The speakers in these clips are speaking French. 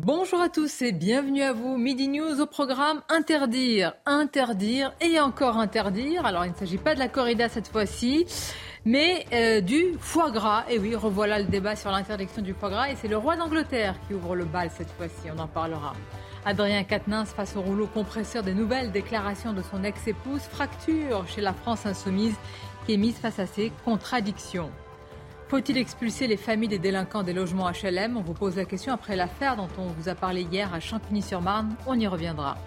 Bonjour à tous et bienvenue à vous. Midi News au programme Interdire, interdire et encore interdire. Alors il ne s'agit pas de la corrida cette fois-ci, mais euh, du foie gras. Et oui, revoilà le débat sur l'interdiction du foie gras et c'est le roi d'Angleterre qui ouvre le bal cette fois-ci. On en parlera. Adrien Quatennens face au rouleau compresseur des nouvelles déclarations de son ex-épouse, fracture chez la France insoumise qui est mise face à ses contradictions. Faut-il expulser les familles des délinquants des logements HLM On vous pose la question après l'affaire dont on vous a parlé hier à Champigny-sur-Marne. On y reviendra.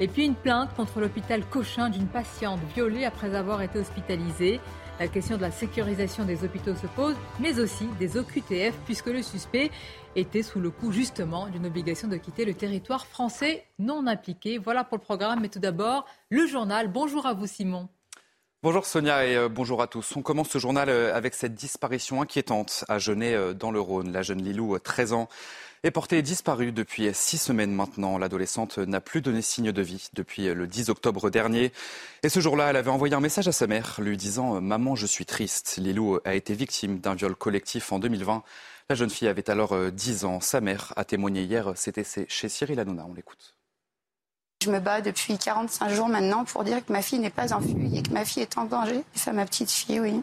Et puis une plainte contre l'hôpital Cochin d'une patiente violée après avoir été hospitalisée. La question de la sécurisation des hôpitaux se pose, mais aussi des OQTF, puisque le suspect était sous le coup justement d'une obligation de quitter le territoire français non appliqué. Voilà pour le programme, mais tout d'abord, le journal. Bonjour à vous Simon. Bonjour Sonia et euh, bonjour à tous. On commence ce journal euh, avec cette disparition inquiétante à Genet euh, dans le Rhône. La jeune Lilou, 13 ans, est portée disparue depuis six semaines maintenant. L'adolescente n'a plus donné signe de vie depuis le 10 octobre dernier. Et ce jour-là, elle avait envoyé un message à sa mère lui disant Maman, je suis triste. Lilou a été victime d'un viol collectif en 2020. La jeune fille avait alors 10 ans. Sa mère a témoigné hier. C'était chez Cyril Hanouna. On l'écoute. Je me bats depuis 45 jours maintenant pour dire que ma fille n'est pas en fuite et que ma fille est en danger. Enfin, ma petite fille, oui,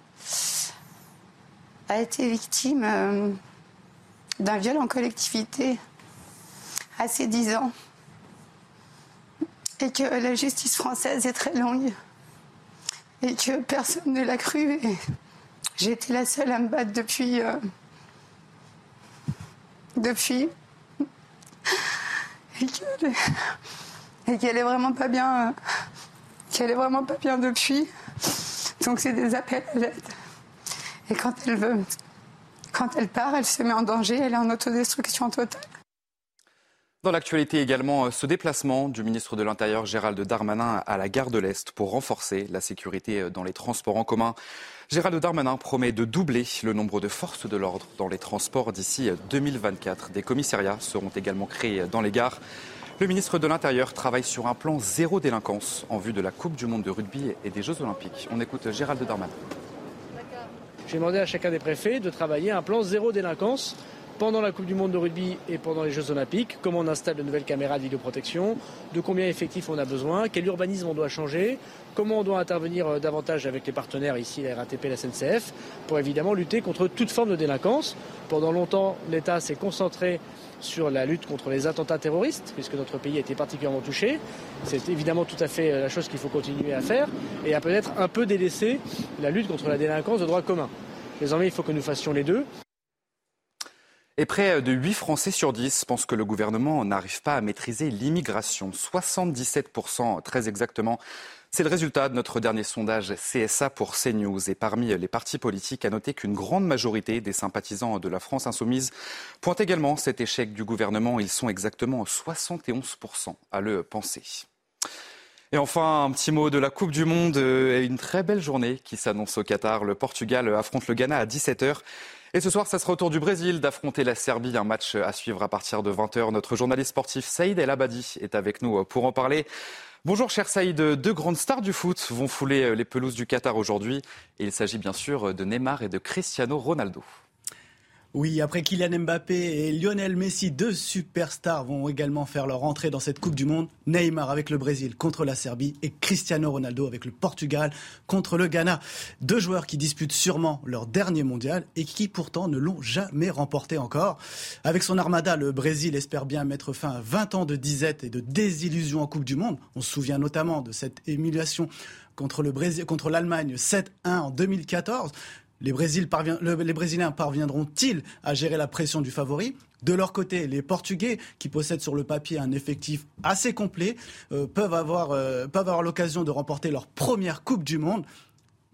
a été victime euh, d'un viol en collectivité à ses 10 ans. Et que la justice française est très longue. Et que personne ne l'a cru. J'ai été la seule à me battre depuis. Euh, depuis. Et que et qu'elle est vraiment pas bien, euh, qu'elle depuis. Donc c'est des appels à l'aide. Et quand elle veut, quand elle part, elle se met en danger, elle est en autodestruction totale. Dans l'actualité également, euh, ce déplacement du ministre de l'Intérieur Gérald Darmanin à la gare de l'Est pour renforcer la sécurité euh, dans les transports en commun. Gérald Darmanin promet de doubler le nombre de forces de l'ordre dans les transports d'ici 2024. Des commissariats seront également créés dans les gares. Le ministre de l'Intérieur travaille sur un plan zéro délinquance en vue de la Coupe du Monde de rugby et des Jeux Olympiques. On écoute Gérald Darmanin. J'ai demandé à chacun des préfets de travailler un plan zéro délinquance pendant la Coupe du Monde de rugby et pendant les Jeux Olympiques, comment on installe de nouvelles caméras de vidéoprotection, de combien d'effectifs on a besoin, quel urbanisme on doit changer, comment on doit intervenir euh, davantage avec les partenaires ici, la RATP, la SNCF, pour évidemment lutter contre toute forme de délinquance. Pendant longtemps, l'État s'est concentré sur la lutte contre les attentats terroristes, puisque notre pays a été particulièrement touché. C'est évidemment tout à fait euh, la chose qu'il faut continuer à faire, et à peut-être un peu délaisser la lutte contre la délinquance de droit commun. Désormais, il faut que nous fassions les deux. Et près de 8 Français sur 10 pensent que le gouvernement n'arrive pas à maîtriser l'immigration. 77% très exactement. C'est le résultat de notre dernier sondage CSA pour CNews. Et parmi les partis politiques, à noter qu'une grande majorité des sympathisants de la France insoumise pointent également cet échec du gouvernement. Ils sont exactement 71% à le penser. Et enfin, un petit mot de la Coupe du Monde et une très belle journée qui s'annonce au Qatar. Le Portugal affronte le Ghana à 17h. Et ce soir, ça sera au tour du Brésil d'affronter la Serbie. Un match à suivre à partir de 20h. Notre journaliste sportif Saïd El Abadi est avec nous pour en parler. Bonjour cher Saïd, deux grandes stars du foot vont fouler les pelouses du Qatar aujourd'hui. Il s'agit bien sûr de Neymar et de Cristiano Ronaldo. Oui, après Kylian Mbappé et Lionel Messi, deux superstars vont également faire leur entrée dans cette Coupe du Monde. Neymar avec le Brésil contre la Serbie et Cristiano Ronaldo avec le Portugal contre le Ghana. Deux joueurs qui disputent sûrement leur dernier mondial et qui pourtant ne l'ont jamais remporté encore. Avec son armada, le Brésil espère bien mettre fin à 20 ans de disette et de désillusion en Coupe du Monde. On se souvient notamment de cette émulation contre l'Allemagne 7-1 en 2014. Les, Brésiliens parviendront-ils à gérer la pression du favori? De leur côté, les Portugais, qui possèdent sur le papier un effectif assez complet, euh, peuvent avoir, euh, peuvent avoir l'occasion de remporter leur première Coupe du Monde.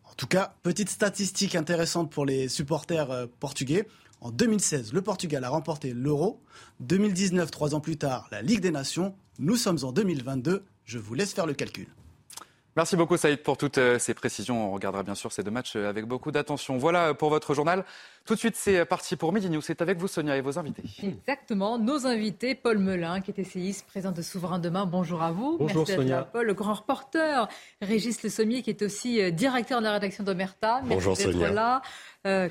En tout cas, petite statistique intéressante pour les supporters euh, portugais. En 2016, le Portugal a remporté l'euro. 2019, trois ans plus tard, la Ligue des Nations. Nous sommes en 2022. Je vous laisse faire le calcul. Merci beaucoup Saïd pour toutes euh, ces précisions. On regardera bien sûr ces deux matchs euh, avec beaucoup d'attention. Voilà pour votre journal. Tout de suite, c'est parti pour Midi News. C'est avec vous Sonia et vos invités. Exactement. Nos invités, Paul Melun, qui est essayiste, président de Souverain Demain. Bonjour à vous. Bonjour Sonia. Paul, le grand reporter, Régis Le Sommier, qui est aussi euh, directeur de la rédaction d'Omerta. Bonjour Sonia. Là.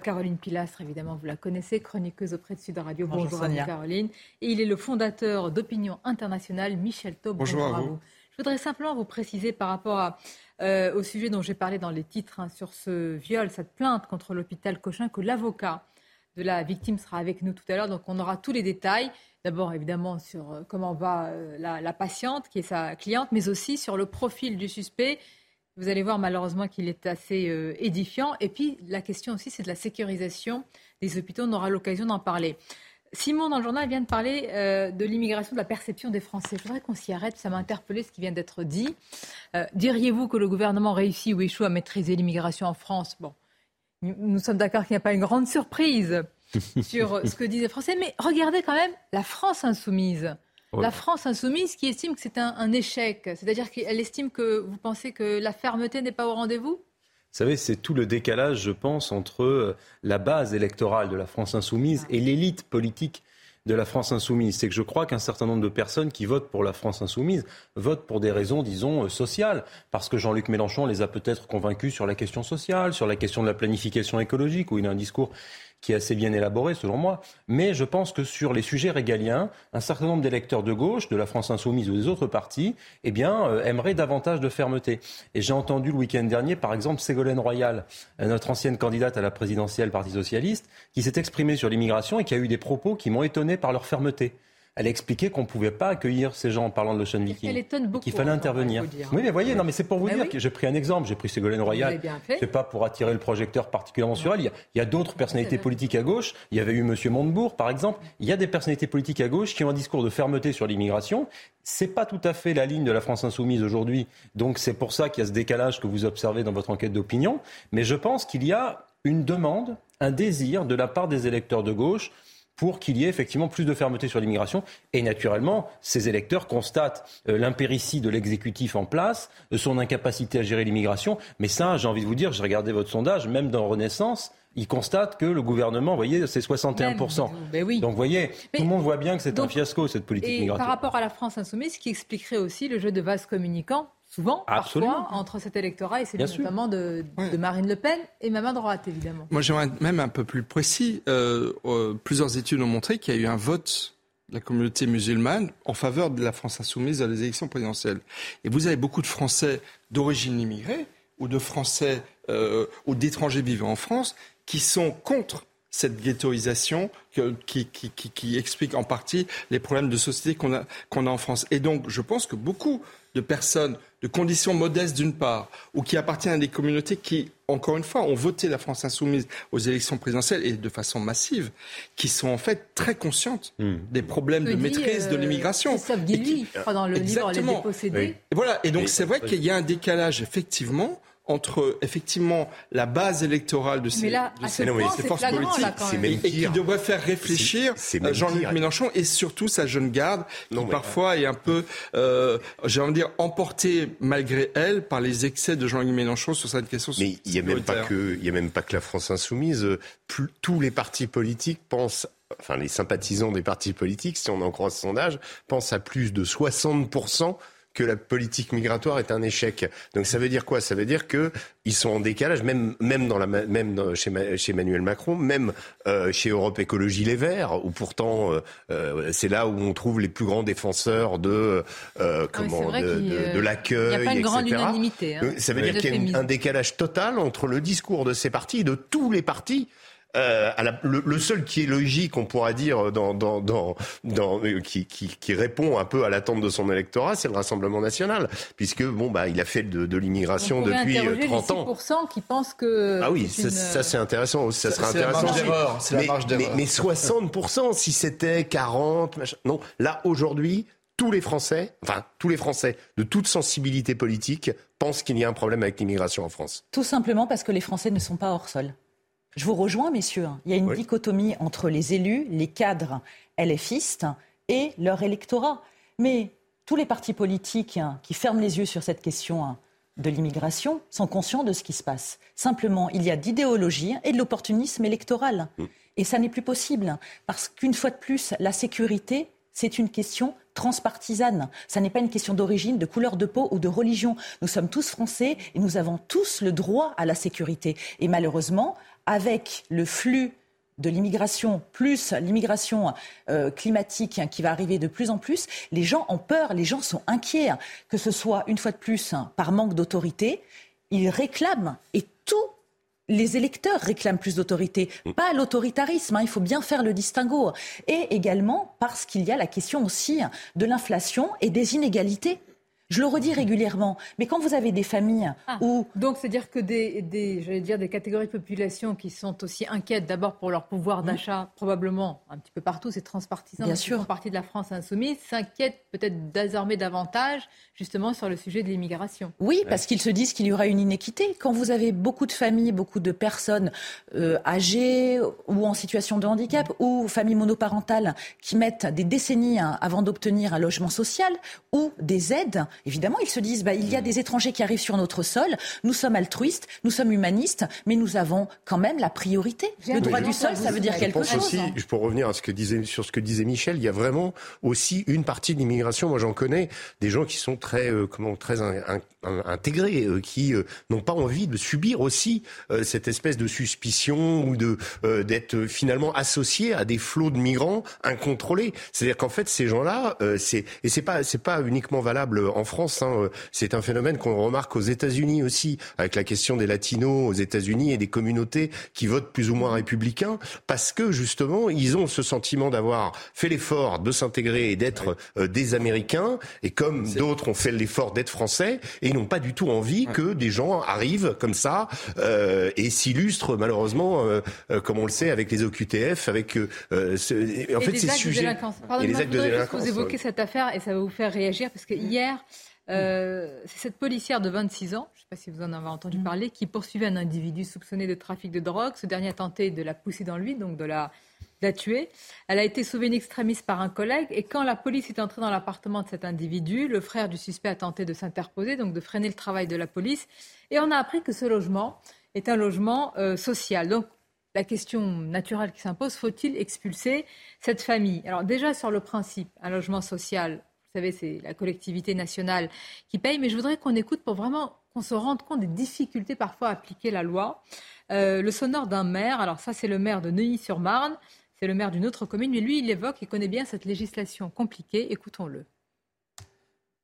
Caroline Pilastre, évidemment, vous la connaissez, chroniqueuse auprès de Sud Radio. Bonjour, à vous, Caroline. Et il est le fondateur d'Opinion Internationale, Michel Taub. Bonjour, à vous. Je voudrais simplement vous préciser par rapport euh, au sujet dont j'ai parlé dans les titres hein, sur ce viol, cette plainte contre l'hôpital Cochin, que l'avocat de la victime sera avec nous tout à l'heure. Donc on aura tous les détails. D'abord évidemment sur euh, comment va euh, la, patiente, qui est sa cliente, mais aussi sur le profil du suspect. Vous allez voir malheureusement qu'il est assez édifiant. Et puis la question aussi, c'est de la sécurisation des hôpitaux. On aura l'occasion d'en parler. Simon, dans le journal, vient de parler euh, de l'immigration, de la perception des Français. Je voudrais qu'on s'y arrête, ça m'a interpellé ce qui vient d'être dit. Euh, diriez-vous que le gouvernement réussit ou échoue à maîtriser l'immigration en France? Bon, nous sommes d'accord qu'il n'y a pas une grande surprise sur ce que disent les Français, mais regardez quand même la France insoumise. La France insoumise qui estime que c'est un échec, c'est-à-dire qu'elle estime que vous pensez que la fermeté n'est pas au rendez-vous? vous savez, c'est tout le décalage, je pense, entre euh, la base électorale de la France insoumise et l'élite politique de la France insoumise. C'est que je crois qu'un certain nombre de personnes qui votent pour la France insoumise votent pour des raisons, disons, euh, sociales. Parce que Jean-Luc Mélenchon les a peut-être convaincus sur la question sociale, sur la question de la planification écologique, où il a un discours qui est assez bien élaboré selon moi. Mais je pense que sur les sujets régaliens, un certain nombre d'électeurs de gauche, de la France insoumise ou des autres partis, eh bien, euh, aimeraient davantage de fermeté. Et j'ai entendu le week-end dernier, par exemple, Ségolène Royal, euh, notre ancienne candidate à la présidentielle Parti socialiste, qui s'est exprimée sur l'immigration et qui a eu des propos qui m'ont étonné par leur fermeté elle a expliqué qu'on ne pouvait pas accueillir ces gens en parlant de l'Ocean Viking. Elle étonne beaucoup. Qu'il fallait intervenir. Oui, mais voyez, non, mais c'est pour vous dire que j'ai pris un exemple. J'ai pris Ségolène Royal. C'est pas pour attirer le projecteur particulièrement sur elle. Il y a, d'autres personnalités politiques à gauche. Il y avait eu M. Montebourg, par exemple. Il y a des personnalités politiques à gauche qui ont un discours de fermeté sur l'immigration. C'est pas tout à fait la ligne de la France insoumise aujourd'hui. Donc c'est pour ça qu'il y a ce décalage que vous observez dans votre enquête d'opinion. Mais je pense qu'il y a une demande, un désir de la part des électeurs de gauche pour qu'il y ait effectivement plus de fermeté sur l'immigration. Et naturellement, ces électeurs constatent euh, l'impéritie de l'exécutif en place, euh, son incapacité à gérer l'immigration. Mais ça, j'ai envie de vous dire, j'ai regardé votre sondage, même dans Renaissance, ils constatent que le gouvernement, vous voyez, c'est 61%. Ben oui. Donc, vous voyez, tout le monde voit bien que c'est un fiasco, cette politique et migratoire. Par rapport à la France insoumise, ce qui expliquerait aussi le jeu de vase communicant souvent, parfois, entre cet électorat et celui notamment de, Marine Le Pen et même à droite, évidemment. Moi, j'aimerais même un peu plus précis. Euh, euh, plusieurs études ont montré qu'il y a eu un vote de la communauté musulmane en faveur de la France insoumise dans les élections présidentielles. Et vous avez beaucoup de Français d'origine immigrée ou de Français euh, ou d'étrangers vivant en France qui sont contre cette ghettoisation qui, qui, qui, explique en partie les problèmes de société qu'on a, qu'on a en France. Et donc, je pense que beaucoup de personnes de conditions modestes d'une part, ou qui appartiennent à des communautés qui, encore une fois, ont voté la France insoumise aux élections présidentielles et de façon massive, qui sont en fait très conscientes hmm. des problèmes de maîtrise de euh, l'immigration. Dans le livre Les dépossédés. Et voilà, et donc c'est vrai qu'il y a un décalage effectivement entre effectivement la base électorale de ces, forces politiques et, qui devrait faire réfléchir euh, Jean-Luc Mélenchon et surtout sa jeune garde qui parfois est un peu, euh, j'ai envie de dire, emportée malgré elle par les excès de Jean-Luc Mélenchon sur cette question. Mais il n'y a même pas que, il y a même pas que la France insoumise. tous les partis politiques pensent enfin les sympathisants des partis politiques, si on en croit ce sondage, pensent à plus de 60 que la politique migratoire est un échec. Donc ça veut dire quoi? Ça veut dire que ils sont en décalage, même même dans la même chez, chez Emmanuel Macron, même euh, chez Europe Écologie Les Verts, où pourtant euh, euh, c'est là où on trouve les plus grands défenseurs de ah comment de, de, l'accueil, Il n'y a pas une grande unanimité. Hein, ça veut dire qu'il y a un décalage total entre le discours de ces partis, de tous les partis, euh, le, seul qui est logique, on pourra dire, dans, dans, dans, euh, qui, qui, qui, répond un peu à l'attente de son électorat, c'est le Rassemblement national, puisque bon bah il a fait de, de l'immigration depuis 30 euh, ans. qui pensent que ah oui, ça, c'est intéressant, ça, serait intéressant. C'est la marge d'erreur. Mais, mais, 60 si c'était 40, non, là aujourd'hui tous les Français, enfin tous les Français de toute sensibilité politique pensent qu'il y a un problème avec l'immigration en France. Tout simplement parce que les Français ne sont pas hors sol. Je vous rejoins, messieurs. Il y a une dichotomie entre les élus, les cadres LFistes et leur électorat. Mais tous les partis politiques qui ferment les yeux sur cette question de l'immigration sont conscients de ce qui se passe. Simplement, il y a d'idéologie et de l'opportunisme électoral. Mm. Et ça n'est plus possible, parce qu'une fois de plus, la sécurité, c'est une question transpartisane. Ça n'est pas une question d'origine, de couleur de peau ou de religion. Nous sommes tous français et nous avons tous le droit à la sécurité. Et malheureusement, avec le flux de l'immigration plus l'immigration euh, climatique qui va arriver de plus en plus, les gens ont peur, les gens sont inquiets, que ce soit une fois de plus par manque d'autorité, ils réclament et tous les électeurs réclament plus d'autorité, mm. pas l'autoritarisme, hein, il faut bien faire le distinguo. Et également parce qu'il y a la question aussi de l'inflation et des inégalités. Je le redis régulièrement, mais quand vous avez des familles ah, où... Donc, c'est-à-dire que des, des, dire, des catégories de population qui sont aussi inquiètes d'abord pour leur pouvoir d'achat, probablement un petit peu partout, c'est transpartisan, Bien sûr. font partie de la France insoumise, s'inquiètent peut-être désormais davantage justement sur le sujet de l'immigration. Oui, parce qu'ils se disent qu'il y aura une inéquité. Quand vous avez beaucoup de familles, beaucoup de personnes euh, âgées ou en situation de handicap ou familles monoparentales qui mettent des décennies hein, avant d'obtenir un logement social ou des aides, évidemment, ils se disent bah, il y a des étrangers qui arrivent sur notre sol, nous sommes altruistes, nous sommes humanistes, mais nous avons quand même la priorité. Le droit du sol, ça veut dire quelque chose. Aussi, pour revenir à ce que disait, sur ce que disait Michel, il y a vraiment aussi une partie de l'immigration. Moi, j'en connais des gens qui sont très, euh, comment, très intégrés, euh, qui euh, n'ont pas envie de subir aussi cette espèce de suspicion ou de d'être finalement associés à des flots de migrants incontrôlés. C'est-à-dire qu'en fait, ces gens-là, c'est et c'est pas c'est pas uniquement valable en France. Hein, c'est un phénomène qu'on remarque aux États-Unis aussi, avec la question des latinos aux États-Unis et des communautés qui votent plus ou moins républicains, parce que justement, ils ont ce sentiment d'avoir fait l'effort de s'intégrer et d'être euh, des Américains, et comme d'autres ont fait l'effort d'être français, et ils n'ont pas du tout envie que des gens arrivent comme ça euh, et s'illustrent malheureusement, euh, euh, comme on le sait, avec les OQTF, avec euh, ce, en fait ces sujets. et les actes de délinquance. Vous évoquez cette affaire et ça va vous faire réagir parce que hier euh, c'est cette policière de 26 ans, je ne sais pas si vous en avez entendu mm. parler, qui poursuivait un individu soupçonné de trafic de drogue. Ce dernier a tenté de la pousser dans lui, donc de la, tuer. Elle a été sauvée in extremis par un collègue et quand la police est entrée dans l'appartement de cet individu, le frère du suspect a tenté de s'interposer, donc de freiner le travail de la police. Et on a appris que ce logement est un logement euh, social. Donc la question naturelle qui s'impose, faut-il expulser cette famille? Alors déjà sur le principe, un logement social, savez, c'est la collectivité nationale qui paye, mais je voudrais qu'on écoute pour vraiment qu'on se rende compte des difficultés parfois à appliquer la loi. Euh, le sonore d'un maire, alors ça c'est le maire de Neuilly-sur-Marne, c'est le maire d'une autre commune, mais lui il évoque et connaît bien cette législation compliquée. Écoutons-le.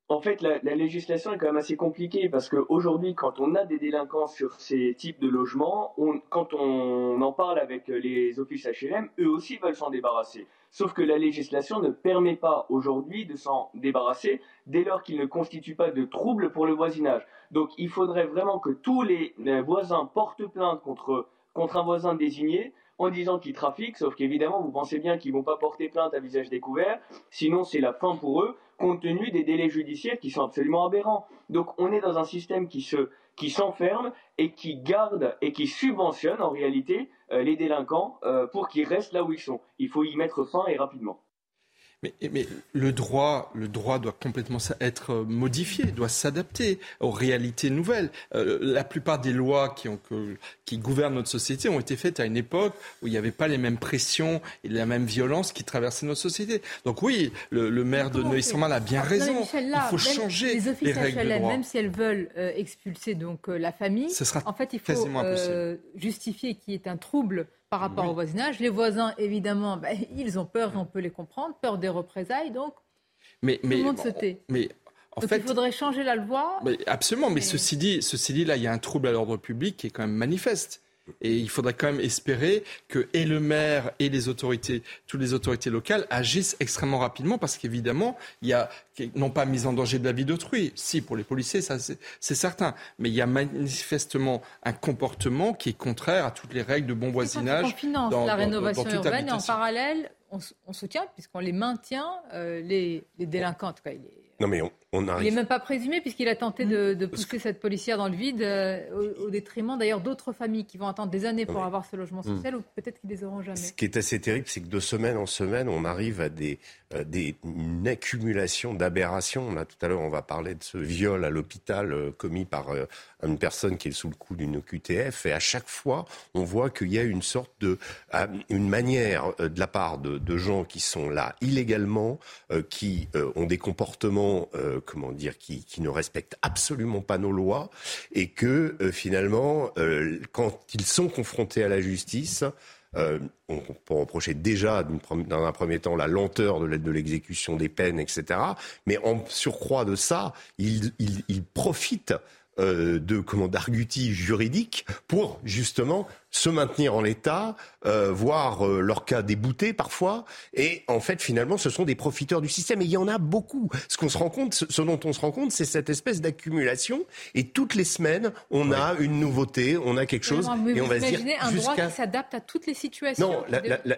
En fait, la, législation est quand même assez compliquée parce qu'aujourd'hui, quand on a des délinquants sur ces types de logements, quand on en parle avec les offices HLM, eux aussi veulent s'en débarrasser. Sauf que la législation ne permet pas aujourd'hui de s'en débarrasser dès lors qu'il ne constitue pas de trouble pour le voisinage. Donc il faudrait vraiment que tous les voisins portent plainte contre, un voisin désigné en disant qu'ils trafiquent, sauf qu'évidemment, vous pensez bien qu'ils vont pas porter plainte à visage découvert, sinon c'est la fin pour eux, compte tenu des délais judiciaires qui sont absolument aberrants. Donc on est dans un système qui se qui s'enferme et qui garde et qui subventionne en réalité euh, les délinquants euh, pour qu'ils restent là où ils sont. Il faut y mettre fin et rapidement. Mais, le droit, le droit doit complètement être euh, modifié, doit s'adapter aux réalités nouvelles. Euh, la plupart des lois qui, ont, qui gouvernent notre société ont été faites à une époque où il n'y avait pas les mêmes pressions et la même violence qui traversaient notre société. Donc oui, le, maire de neuilly sur a bien raison. il faut changer les, règles de droit. Même si elles veulent euh, expulser donc la famille, en fait, il faut justifier qu'il y ait un trouble par rapport au voisinage. Les voisins, évidemment, ben, ils ont peur, on peut les comprendre, peur des représailles, donc mais, mais, tout le monde se tait. Mais en fait, il faudrait changer la loi. Mais absolument, mais, ceci dit, ceci dit, là, il y a un trouble à l'ordre public qui est quand même manifeste. Et il faudrait quand même espérer que et le maire et les autorités, toutes les autorités locales agissent extrêmement rapidement parce qu'évidemment, il y a non pas mise en danger de la vie d'autrui, si pour les policiers, ça c'est certain, mais il y a manifestement un comportement qui est contraire à toutes les règles de bon voisinage. On finance la rénovation urbaine et en parallèle, on, soutient puisqu'on les maintient euh, les, délinquants. En tout cas, Non mais Il n'est même pas présumé puisqu'il a tenté de, pousser cette policière dans le vide euh, au, détriment d'ailleurs d'autres familles qui vont attendre des années pour avoir ce logement hmm. social ou peut-être qu'ils les auront jamais. Ce qui est assez terrible, c'est que de semaine en semaine, on arrive à des, euh, des une accumulation d'aberrations. Là, tout à l'heure, on va parler de ce viol à l'hôpital euh, commis par une personne qui est sous le coup d'une QTF. Et à chaque fois, on voit qu'il y a une sorte de, une manière de la part de, de gens qui sont là illégalement, qui ont des comportements comment dire, qui, ne respectent absolument pas nos lois et que euh, finalement, euh, quand ils sont confrontés à la justice, euh, on peut reprocher déjà, dans un premier temps, la lenteur de l'exécution des peines, etc. Mais en surcroît de ça, ils, profitent de comment d'argutis juridiques pour justement se maintenir en l'état, euh, voir euh, leur cas débouté parfois. Et en fait, finalement, ce sont des profiteurs du système. Et il y en a beaucoup. Ce qu'on se rend compte, ce dont on se rend compte, c'est cette espèce d'accumulation. Et toutes les semaines, on a une nouveauté, on a quelque chose. et on va se dire un droit qui s'adapte à toutes les situations. Non,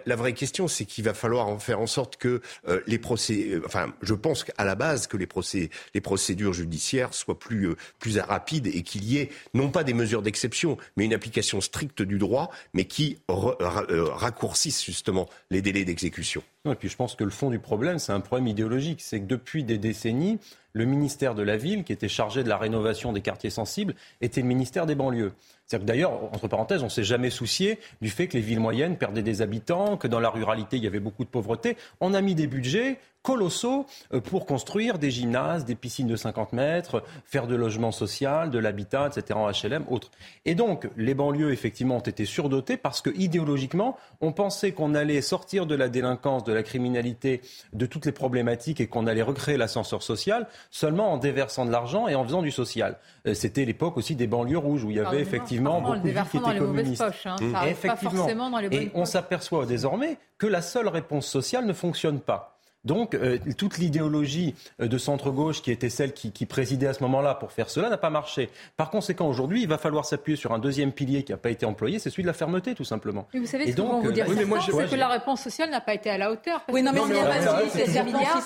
la, vraie question, c'est qu'il va falloir en faire en sorte que euh, les procès, enfin, je pense qu'à la base que les procès, les procédures judiciaires soient plus plus rapides et qu'il y ait non pas des mesures d'exception, mais une application stricte du droit mais qui euh, raccourcissent justement les délais d'exécution. Et puis je pense que le fond du problème, c'est un problème idéologique. C'est que depuis des décennies, le ministère de la Ville, qui était chargé de la rénovation des quartiers sensibles, était le ministère des banlieues. C'est-à-dire que d'ailleurs, entre parenthèses, on s'est jamais soucié du fait que les villes moyennes perdaient des habitants, que dans la ruralité, il y avait beaucoup de pauvreté. On a mis des budgets colossaux euh, pour construire des gymnases, des piscines de 50 mètres, faire de logement social, de l'habitat, etc., en HLM, autres. Et donc, les banlieues, effectivement, ont été surdotées parce que, idéologiquement, on pensait qu'on allait sortir de la délinquance, de la criminalité, de toutes les problématiques et qu'on allait recréer l'ascenseur social seulement en déversant de l'argent et en faisant du social. Euh, c'était l'époque aussi des banlieues rouges où il y avait effectivement beaucoup de villes qui étaient communistes. Poches, hein. Mmh. effectivement. et on s'aperçoit désormais que la seule réponse sociale ne fonctionne pas. Donc, euh, toute l'idéologie euh, de centre-gauche qui était celle qui, présidait à ce moment-là pour faire cela n'a pas marché. Par conséquent, aujourd'hui, il va falloir s'appuyer sur un deuxième pilier qui n'a pas été employé, c'est celui de la fermeté, tout simplement. Mais vous savez ce donc, vous dire oui, moi, c'est que la réponse sociale n'a pas été à la hauteur. oui, non, mais, on pas c'est milliards.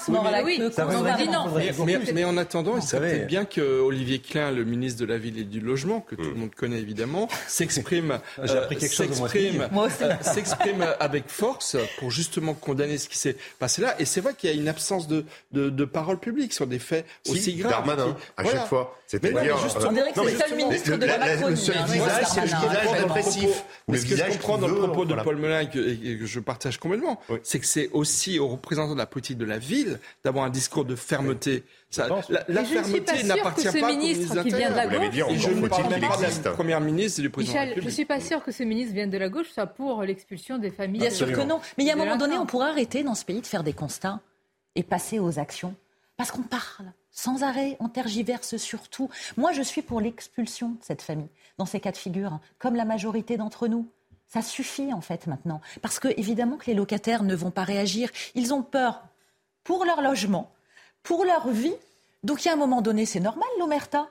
Mais, en attendant, il serait bien que Olivier Klein, le ministre de la Ville et du Logement, que tout le monde connaît évidemment, s'exprime s'exprime avec force pour justement condamner ce qui s'est passé là. Et c'est qu'il y a une absence de, de, parole publique sur des faits aussi graves. Darmanin, à chaque fois. C'est-à-dire. On dirait que c'est le seul ministre de la Macronie. Le seul hein, visage, c'est le visage répressif. Mais ce que je comprends dans le propos de Paul Melun et que je partage complètement, c'est que c'est aussi aux représentants de la politique de la ville d'avoir un discours de fermeté. Ça, la, la fermeté n'appartient pas au ministre qui vient de la gauche. je ne parle même pas de la première ministre et du président Michel, Je ne suis pas sûr que ce ministre vienne de la gauche, soit pour l'expulsion des familles. Bien sûr que non. Mais il y a un moment donné, on pourrait arrêter dans ce pays de faire des constats et passer aux actions. Parce qu'on parle sans arrêt, on tergiverse surtout. Moi, je suis pour l'expulsion de cette famille, dans ces cas de figure, hein, comme la majorité d'entre nous. Ça suffit, en fait, maintenant. Parce que, évidemment, que les locataires ne vont pas réagir. Ils ont peur pour leur logement, pour leur vie. Donc, il un moment donné, c'est normal, l'omerta.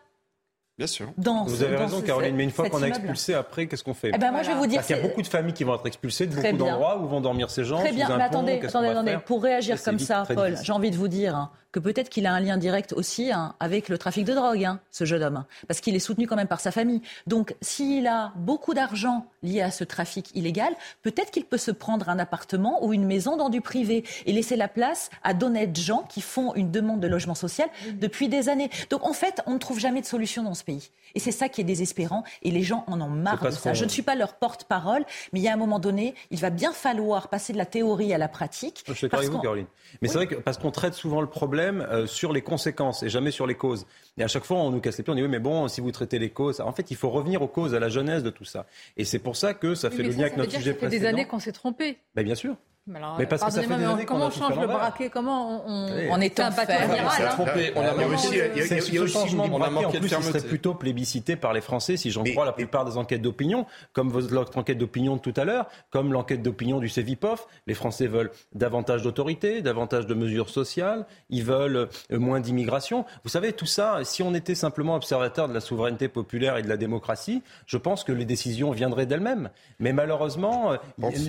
Bien sûr. Vous avez raison, Caroline, mais une fois qu'on a expulsé, après, qu'est-ce qu'on fait? Eh ben, moi, je vais vous dire Parce qu'il y a beaucoup de familles qui vont être expulsées de beaucoup d'endroits où vont dormir ces gens. Très bien, mais attendez, attendez, attendez. Pour réagir comme ça, Paul, j'ai envie de vous dire hein, que peut-être qu'il a un lien direct aussi hein, avec le trafic de drogue, hein, ce jeune homme, parce qu'il est soutenu quand même par sa famille. Donc, s'il a beaucoup d'argent lié à ce trafic illégal, peut-être qu'il peut se prendre un appartement ou une maison dans du privé et laisser la place à d'honnêtes gens qui font une demande de logement social depuis des années. Donc, en fait, on ne trouve jamais de solution dans ce pays. Et c'est ça qui est désespérant. Et les gens en ont marre de ça. Je ne suis pas leur porte-parole, mais il y a un moment donné, il va bien falloir passer de la théorie à la pratique. Je suis d'accord avec vous, Caroline. Mais c'est vrai que parce qu'on traite souvent le problème euh, sur les conséquences et jamais sur les causes. Et à chaque fois, on nous casse les pieds, on dit oui, mais bon, si vous traitez les causes, en fait, il faut revenir aux causes, à la jeunesse de tout ça. Et c'est pour ça que ça fait le lien avec notre sujet précédent. Ça fait des années qu'on s'est trompé. Ben, bien sûr. Mais, parce que ça fait des années comment on change le braquet Comment on, on, on est un bâtiment trompé. On a aussi, il y a, aussi changement de braquet en plus serait plutôt plébiscité par les Français si j'en crois la plupart des enquêtes d'opinion, comme votre enquête d'opinion de tout à l'heure, comme l'enquête d'opinion du CEVIPOF. Les Français veulent davantage d'autorité, davantage de mesures sociales, ils veulent euh, moins d'immigration. Vous savez, tout ça, si on était simplement observateur de la souveraineté populaire et de la démocratie, je pense que les décisions viendraient d'elles-mêmes. Mais malheureusement, euh,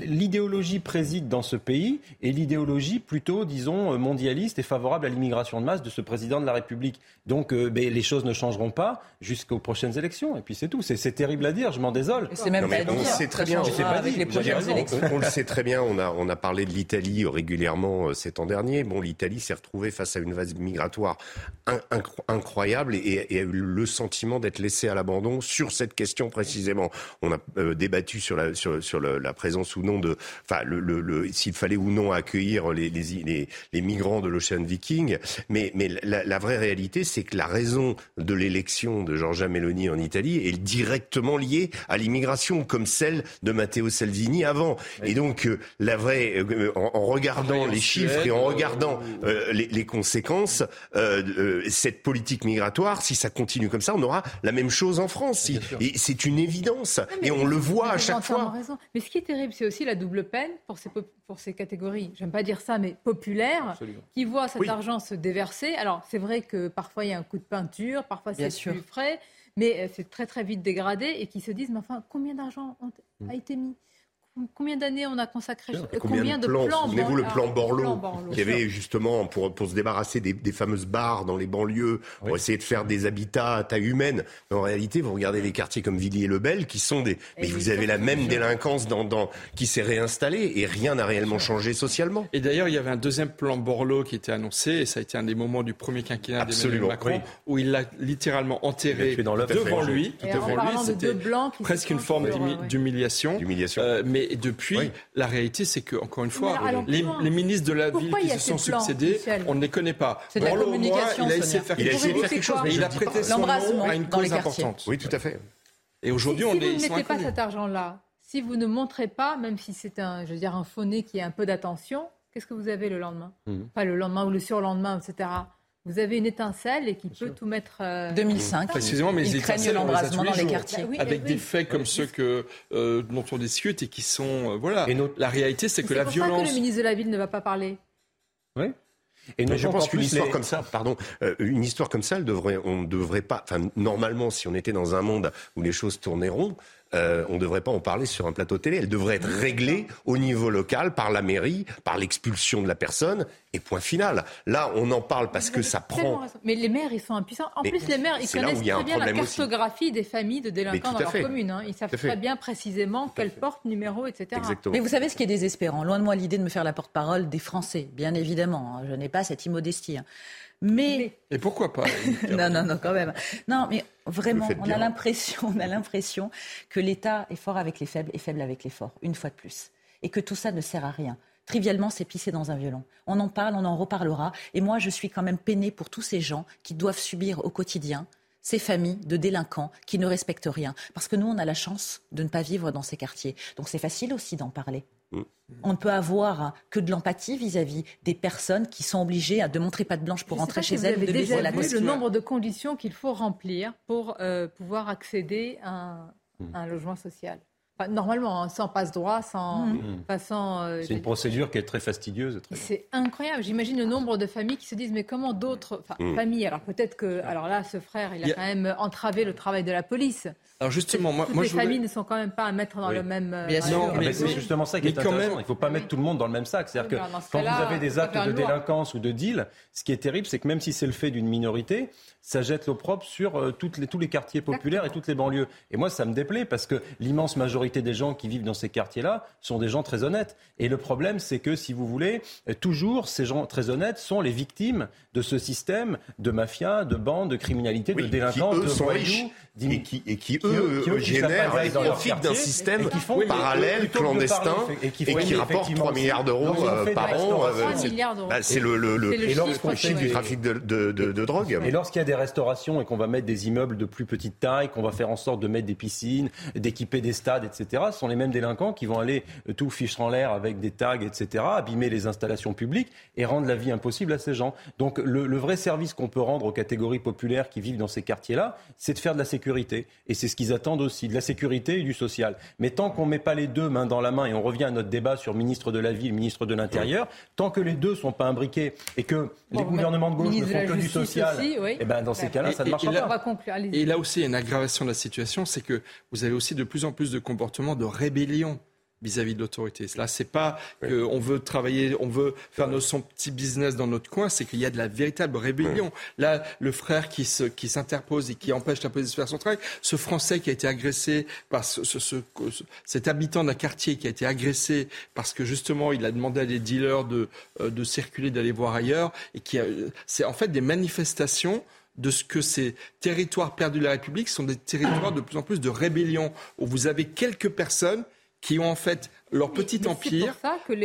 l'idéologie préside dans ce pays et l'idéologie plutôt, disons, mondialiste et favorable à l'immigration de masse de ce président de la République. Donc euh, ben, les choses ne changeront pas jusqu'aux prochaines élections. Et puis c'est tout. C'est terrible à dire, je m'en désole. C'est même pas on sait très bien. On, le sait très bien. On a, on a parlé de l'Italie régulièrement cet an dernier. Bon, l'Italie s'est retrouvée face à une vague migratoire incroyable et, et, a eu le sentiment d'être laissée à l'abandon sur cette question précisément. On a débattu sur la, sur, sur la présence ou non de, enfin, le, le, s'il fallait ou non accueillir les, les, les, migrants de l'Ocean Viking. Mais, mais la, la vraie réalité, c'est que la raison de l'élection de Giorgia Meloni en Italie est directement liée à l'immigration, comme celle de Matteo Salvini avant. Et donc, euh, la vraie, euh, en, regardant les chiffres et en regardant euh, les, les, conséquences, cette politique migratoire, si ça continue comme ça, on aura la même chose en France. Et c'est une évidence. et on le voit à chaque fois. Raison. Mais ce qui est terrible, c'est aussi la double peine pour ces, pour ces catégories, j'aime pas dire ça, mais populaires, qui voient cet argent se déverser. Alors, c'est vrai que parfois il y a un coup de peinture, parfois c'est plus frais, mais euh, c'est très très vite dégradé et qui se disent, mais enfin, combien d'argent a été mis? Combien d'années on a consacré Combien, de plans, Souvenez-vous le plan Borloo, qui avait justement pour, pour se débarrasser des, des fameuses bars dans les banlieues, pour essayer de faire des habitats à taille humaine. Mais en réalité, vous regardez des quartiers comme Villiers-le-Bel, qui sont des... mais vous avez la même délinquance dans, dans, qui s'est réinstallée et rien n'a réellement changé socialement. Et d'ailleurs, il y avait un deuxième plan Borloo qui était annoncé, et ça a été un des moments du premier quinquennat d'Emmanuel Macron, où il l'a littéralement enterré dans devant lui. devant lui, c'était presque une forme d'humiliation. Euh, mais et depuis, la réalité, c'est que, encore une fois, les, ministres de la ville qui se sont succédés, on ne les connaît pas. C'est de la communication. il a essayé de faire quelque chose. Mais il a prêté son nom à une cause importante. Oui, tout à fait. Et aujourd'hui, on est. Si vous ne mettez pas cet argent-là, si vous ne montrez pas, même si c'est un, je veux dire, un fauné qui a un peu d'attention, qu'est-ce que vous avez le lendemain? Mmh. Pas le lendemain ou le surlendemain, etc. Vous avez une étincelle et qui peut tout mettre. 2005. Euh, Précisément, mais ils craignent l'embrasement dans les quartiers. Bah avec des faits comme ceux que, euh, dont on discute et qui sont. Euh, voilà. Et La réalité, c'est que la violence. C'est pour que le ministre de la Ville ne va pas parler. Oui. Et je pense qu'une histoire comme ça, pardon, une histoire comme ça, elle devrait, on ne devrait pas. Enfin, normalement, si on était dans un monde où les choses tourneront, euh, on ne devrait pas en parler sur un plateau télé. Elle devrait être réglée au niveau local par la mairie, par l'expulsion de la personne, et point final. Là, on en parle parce que ça prend. Mais les maires, ils sont impuissants. En plus, les maires, ils connaissent très bien la cartographie des familles de délinquants dans leur commune. Hein. Ils savent très bien précisément quelle porte, numéro, etc. Mais vous savez ce qui est désespérant? Loin de moi l'idée de me faire la porte-parole des Français, bien évidemment. Hein. Je n'ai pas cette immodestie. Hein. Mais... Et pourquoi pas Non, non, non, quand même. Non, mais vraiment, on a l'impression, on a l'impression que l'État est fort avec les faibles et faible avec les forts, une fois de plus, et que tout ça ne sert à rien. Trivialement, c'est pisser dans un violon. On en parle, on en reparlera. Et moi, je suis quand même peinée pour tous ces gens qui doivent subir au quotidien ces familles de délinquants qui ne respectent rien. Parce que nous, on a la chance de ne pas vivre dans ces quartiers. Donc c'est facile aussi d'en parler. Mm. On ne peut avoir que de l'empathie vis-à-vis des personnes qui sont obligées de montrer patte blanche pour rentrer chez elles. Vous avez déjà vu le nombre de conditions qu'il faut remplir pour euh, pouvoir accéder à un mm. logement social normalement, hein, sans passe-droit, sans mmh. passant. Euh, c'est une procédure qui est très fastidieuse. c'est incroyable. J'imagine le nombre de familles qui se disent mais comment d'autres mmh. familles Alors peut-être que alors là, ce frère, il a, quand même entravé le travail de la police. Alors justement, moi, Toutes les familles ne sont quand même pas à mettre dans le même. Euh, Bien sûr, mais, c'est justement ça qui est intéressant. Même... Il ne faut pas mettre tout le monde dans le même sac. C'est-à-dire que quand vous avez des actes de délinquance ou de deal, ce qui est terrible, c'est que même si c'est le fait d'une minorité, ça jette l'opprobre sur euh, toutes les, tous les quartiers populaires et toutes les banlieues. Et moi, ça me déplaît parce que l'immense majorité des gens qui vivent dans ces quartiers-là sont des gens très honnêtes. Et le problème, c'est que, si vous voulez, euh, toujours ces gens très honnêtes sont les victimes de ce système de mafia, de bandes, de criminalité, de délinquance, de voyous. Et qui, et qui, eux, qui, génèrent et profitent d'un système qui font parallèle, clandestin, et qui, et rapporte 3 milliards d'euros euh, par an. Bah, c'est le, le, le, le du trafic de, de, de, drogue. Et lorsqu'il y a des restaurations et qu'on va mettre des immeubles de plus petite taille, qu'on va faire en sorte de mettre des piscines, d'équiper des stades, etc., ce sont les mêmes délinquants qui vont aller euh, tout ficher en l'air avec des tags, etc., abîmer les installations publiques et rendre la vie impossible à ces gens. Donc le, le vrai service qu'on peut rendre aux catégories populaires qui vivent dans ces quartiers-là, c'est de faire de la sécurité. Et c'est ce qu'ils attendent aussi, de la sécurité et du social. Mais tant qu'on ne met pas les deux main dans la main, et on revient à notre débat sur ministre de la Ville, ministre de l'Intérieur, tant que les deux ne sont pas imbriqués et que les gouvernements de gauche ne font que du social, et eh ben dans ces cas-là, ça ne marche pas. et là aussi, il y a une aggravation de la situation, c'est que vous avez aussi de plus en plus de comportements de rébellion vis-à-vis de l'autorité. Là, c'est pas qu'on veut travailler, on veut faire nos, son petit business dans notre coin, c'est qu'il y a de la véritable rébellion. Là, le frère qui se, qui s'interpose et qui empêche la police de faire son travail, ce Français qui a été agressé par ce, ce, cet habitant d'un quartier qui a été agressé parce que justement il a demandé à des dealers de, euh, de circuler, d'aller voir ailleurs, et qui, c'est en fait des manifestations de ce que ces territoires perdus de la République sont des territoires de plus en plus de rébellion, où vous avez quelques personnes qui ont en fait leur petit empire,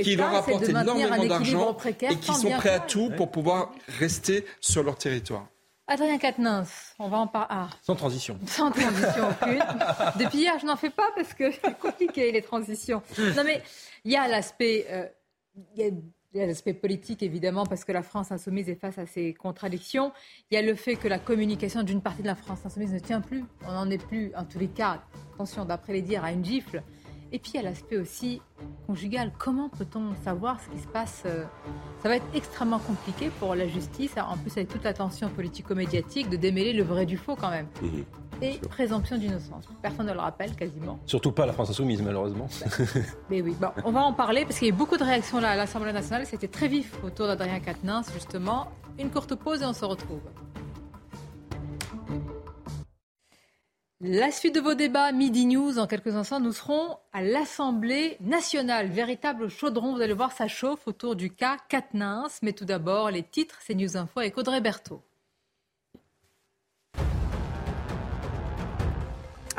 qui leur apportent énormément d'argent et qui sont prêts à tout pour pouvoir rester sur leur territoire. Adrien Quatennens, on va en parler. Ah. Sans transition. Sans transition aucune. Depuis hier, je n'en fais pas parce que c'est compliqué les transitions. Non mais il y a l'aspect, euh, il y a l'aspect politique, évidemment, parce que la France insoumise est face à ces contradictions. Il y a le fait que la communication d'une partie de la France insoumise ne tient plus. On n'en est plus, en tous les cas, attention, d'après les dires, à une gifle. Et puis il y a l'aspect aussi conjugal. Comment peut-on savoir ce qui se passe euh, Ça va être extrêmement compliqué pour la justice, en plus avec toute la tension politico-médiatique, de démêler le vrai du faux quand même. Mhm. Et présomption d'innocence. Personne ne le rappelle quasiment. Surtout pas la France insoumise malheureusement. Mais oui, bon, on va en parler parce qu'il y a eu beaucoup de réactions là à l'Assemblée nationale. C'était très vif autour d'Adrien Quatennens justement. Une courte pause et on se retrouve. La suite de vos débats, Midi News, en quelques instants, nous serons à l'Assemblée nationale. Véritable chaudron, vous allez voir, ça chauffe autour du cas Katnins. Mais tout d'abord, les titres, c'est News Info avec Audrey Berthaud.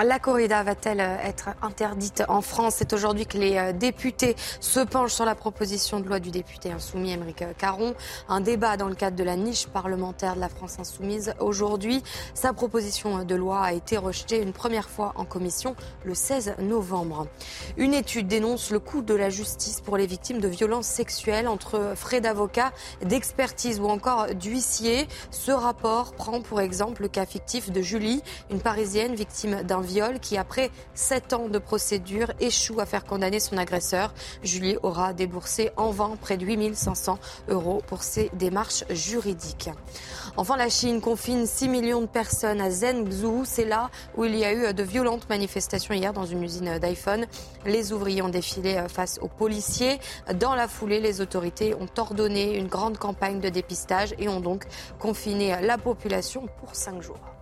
La corrida va-t-elle euh, être interdite en France? C'est aujourd'hui que les euh, députés se penchent sur la proposition de loi du député insoumis Émeric Caron. Un débat dans le cadre de la niche parlementaire de la France insoumise. Aujourd'hui, sa proposition de loi a été rejetée une première fois en commission le 16 novembre. Une étude dénonce le coût de la justice pour les victimes de violences sexuelles entre frais d'avocat, d'expertise ou encore d'huissier. Ce rapport prend pour exemple le cas fictif de Julie, une Parisienne victime d'un viol qui, après sept ans de procédure, échoue à faire condamner son agresseur. Julie aura déboursé en vain près de 8500 euros pour ses démarches juridiques. Enfin, la Chine confine 6 millions de personnes à Zhengzhou. C'est là où il y a eu de violentes manifestations hier dans une usine d'iPhone. Les ouvriers ont défilé face aux policiers. Dans la foulée, les autorités ont ordonné une grande campagne de dépistage et ont donc confiné la population pour cinq jours.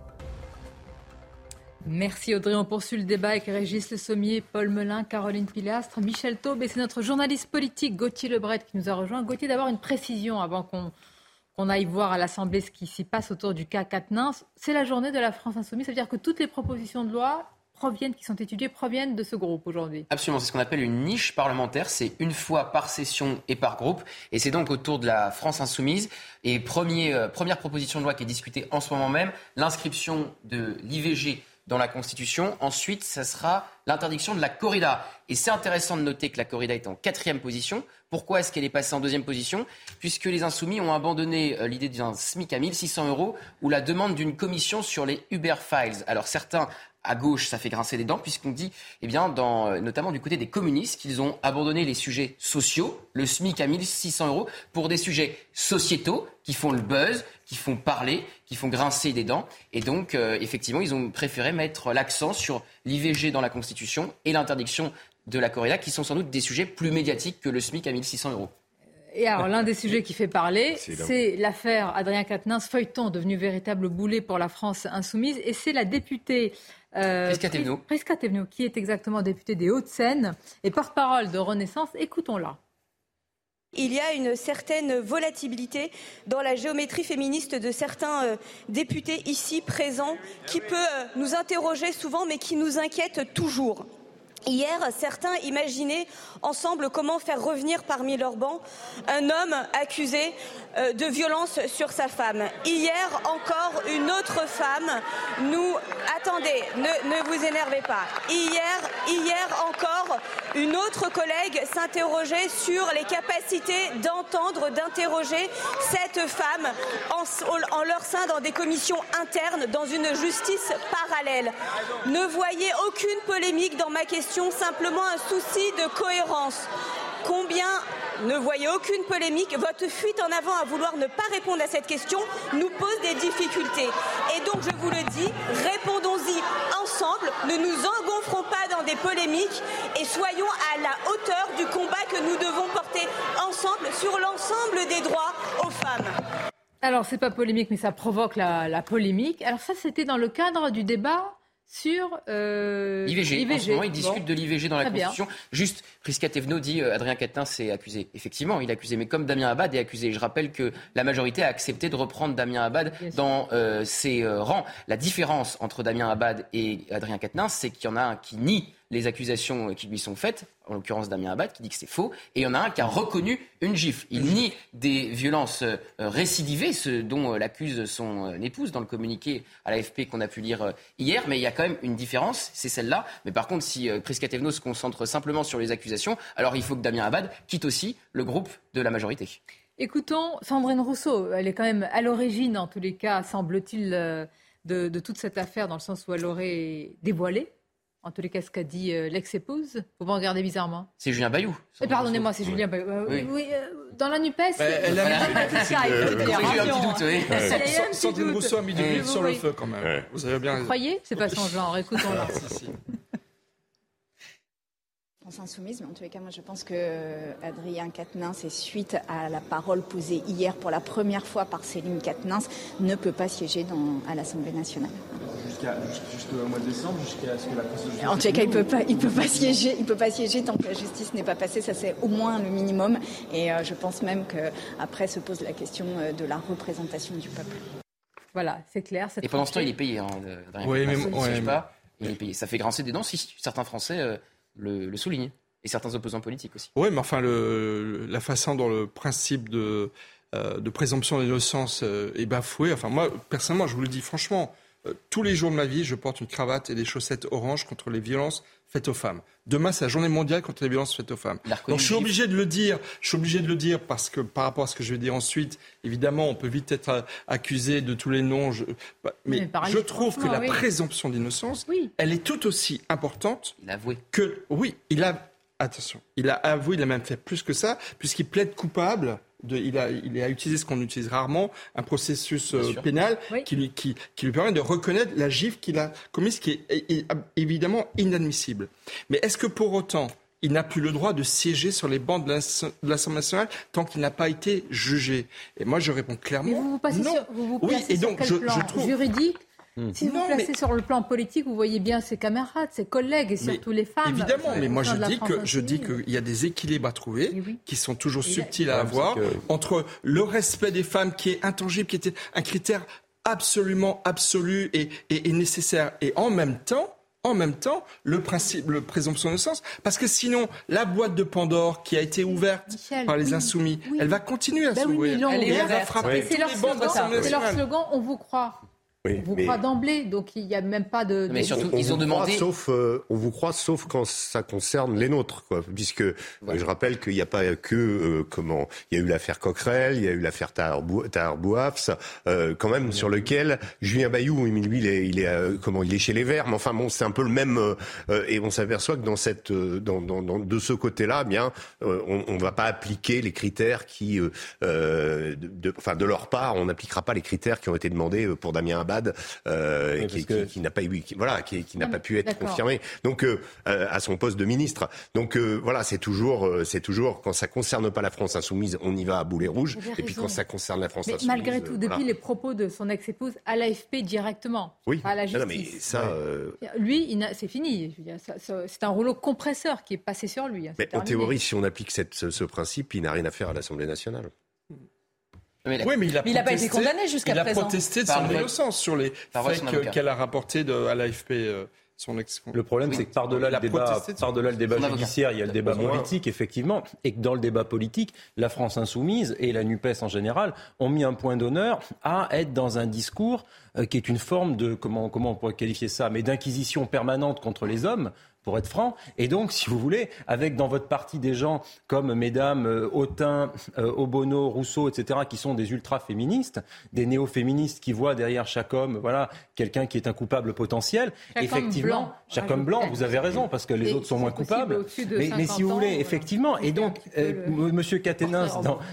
Merci Audrey. On poursuit le débat avec Régis Le Sommier, Paul Melun, Caroline Pilastre, Michel Taube et c'est notre journaliste politique Gauthier Lebret qui nous a rejoint. Gauthier, d'abord une précision avant qu'on aille voir à l'Assemblée ce qui s'y passe autour du cas Katnins. C'est la journée de la France Insoumise, ça veut dire que toutes les propositions de loi proviennent, qui sont étudiées, proviennent de ce groupe aujourd'hui. Absolument, c'est ce qu'on appelle une niche parlementaire, c'est une fois par session et par groupe, et c'est donc autour de la France insoumise. Et euh, première proposition de loi qui est discutée en ce moment même, l'inscription de l'IVG dans la Constitution. Ensuite, ça sera l'interdiction de la corrida. Et c'est intéressant de noter que la corrida est en quatrième position. Pourquoi est-ce qu'elle est passée en deuxième position? Puisque les insoumis ont abandonné euh, l'idée d'un SMIC à 1600 euros ou la demande d'une commission sur les Uber Files. Alors certains à gauche, ça fait grincer des dents, puisqu'on dit, eh bien, dans, euh, notamment du côté des communistes, qu'ils ont abandonné les sujets sociaux, le SMIC à 1600 euros, pour des sujets sociétaux qui font le buzz, qui font parler, qui font grincer des dents. Et donc, euh, effectivement, ils ont préféré mettre l'accent sur l'IVG dans la Constitution et l'interdiction de la corrida, qui sont sans doute des sujets plus médiatiques que le SMIC à 1600 euros. Et alors, l'un des sujets qui fait parler, c'est l'affaire Adrien Quatennens, feuilleton devenu véritable boulet pour la France insoumise. Et c'est la députée euh, Prisca qui est exactement députée des Hauts-de-Seine et porte-parole de Renaissance. Écoutons-la. Il y a une certaine volatilité dans la géométrie féministe de certains euh, députés ici présents qui peut euh, nous interroger souvent mais qui nous inquiète toujours. Hier, certains imaginaient ensemble comment faire revenir parmi leurs bancs un homme accusé euh, de violence sur sa femme. Hier encore, une autre femme nous... Attendez, ne, vous énervez pas. Hier, hier encore, une autre collègue s'interrogeait sur les capacités d'entendre, d'interroger cette femme en, en leur sein dans des commissions internes, dans une justice parallèle. Ne voyez aucune polémique dans ma question simplement un souci de cohérence. combien ne voyez aucune polémique. Votre fuite en avant à vouloir ne pas répondre à cette question nous pose des difficultés. Et donc, je vous le dis, répondons-y ensemble, ne nous engonfrons pas dans des polémiques et soyons à la hauteur du combat que nous devons porter ensemble sur l'ensemble des droits aux femmes. Alors, c'est pas polémique, mais ça provoque la, la polémique. Alors, ça, c'était dans le cadre du débat sur euh, l'IVG. En ce moment, ils discutent de l'IVG dans la Constitution. Juste, Prisca Thévenot dit euh, Adrien Quatennens est accusé. Effectivement, il est accusé, mais comme Damien Abad est accusé. Je rappelle que la majorité a accepté de reprendre Damien Abad dans euh, ses rangs. La différence entre Damien Abad et Adrien Quatennens, c'est qu'il y en a un qui nie les accusations qui lui sont faites, en l'occurrence Damien Abad, qui dit que c'est faux, et il y en a un qui a reconnu une gifle. Il nie des violences euh, récidivées, ce dont euh, l'accuse son euh, épouse dans le communiqué à l'AFP qu'on a pu lire hier, mais il y a quand même une différence, c'est celle-là. Mais par contre, si Prisca Thévenot se concentre simplement sur les accusations, alors il faut que Damien Abad quitte aussi le groupe de la majorité. Écoutons Sandrine Rousseau, elle est quand même à l'origine, en tous les cas, semble-t-il, de, de toute cette affaire, dans le sens où elle aurait dévoilé en tous les cas, ce qu'a dit euh, l'ex-épouse. Faut pas regarder bizarrement. C'est Julien Bayou. Eh, pardonnez-moi, c'est Julien Bayou. Euh, oui. Euh, dans la NUPES, elle a un petit doute, oui. Sandrine Rousseau a mis de l'huile sur le feu quand même. Vous avez bien Vous croyez? C'est pas son genre, écoutons-la. France Insoumise, mais en tous les cas, moi je pense que Adrien Quatennens, et suite à la parole posée hier pour la première fois par Céline Quatennens, ne peut pas siéger dans, à l'Assemblée nationale. Jusqu'au mois de décembre, jusqu'à ce que la Constitution. En tout cas, il peut pas, il peut pas siéger, il peut pas siéger tant que la justice n'est pas passée. Ça c'est au moins le minimum. Et euh, je pense même qu'après se pose la question euh, de la représentation du peuple. Voilà, c'est clair. Et pendant ce temps, il est payé. Hein, oui, mais, ouais, pas, il est payé. Ça fait grincer des dents si certains Français. Euh, le, le. Et certains opposants politiques aussi. Oui, mais enfin, la façon dont le principe de, euh, de présomption d'innocence euh, est bafoué, enfin, moi, personnellement, je vous le dis franchement, tous les jours de ma vie, je porte une cravate et des chaussettes oranges contre les violences faites aux femmes. Demain, c'est la journée mondiale contre les violences faites aux femmes. Donc, je suis obligé de le dire. Je suis obligé de le dire parce que par rapport à ce que je vais dire ensuite, évidemment, on peut vite être accusé de tous les noms. Bah, mais, je trouve que la présomption d'innocence, elle est tout aussi importante. Il a avoué. Que oui, il a attention, il a avoué, il a même fait plus que ça, puisqu'il plaide coupable. De, il, a, il, a, utilisé ce qu'on utilise rarement, un processus euh, pénal qui, lui, qui, qui, lui permet de reconnaître la gifle qu'il a commise, qui est, évidemment inadmissible. Mais est-ce que pour autant, il n'a plus le droit de siéger sur les bancs de l'Assemblée nationale tant qu'il n'a pas été jugé? Et moi, je réponds clairement vous vous non. Sur, vous vous oui, et donc je, je trouve juridique? Si vous placez sur le plan politique, vous voyez bien ses camarades, ses collègues et surtout les femmes. Évidemment, mais moi je dis, que, je dis qu'il y a des équilibres à trouver qui sont toujours subtils à avoir entre le respect des femmes qui est intangible, qui était un critère absolument absolu et, et, nécessaire, et en même temps, en même temps le principe, le présomption de sens, parce que sinon la boîte de Pandore qui a été ouverte par les insoumis, elle va continuer à ben s'ouvrir. et elle va frapper C'est leur slogan, on vous croit. Oui, on vous croit d'emblée, donc il n'y a même pas de. Mais surtout, ils ont demandé. Sauf, euh, on vous croit, sauf quand ça concerne les nôtres, quoi. Puisque je rappelle qu'il n'y a pas que euh, comment. Il y a eu l'affaire Coquerel, il y a eu l'affaire Tahar Bouafs, euh, quand même sur lequel Julien Bayou, lui, il est, il est comment, il est chez les Verts, mais enfin bon, c'est un peu le même. et on s'aperçoit que dans cette, dans, dans, dans, de ce côté-là, eh bien, on, ne va pas appliquer les critères qui, de, de, enfin, de leur part, on n'appliquera pas les critères qui ont été demandés pour Damien Abad euh, qui, n'a pas, voilà, qui, n'a pas pu être confirmé. Donc euh, à son poste de ministre. Donc euh, voilà, c'est toujours, c'est toujours quand ça concerne pas la France insoumise, on y va à boulet rouge. Et puis quand ça concerne la France mais insoumise, malgré tout, depuis les propos de son ex-épouse à l'AFP directement, oui. à la justice. ça, lui, c'est fini. C'est un rouleau compresseur qui est passé sur lui. Hein, mais en théorie, si on applique cette, ce principe, il n'a rien à faire à l'Assemblée nationale. Mais oui, mais il n'a pas été condamné jusqu'à présent. Il a protesté de son innocence sur les faits qu'elle a rapportés à l'AFP. Euh, son ex le problème, c'est que par-delà le débat, par-delà le débat judiciaire, il y a le débat politique, effectivement, et que dans le débat politique, la France insoumise et la NUPES en général ont mis un point d'honneur à être dans un discours euh, qui est une forme de, comment, comment on pourrait qualifier ça, mais d'inquisition permanente contre les hommes, pour être franc. Et donc, si vous voulez, avec dans votre parti des gens comme mesdames euh, Autain, euh, Obono, Rousseau, etc., qui sont des ultra-féministes, des néo-féministes qui voient derrière chaque homme, voilà, quelqu'un qui est un coupable potentiel. Chaque effectivement, homme chaque homme blanc, vous avez raison, parce que les autres sont moins coupables. Mais, si vous voulez, effectivement. Et donc, euh, le... Monsieur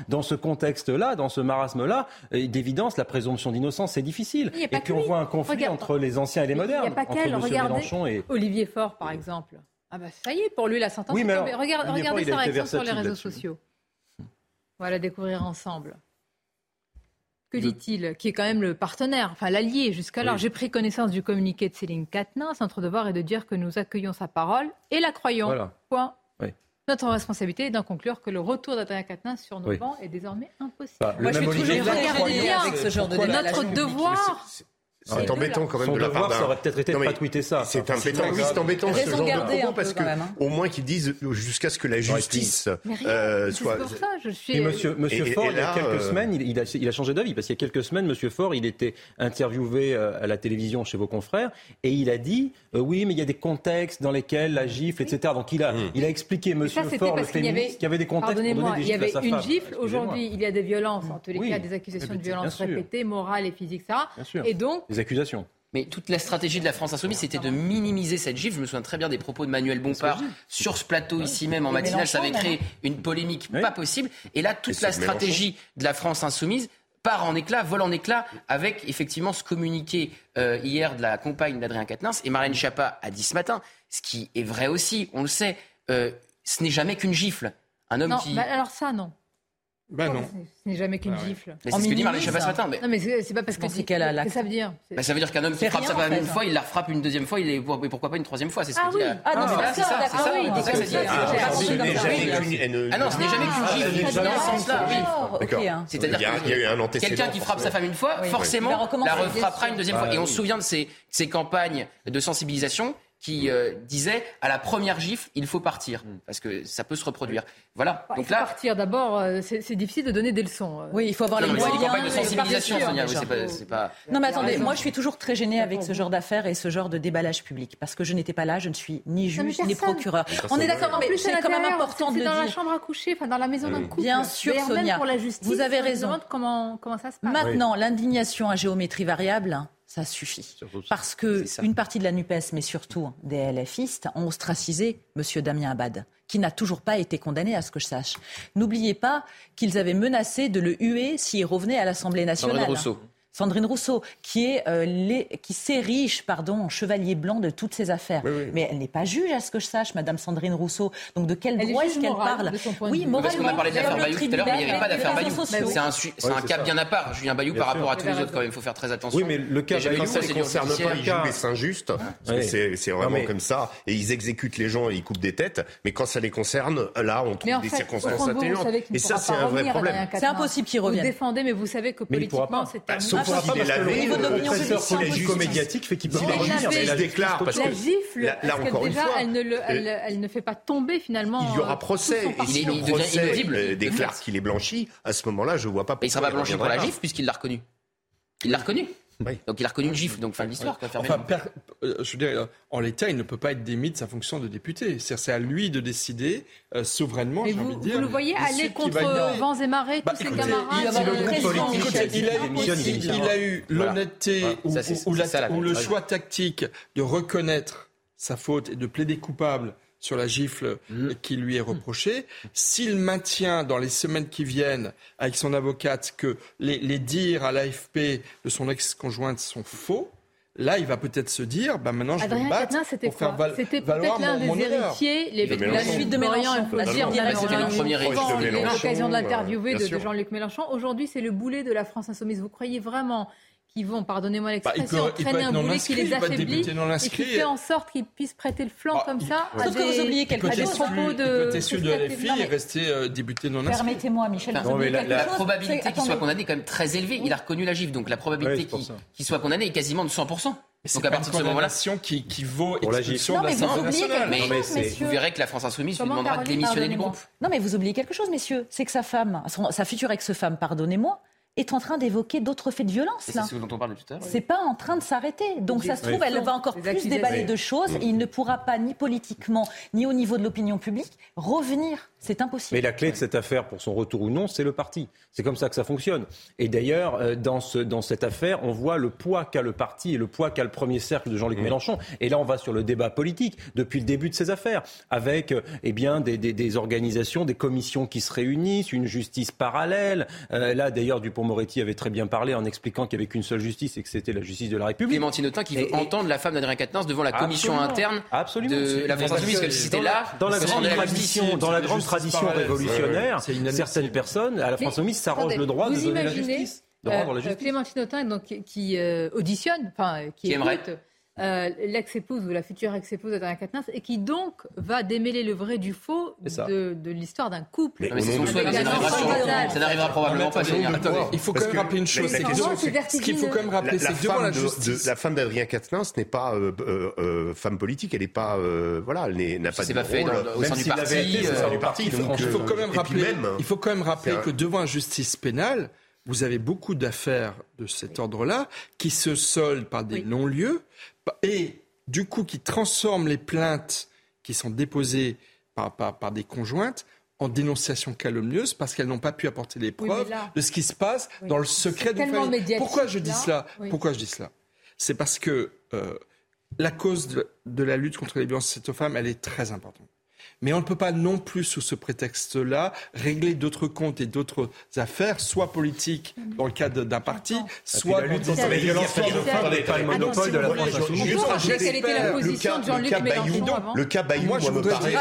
dans, ce contexte-là, dans ce marasme-là, euh, d'évidence, la présomption d'innocence, c'est difficile. Et qu'on voit un conflit entre les anciens et les modernes, entre M. Mélenchon et... Olivier Faure, par exemple exemple. Ah bah ça y est, pour lui, la sentence est tombée. Regardez sa réaction sur les réseaux sociaux. Voilà, découvrir ensemble. Que dit-il? Qui est quand même le partenaire, enfin l'allié jusqu'alors. J'ai pris connaissance du communiqué de Céline Katnin. Notre devoir est de dire que nous accueillons sa parole et la croyons. Point. Notre responsabilité est d'en conclure que le retour d'Adrien Katnin sur nos bancs est désormais impossible. Bah, Moi, je suis toujours regardé avec ce genre de. Notre devoir. C'est embêtant quand même Son de la part ça aurait peut-être été non, de pas tweeter ça. C'est enfin, embêtant, oui, c'est embêtant ce parce que même, au moins qu'ils disent euh, jusqu'à ce que la justice euh, soit. Pour ça, je suis... Et monsieur, monsieur Ford, il y a quelques euh, semaines, il, a, changé d'avis parce qu'il y a quelques semaines, Monsieur Ford, il était interviewé euh, à la télévision chez vos confrères et il a dit oui, mais il y a des contextes dans lesquels la gifle, etc. Donc il a, mmh. expliqué Monsieur ça, Ford, qu'il y avait des contextes. Pardonnez-moi, il y avait une gifle. Aujourd'hui, il y a des violences, en tous les cas, des accusations de violences répétées, morales et physiques, ça. Et donc des accusations. Mais toute la stratégie de la France Insoumise, c'était de minimiser cette gifle. Je me souviens très bien des propos de Manuel Bompard sur ce plateau ici même en matinale. Ça avait créé une polémique pas possible. Et là, toute la stratégie de la France Insoumise part en éclat, vole en éclat, avec effectivement ce communiqué euh, hier de la compagne d'Adrien Quatennens et Marlène Schiappa a dit ce matin, ce qui est vrai aussi, on le sait, euh, ce n'est jamais qu'une gifle. Un homme non, qui... Bah, alors ça, non. Ben non. Ce n'est jamais qu'une bah gifle. Mais c'est ce que dit ce matin. Non, mais c'est pas parce que c'est qu'elle a la. Qu'est-ce que ça veut dire bah, Ça veut dire qu'un homme qui frappe sa femme une fois, il la refrappe une deuxième fois, il est... et pourquoi pas une troisième fois C'est ce ah que oui. dit. Ah non, c'est ça, c'est ça. C'est ça Ce n'est jamais Ah non, ce n'est ah, jamais qu'une gifle. Dans ce sens-là, oui. C'est-à-dire que quelqu'un qui frappe sa femme une fois, forcément, la refrappera une deuxième fois. Et on se souvient de ces campagnes de sensibilisation qui euh, disait à la première gifle, il faut partir, parce que ça peut se reproduire. Voilà. Il faut partir d'abord, euh, c'est, difficile de donner des leçons. Euh. Oui, il faut avoir les moyens. C'est une campagne de sensibilisation, Sonia. C'est pas. Non, mais attendez, moi je suis toujours très gênée avec ce genre d'affaires et ce genre de déballage public, parce que je n'étais pas là, je ne suis ni juge ni procureur. On est d'accord, mais c'est quand même important de dire. dans la chambre à coucher, enfin dans la maison d'un couple. Bien sûr, Sonia. Vous avez raison. Comment ça se passe Maintenant, l'indignation à géométrie variable ça suffit. Parce que une partie de la NUPES, mais surtout des LFistes, ont ostracisé M. Damien Abad, qui n'a toujours pas été condamné à ce que je sache. N'oubliez pas qu'ils avaient menacé de le huer s'il revenait à l'Assemblée nationale. Sandrine Rousseau, qui est euh, les, qui s'érige pardon en chevalier blanc de toutes ses affaires. Mais elle n'est pas juge à ce que je sache, Madame Sandrine Rousseau. Donc de quel elle droit est-ce qu'elle parle Oui, moralement. Parce qu'on a parlé de Bayou tout à l'heure, mais il n'y avait pas d'affaire Bayou. C'est un, cas bien à part, Julien Bayou, par rapport à tous les autres quand même. Il faut faire très attention. Oui, mais le cas Bayou, ça ne concerne pas le cas. C'est injuste. C'est vraiment comme ça. Et ils exécutent les gens et ils coupent des têtes. Mais quand ça les concerne, là, on trouve des circonstances atténuantes. Et ça, c'est un vrai problème. C'est impossible qu'ils reviennent. Vous défendez, mais vous savez que politiquement, c'est s'il est lavé, le pression médiatique fait qu'il peut pas revenir. Mais la gifle, là encore une fois, euh, elle ne fait pas tomber finalement. Il y aura procès. Et si le procès euh, déclare qu'il est blanchi, à ce moment-là, je ne vois pas. Il sera pas blanchi pour la gifle puisqu'il l'a reconnu. Il l'a reconnu. Donc il a reconnu le gifle, donc fin de l'histoire. Enfin, euh, je veux dire, euh, en l'état, il ne peut pas être démis de sa fonction de député. C'est à lui de décider euh, souverainement, envie dire. Vous le voyez aller contre vents et marées, bah, tous ses camarades. Il, a, eu l'honnêteté ou, le choix tactique de reconnaître sa faute et de plaider coupable sur la gifle mm. qui lui est reprochée. S'il maintient dans les semaines qui viennent avec son avocate que les, dires à l'AFP de son ex-conjointe sont faux, Là, il va peut-être se dire, bah maintenant je vais me battre pour faire val C'était peut-être l'un des héritiers, de la suite de Mélenchon. C'était le premier héritier de l'occasion d'interviewer de, euh, Jean-Luc Mélenchon. Aujourd'hui, c'est le boulet de la France insoumise. Vous croyez vraiment qui vont, pardonnez-moi bah, l'expression, bah, un boulet qui les affaiblit et qui fait en sorte qu'ils puissent prêter le flanc bah, comme ça il, à, vous oubliez quelque chose. propos de... Côté sûr de la FI, il restait débuté non inscrit. Permettez-moi, Michel, la, probabilité qu'il soit condamné est quand même très élevée. Il a reconnu la gifle, donc la probabilité oui, qu'il soit condamné est quasiment de 100%. Donc à partir de ce moment-là, qui, qui vaut expulsion de nationale. Mais, vous verrez que la France insoumise lui demandera de démissionner du groupe. Non mais vous oubliez quelque chose, messieurs, c'est que sa femme, sa future ex-femme, pardonnez-moi, est en train d'évoquer d'autres faits de violence. C'est ce dont on parle tout à l'heure. C'est pas en train de s'arrêter. Donc ça se trouve, elle va encore plus déballer de choses et il ne pourra pas, ni politiquement, ni au niveau de l'opinion publique, revenir. C'est impossible. Mais la clé de cette affaire, pour son retour ou non, c'est le parti. C'est comme ça que ça fonctionne. Et d'ailleurs, euh, dans, ce, dans cette affaire, on voit le poids qu'a le parti et le poids qu'a le premier cercle de Jean-Luc Mmh. Mélenchon. Et là, on va sur le débat politique depuis le début de ces affaires, avec euh, eh bien, des, des- des organisations, des commissions qui se réunissent, une justice parallèle. Euh, là, d'ailleurs, Dupont-Moretti avait très bien parlé en expliquant qu'il n'y avait qu'une seule justice et que c'était la justice de la République. Clémentine Autain qui veut Et- et- entendre la femme d'Adrien Quatennens devant la commission Absolument. interne Absolument. de la France Insoumise, c'était là. Dans la grande tradition, dans la grande tradition révolutionnaire, C'est inadmissible. certaines personnes à la France Insoumise s'arrogent le droit de vous donner la justice, de euh, rendre la euh, justice. Clémentine Autain, donc, qui, euh, auditionne, enfin, qui, Qui aimerait. écoute euh, l'ex-épouse ou la future ex-épouse d'Adrien Quatennens et qui donc va démêler le vrai du faux de, de l'histoire d'un couple. Mais c'est son souhait, mais ça n'arrivera probablement pas. Il faut quand même rappeler une chose. ce- qu'il faut quand même rappeler, La, c'est la que devant femme la justice. la femme d'Adrien Quatennens n'est pas euh, euh, femme politique, elle n'est pas voilà, elle n'est- n'a pas C'est de pas fait rôle. Même sein du s'il avait parti. été, c'est du parti. Il faut, quand même rappeler, il faut quand même rappeler que devant la justice pénale, vous avez beaucoup d'affaires de cet ordre-là qui se soldent par des Oui. non-lieux et du coup qui transforment les plaintes qui sont déposées par, par, par des conjointes en dénonciations calomnieuses parce qu'elles n'ont pas pu apporter les preuves là- de ce qui se passe Oui. dans le secret d'une famille. Pourquoi je dis là. cela Oui. Pourquoi je dis cela C'est parce que euh, la cause de, de la lutte contre les violences faites aux femmes, elle est très importante. Mais on ne peut pas non plus, sous ce prétexte-là, régler d'autres comptes et d'autres affaires, soit politiques dans le cadre d'un parti, soit la lutte dans contre les violences pas le monopole de la France Le position cas, de le Jean-Luc cas Bayou, le cas Bayou, Moi, me paraît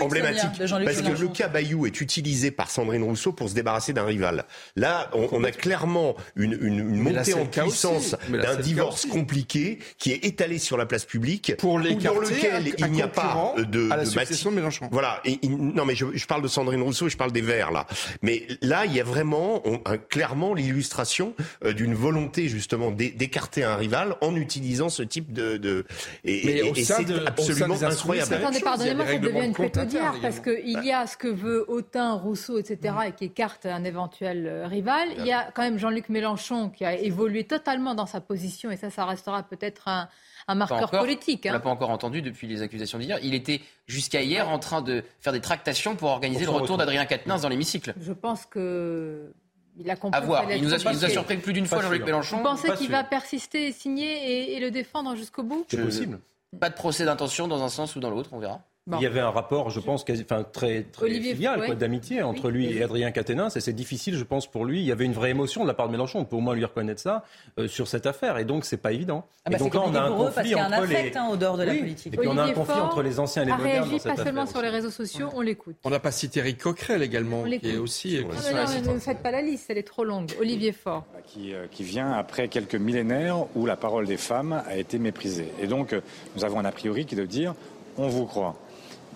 emblématique. Parce que Mélenchon. le cas Bayou est utilisé par Sandrine Rousseau pour se débarrasser d'un rival. Là, on, on a clairement une, une- une Mais là, montée en puissance d'un divorce compliqué qui est étalé sur la place publique, Pour dans lequel il n'y a pas de, à la de succession bâti- de Mélenchon. Voilà. Et, il- non, mais je, je parle de Sandrine Rousseau je parle des Verts là. Mais là, il y a vraiment on- un- clairement l'illustration euh, d'une volonté justement d'é- d'écarter un rival en utilisant ce type de. de et Mais et- au et sein c'est de- au sein absolument incroyable. Attendez, pardonnez-moi, ça devient une internes parce qu'il y a ce que veut Autain, Rousseau, etc. et qui écarte un éventuel euh, rival. Il y a quand même Jean-Luc Mélenchon qui a évolué totalement dans sa position et ça, ça restera peut-être un, un marqueur encore. politique. On hein. l'a pas encore entendu depuis les accusations d'hier. Il était jusqu'à hier en train de faire des tractations pour organiser Pour le retour retour. d'Adrien Quatennens dans l'hémicycle. Je pense que il a compris. À voir. qu'il allait Il nous a, être il nous a compliqué. surpris plus d'une fois, Jean-Luc. Mélenchon. Vous pensez qu'il va persister, et signer et, et le défendre jusqu'au bout? C'est possible. Pas de procès d'intention dans un sens ou dans l'autre, on verra. Bon. Il y avait un rapport, je pense, quasi, enfin, très, très Olivier filial, quoi, d'amitié entre Oui. lui et Adrien Quatennens. Et c'est difficile, je pense, pour lui. Il y avait une vraie émotion de la part de Mélenchon. On peut au moins lui reconnaître ça euh, sur cette affaire. Et donc, c'est pas évident. Ah et bah, donc c'est là, on a un pour eux parce conflit qu'il y a un entre affect les. hein, au dehors de la politique. Et puis on a un conflit entre les anciens et les modernes dans réagi cette pas seulement sur les réseaux sociaux, on l'écoute. On n'a pas cité Eric Coquerel également, On qui est aussi. Ah, mais non, mais ne faites pas la liste, elle est trop longue. Olivier Faure. qui, euh, qui vient après quelques millénaires où la parole des femmes a été méprisée. Et donc, euh, nous avons un a priori qui de dire on vous croit.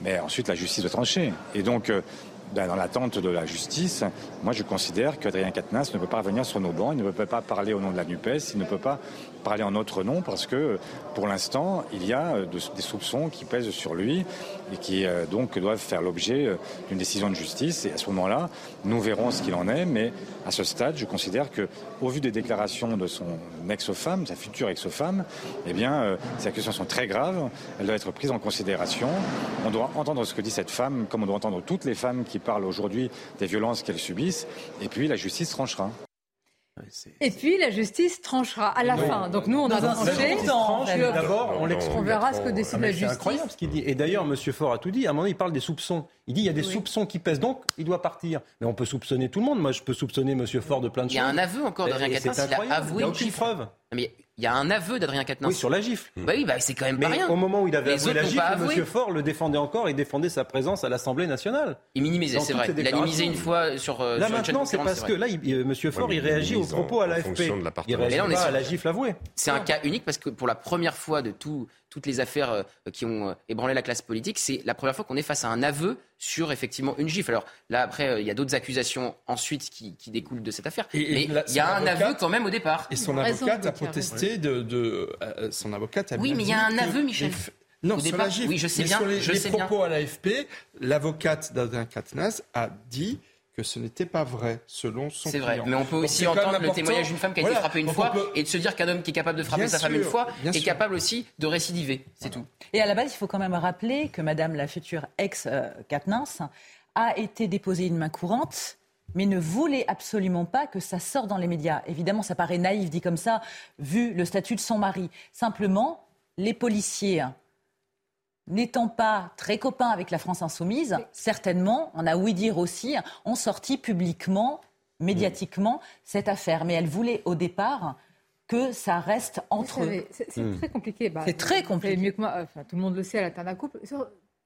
Mais ensuite, la justice doit trancher. Et donc, euh, ben, dans l'attente de la justice, moi je considère qu'Adrien Quatennens ne peut pas revenir sur nos bancs, il ne peut pas parler au nom de la NUPES, il ne peut pas parler en notre nom parce que pour l'instant, il y a euh, de- des soupçons qui pèsent sur lui et qui euh, donc doivent faire l'objet euh, d'une décision de justice. Et à ce moment-là, nous verrons ce qu'il en est. Mais à ce stade, je considère que, au vu des déclarations de son ex-femme, sa future ex-femme, eh bien, ces accusations sont très graves. Elles doivent être prises en considération. On doit entendre ce que dit cette femme, comme on doit entendre toutes les femmes qui parlent aujourd'hui des violences qu'elles subissent. Et puis, la justice tranchera. Et puis la justice tranchera à la fin. Donc nous, on a Dans un tranché. D'abord, on. On verra ce que décide la mais C'est justice. incroyable ce qu'il dit. Et d'ailleurs, M. Faure a tout dit. À un moment, il parle des soupçons. Il dit il y a des soupçons qui pèsent, donc il doit partir. Mais on peut soupçonner tout le monde. Moi, je peux soupçonner M. Faure de plein de Il choses. y a un aveu encore Et c'est Quatennens. Il a incroyable. avoué Il une preuve. Mais il y a un aveu d'Adrien Quatennens. Oui, sur la gifle. Bah oui, bah, c'est quand même Mais pas rien. au moment où il avait Les avoué la gifle. M. Faure le défendait encore et défendait sa présence à l'Assemblée nationale. Il minimisait, c'est vrai. Il a minimisé une fois sur. euh, Là sur maintenant, c'est parce que là, il- euh, M. Faure, il il réagit aux en- propos à l'AFP. Il réagit Mais là, on est pas sur- à la gifle avouée. C'est un cas unique parce que pour la première fois de tout- toutes les affaires euh, qui ont euh, ébranlé la classe politique, c'est la première fois qu'on est face à un aveu sur effectivement une gifle. Alors là, après, euh, il y a d'autres accusations ensuite qui, qui découlent de cette affaire. Et- et mais la- il y a un aveu quand même au départ. Et son avocate a protesté de, de euh, son avocate a Oui, mais il y a un aveu, Michel. Non, sur la gifle. oui, je sais Mais bien, Sur les, je les sais bien. propos à l'AFP, l'avocate d'Adrien Quatennens a dit que ce n'était pas vrai, selon son C'est vrai, mais on peut aussi entendre le témoignage d'une femme qui a Voilà. été frappée une Donc, fois peut- et de se dire qu'un homme qui est capable de frapper Bien sa femme une fois est sûr. capable aussi de récidiver. C'est tout. Et à la base, il faut quand même rappeler que Madame la future ex-Katnins a été déposée une main courante mais ne voulait absolument pas que ça sorte dans les médias. Évidemment, ça paraît naïf dit comme ça, vu le statut de son mari. Simplement, les policiers, n'étant pas très copains avec la France insoumise, certainement, on a ouï dire aussi, ont sorti publiquement, médiatiquement, cette affaire. Mais elle voulait au départ que ça reste entre eux. C'est c'est très compliqué. Bah, C'est très vous compliqué. savez mieux que moi. Enfin, tout le monde le sait à l'interne d'un couple.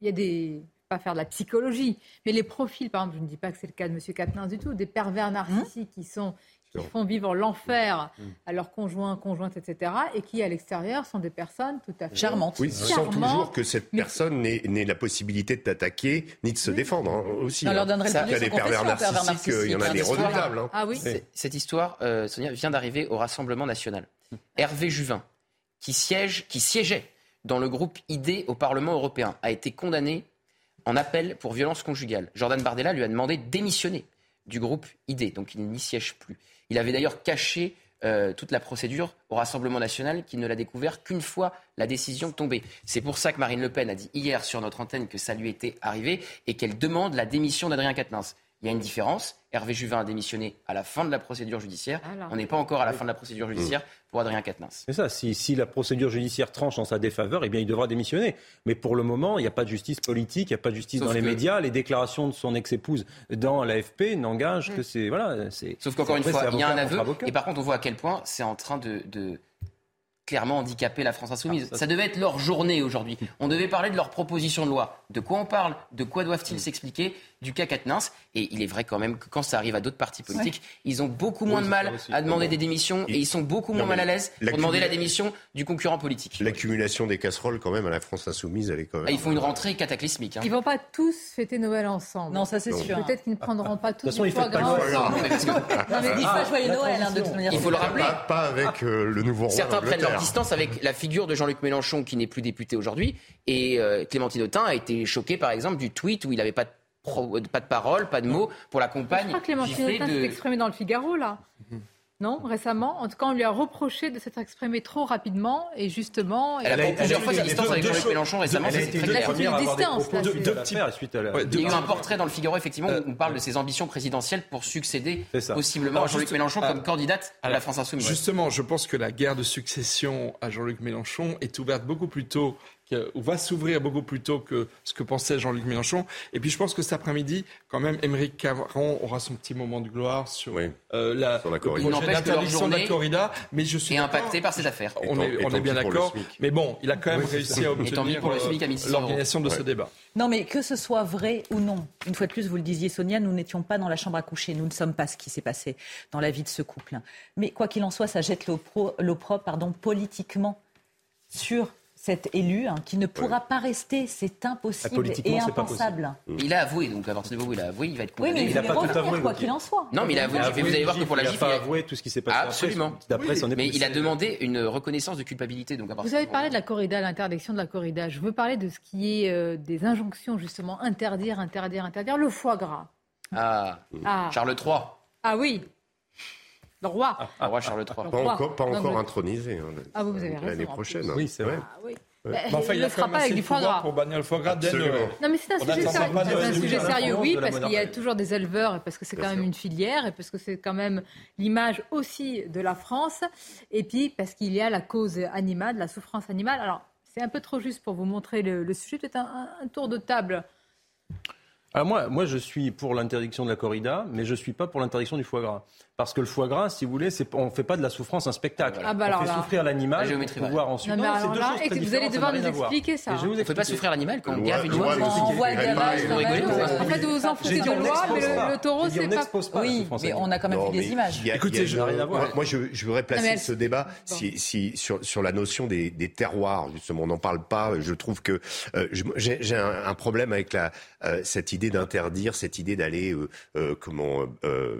Il y a des pas faire de la psychologie, mais les profils, par exemple, je ne dis pas que c'est le cas de M. Katnins du tout, des pervers narcissiques qui sont qui font vivre l'enfer à leurs conjoints, conjointes, etc., et qui, à l'extérieur, sont des personnes tout à fait charmantes. Oui, sans charmantes. toujours que cette personne n'ait n'ait la possibilité de t'attaquer ni de se défendre hein, aussi. On leur hein. donnerait le Il y a des de pervers pervers narcissiques, euh, il y en a des narcissiques. redoutables. hein. Ah oui Cette histoire, euh, Sonia, vient d'arriver au Rassemblement national. Hervé Juvin, qui, siège, qui siégeait dans le groupe ID au Parlement européen, a été condamné en appel pour violence conjugale. Jordan Bardella lui a demandé de démissionner du groupe ID, donc il n'y siège plus. Il avait d'ailleurs caché euh, toute la procédure au Rassemblement national, qui ne l'a découvert qu'une fois la décision tombée. C'est pour ça que Marine Le Pen a dit hier sur notre antenne que ça lui était arrivé et qu'elle demande la démission d'Adrien Quatennens. Il y a une différence. Hervé Juvin a démissionné à la fin de la procédure judiciaire. Alors. On n'est pas encore à la fin de la procédure judiciaire pour Adrien Quatennens. C'est ça, si, si la procédure judiciaire tranche en sa défaveur, eh bien il devra démissionner. Mais pour le moment, il n'y a pas de justice politique, il n'y a pas de justice Sauf dans les que- médias. Les déclarations de son ex-épouse dans l'AFP n'engagent que c'est... Voilà, c'est Sauf qu'encore une fois, il y a un aveu. Et par contre, on voit à quel point c'est en train de, de clairement handicaper la France insoumise. Ah, ça, ça, devait être leur journée aujourd'hui. On devait parler de leur proposition de loi. De quoi on parle? De quoi doivent-ils s'expliquer? Du cas Quatennens. Et il est vrai quand même que quand ça arrive à d'autres partis politiques, ils ont beaucoup moins Oui, de mal aussi. à demander des démissions et ils sont beaucoup Non, moins mal à l'aise la pour demander la démission du concurrent politique. L'accumulation des casseroles, quand même, à la France insoumise, elle est quand même. Ah, ils font une rentrée cataclysmique. hein. Ils vont pas tous fêter Noël ensemble. Non, ça c'est sûr. Peut-être qu'ils ne prendront pas tous façon, du ils foie gras. Non, mais parce que Non, mais dites pas joyeux Noël, hein, de toute manière. Il faut le rappeler. Pas, pas avec euh, le nouveau roi Certains prennent leur distance avec la figure de Jean-Luc Mélenchon qui n'est plus député aujourd'hui. Et euh, Clémentine Autain a été choquée par exemple du tweet où il n'avait pas de, pas de parole, pas de mots pour la Je compagne. crois que Clémentine Autain s'est de... exprimée dans le Figaro, là. Non, récemment. En tout cas, on lui a reproché de s'être exprimée trop rapidement et justement. Elle a Elle a pris été- plusieurs fois été- sa distance avec Jean-Luc Mélenchon récemment, Elle a c'est été très deux premières à avoir des propos de, de suite à la... Ouais, Il y a eu un portrait dans le Figaro, effectivement, où on parle de ses ambitions présidentielles pour succéder possiblement Alors, à Jean-Luc Mélenchon ah, comme candidate à la France Insoumise. Justement, je pense que la guerre de succession à Jean-Luc Mélenchon est ouverte beaucoup plus tôt, va s'ouvrir beaucoup plus tôt que ce que pensait Jean-Luc Mélenchon. Et puis je pense que cet après-midi, quand même, Émeric Caron aura son petit moment de gloire sur, Oui. euh, la, Sur la corrida. De la corrida. Mais je suis Et d'accord. impacté par cette affaire. On est, on est bien d'accord. Mais bon, il a quand même réussi à obtenir pour le euh, SMIC à 1600 euros. l'organisation de ce débat. Non, mais que ce soit vrai ou non, une fois de plus, vous le disiez, Sonia, nous n'étions pas dans la chambre à coucher. Nous ne sommes pas ce qui s'est passé dans la vie de ce couple. Mais quoi qu'il en soit, ça jette l'oppro- l'opprobre politiquement sur cet élu hein, qui ne pourra pas rester. C'est impossible politiquement, et c'est pas impensable. Il a avoué, donc à partir du moment où il a avoué, il va être Oui, condamné. mais il, Il a va pas tout avoué, quoi qu'il en soit. Non, mais il a avoué, vous allez voir que pour la n'a pas il a- avoué tout ce qui s'est passé après, Absolument. d'après son Mais il a demandé une reconnaissance de culpabilité. Donc à partir Vous avez parlé de la corrida, l'interdiction de la corrida. Je veux parler de ce qui est euh, des injonctions, justement. Interdire, interdire, interdire. Le foie gras. Ah, Ah, Charles III. ah oui. Le roi. Le roi Charles III. Le Pas roi. encore, pas Non, encore mais- intronisé. hein, Ah, vous avez raison, L'année prochaine. hein. Oui, c'est vrai. Ah oui. Ouais. Bah, enfin, il il ne a le fera pas avec du foie gras. pour bannir le foie gras dès. Noël. Non, mais c'est un sujet sérieux. un sujet oui, parce qu'il y a toujours des éleveurs et parce que c'est quand même sûr. une filière et parce que c'est quand même l'image aussi de la France et puis parce qu'il y a la cause animale, la souffrance animale. Alors, c'est un peu trop juste pour vous montrer le, le sujet. Peut-être un, tour de table. Alors moi, moi, je suis pour l'interdiction de la corrida, mais je suis pas pour l'interdiction du foie gras. Parce que le foie gras, si vous voulez, on fait pas de la souffrance un spectacle. Ah bah on alors fait là. souffrir La l'animal géométrie pour pouvoir ensuite. Non, mais Non, deux là, choses et vous allez devoir nous expliquer ça. Je vais vous On ne fait pas souffrir l'animal quand on gave une oie. On voit le gavage, En fait, vous vous en J'ai foutez dit, de on loi, mais le, taureau, c'est pas. la Oui, mais on a quand même vu des images. Écoutez, je- rien à voir. moi, je, voudrais placer ce débat sur, la notion des, terroirs. Justement, on n'en parle pas. Je trouve que euh, j'ai un, problème avec la, euh, cette idée idée d'interdire, cette idée d'aller comment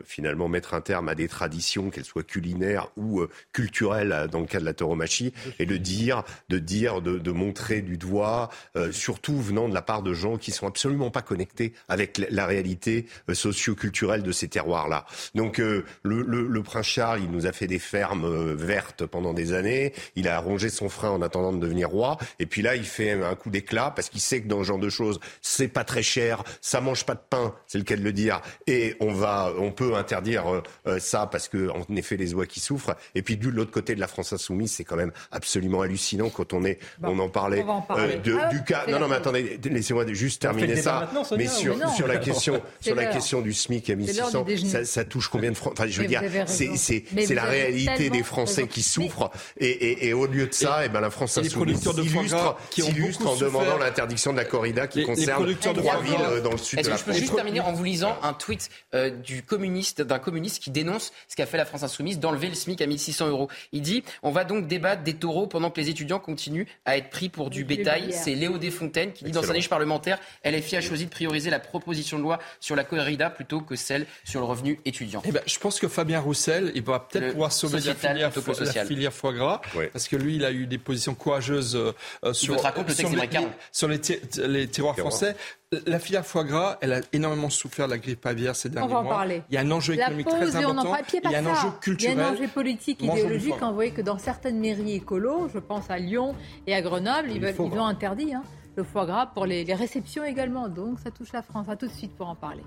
finalement mettre un terme à des traditions, qu'elles soient culinaires ou culturelles dans le cas de la tauromachie, et de dire, de dire, de, de montrer du doigt, surtout venant de la part de gens qui sont absolument pas connectés avec la réalité socio-culturelle de ces terroirs-là. Donc le, le, le, prince Charles, il nous a fait des fermes vertes pendant des années, il a rongé son frein en attendant de devenir roi, et puis là il fait un coup d'éclat parce qu'il sait que dans ce genre de choses, c'est pas très cher, ça mange pas de pain, c'est le cas de le dire, et on va, on peut interdire euh, euh, ça parce que en effet les oies qui souffrent. Et puis de l'autre côté de la France insoumise, c'est quand même absolument hallucinant quand on est, on en parlait euh, de, ah, du cas. Non non mais attendez, laissez-moi juste terminer ça. mais sur sur la question sur la question du SMIC à 1600, ça, ça, touche combien de francs Enfin je veux dire, c'est c'est c'est la réalité des Français qui souffrent. Et, et, et, au lieu de ça, et, eh ben la France insoumise s'illustre en demandant l'interdiction de la corrida qui concerne trois villes dans le sud de la France. Je peux juste terminer en vous lisant un tweet du communiste d'un communiste qui dénonce ce qu'a fait la France insoumise d'enlever le SMIC à 1600 euros. Il dit on va donc débattre des taureaux pendant que les étudiants continuent à être pris pour du bétail. C'est Léo Desfontaines qui dit dans sa niche parlementaire LFI a choisi de prioriser la proposition de loi sur la corrida plutôt que celle sur le revenu étudiant. Eh ben, je pense que Fabien Roussel, il va peut-être pouvoir sauver la filière, la filière, foie gras parce que lui, il a eu des positions courageuses euh, sur, sur, les, sur les, les terroirs français. La filière foie gras, elle a énormément souffert de la grippe aviaire ces derniers on va en Parler. Il y a un enjeu économique très important. il y a un enjeu culturel. Il y a un enjeu politique, idéologique. On voit que dans certaines mairies écolos, je pense à Lyon et à Grenoble, ils, veulent, ils ont interdit hein, le foie gras pour les, les réceptions également. Donc ça touche la France. À tout de suite pour en parler.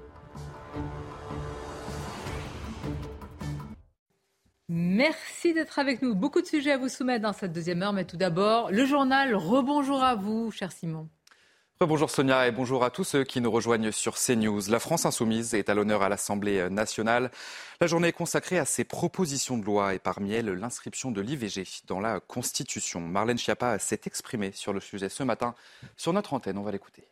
Merci d'être avec nous. Beaucoup de sujets à vous soumettre dans cette deuxième heure, mais tout d'abord, le journal. Rebonjour à vous, cher Simon. Bonjour Sonia et bonjour à tous ceux qui nous rejoignent sur CNews. La France insoumise est à l'honneur à l'Assemblée nationale. La journée est consacrée à ses propositions de loi et parmi elles l'inscription de l'IVG dans la Constitution. Marlène Schiappa s'est exprimée sur le sujet ce matin sur notre antenne. On va l'écouter.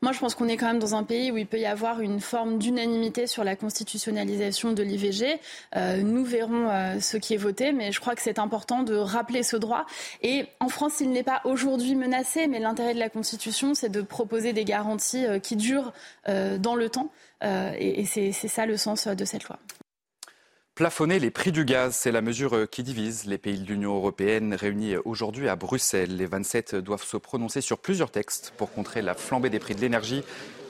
Moi, je pense qu'on est quand même dans un pays où il peut y avoir une forme d'unanimité sur la constitutionnalisation de l'IVG. Euh, nous verrons euh, ce qui est voté, mais je crois que c'est important de rappeler ce droit. Et en France, il n'est pas aujourd'hui menacé, mais l'intérêt de la Constitution, c'est de proposer des garanties euh, qui durent dans le temps. et c'est ça le sens de cette loi. Plafonner les prix du gaz, c'est la mesure qui divise les pays de l'Union européenne réunis aujourd'hui à Bruxelles. Les 27 doivent se prononcer sur plusieurs textes pour contrer la flambée des prix de l'énergie.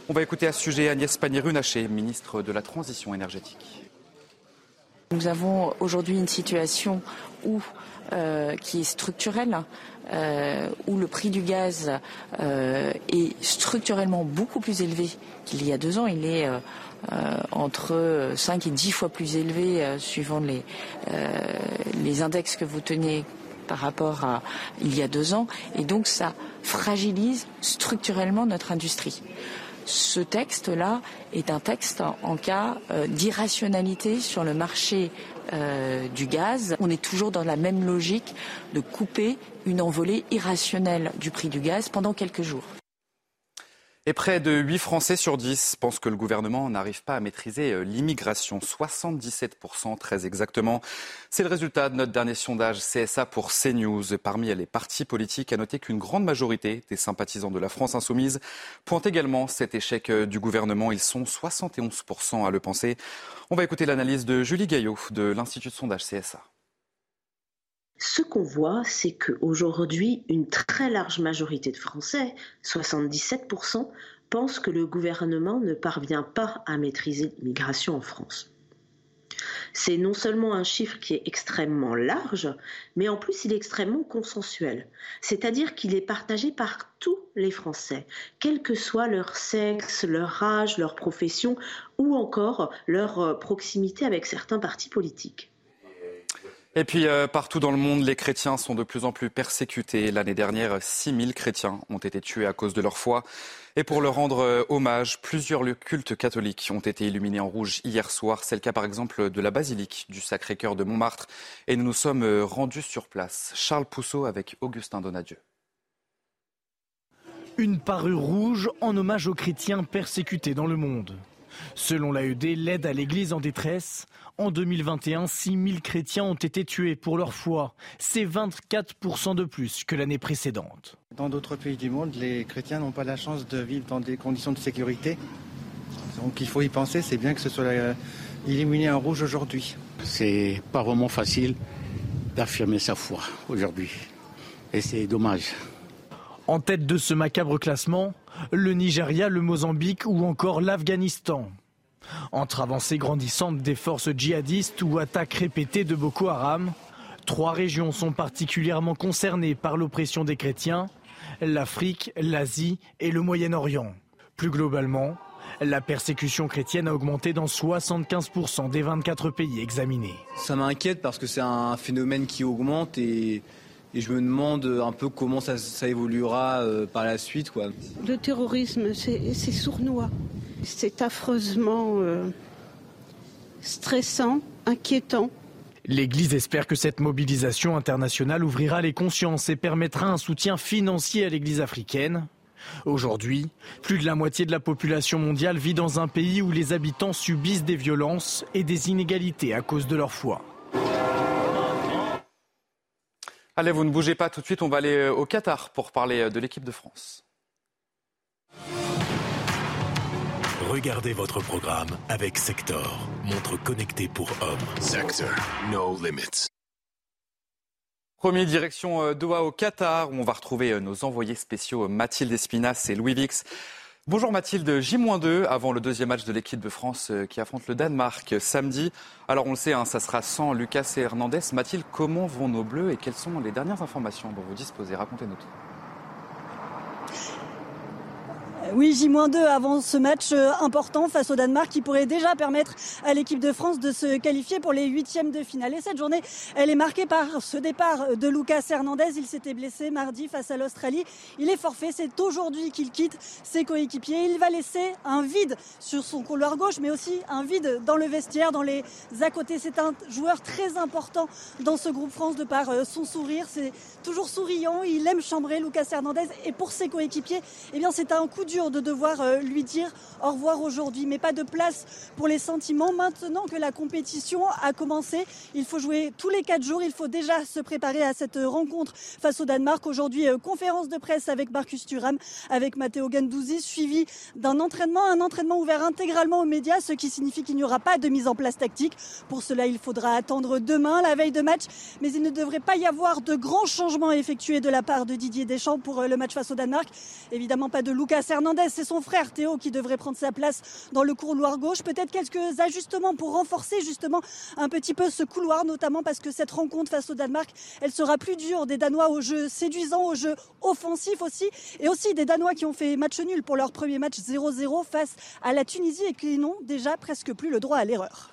On va écouter à ce sujet Agnès Pannier-Runacher, ministre de la Transition énergétique. Nous avons aujourd'hui une situation euh, qui est structurelle, euh, où le prix du gaz euh, est structurellement beaucoup plus élevé qu'il y a deux ans. Il est euh, entre 5 et 10 fois plus élevé euh, suivant les, euh, les index que vous tenez par rapport à il y a deux ans. Et donc ça fragilise structurellement notre industrie. Ce texte-là est un texte en, cas d'irrationalité sur le marché du gaz. On est toujours dans la même logique de couper une envolée irrationnelle du prix du gaz pendant quelques jours. Et près de 8 Français sur 10 pensent que le gouvernement n'arrive pas à maîtriser euh, l'immigration. 77% très exactement. C'est le résultat de notre dernier sondage CSA pour CNews. Parmi les partis politiques, à noter qu'une grande majorité des sympathisants de la France insoumise pointent également cet échec euh, du gouvernement. Ils sont 71% à le penser. On va écouter l'analyse de Julie Gaillot de l'Institut de sondage CSA. Ce qu'on voit, c'est qu'aujourd'hui, une très large majorité de Français, 77%, pensent que le gouvernement ne parvient pas à maîtriser l'immigration en France. C'est non seulement un chiffre qui est extrêmement large, mais en plus il est extrêmement consensuel. C'est-à-dire qu'il est partagé par tous les Français, quel que soit leur sexe, leur âge, leur profession ou encore leur euh, proximité avec certains partis politiques. Et puis euh, partout dans le monde, les chrétiens sont de plus en plus persécutés. L'année dernière, 6000 chrétiens ont été tués à cause de leur foi. Et pour leur rendre euh, hommage, plusieurs cultes catholiques ont été illuminés en rouge hier soir. C'est le cas par exemple de la basilique du Sacré-Cœur de Montmartre. Et nous nous sommes euh, rendus sur place. Charles Pousseau avec Augustin Donadieu. Une parure rouge en hommage aux chrétiens persécutés dans le monde. Selon l'AED, l'aide à l'Église en détresse, en 2021, 6 000 chrétiens ont été tués pour leur foi. C'est 24% de plus que l'année précédente. Dans d'autres pays du monde, les chrétiens n'ont pas la chance de vivre dans des conditions de sécurité. Donc il faut y penser, c'est bien que ce soit euh, éliminé en rouge aujourd'hui. C'est pas vraiment facile d'affirmer sa foi aujourd'hui. Et c'est dommage. En tête de ce macabre classement, le Nigeria, le Mozambique ou encore l'Afghanistan. Entre avancées grandissantes des forces djihadistes ou attaques répétées de Boko Haram, trois régions sont particulièrement concernées par l'oppression des chrétiens, l'Afrique, l'Asie et le Moyen-Orient. Plus globalement, la persécution chrétienne a augmenté dans 75% des 24 pays examinés. Ça m'inquiète parce que c'est un phénomène qui augmente et et je me demande un peu comment ça, évoluera euh, par la suite. Quoi. Le terrorisme, c'est sournois. C'est affreusement euh, stressant, inquiétant. L'Église espère que cette mobilisation internationale ouvrira les consciences et permettra un soutien financier à l'Église africaine. Aujourd'hui, plus de la moitié de la population mondiale vit dans un pays où les habitants subissent des violences et des inégalités à cause de leur foi. Allez, vous ne bougez pas tout de suite, on va aller euh, au Qatar pour parler euh, de l'équipe de France. Regardez votre programme avec Sector, montre connectée pour hommes. Sector, no limits. Premier direction euh, Doha au Qatar, où on va retrouver nos envoyés spéciaux Mathilde Espinas et Louis Vix. Bonjour Mathilde, J-2 avant le deuxième match de l'équipe de France euh, qui affronte le Danemark samedi. Alors on le sait, hein, ça sera sans Lucas et Hernandez. Mathilde, comment vont nos Bleus et quelles sont les dernières informations dont vous disposez? Racontez-nous tout. Oui, J-2 avant ce match euh, important face au Danemark qui pourrait déjà permettre à l'équipe de France de se qualifier pour les huitièmes de finale. Et cette journée, elle est marquée par ce départ de Lucas Hernandez. Il s'était blessé mardi face à l'Australie. Il est forfait. C'est aujourd'hui qu'il quitte ses coéquipiers. Il va laisser un vide sur son couloir gauche, mais aussi un vide dans le vestiaire, dans les à côté. C'est un joueur très important dans ce groupe France de par euh, son sourire. C'est toujours souriant. Il aime chambrer Lucas Hernandez. Et pour ses coéquipiers, eh bien, c'est un coup dur de devoir euh, lui dire au revoir aujourd'hui. Mais pas de place pour les sentiments. Maintenant que la compétition a commencé, il faut jouer tous les quatre jours. Il faut déjà se préparer à cette rencontre face au Danemark. Aujourd'hui, euh, conférence de presse avec Marcus Thuram, avec Matteo Gandouzi, suivi d'un entraînement, un entraînement ouvert intégralement aux médias, ce qui signifie qu'il n'y aura pas de mise en place tactique. Pour cela, il faudra attendre demain, la veille de match. Mais il ne devrait pas y avoir de grands changements effectués de la part de Didier Deschamps pour euh, le match face au Danemark. Évidemment, pas de Lucas Hernandez c'est son frère Théo qui devrait prendre sa place dans le couloir gauche. Peut-être quelques ajustements pour renforcer justement un petit peu ce couloir, notamment parce que cette rencontre face au Danemark, elle sera plus dure. Des Danois au jeu séduisant, au jeu offensif aussi, et aussi des Danois qui ont fait match nul pour leur premier match 0-0 face à la Tunisie et qui n'ont déjà presque plus le droit à l'erreur.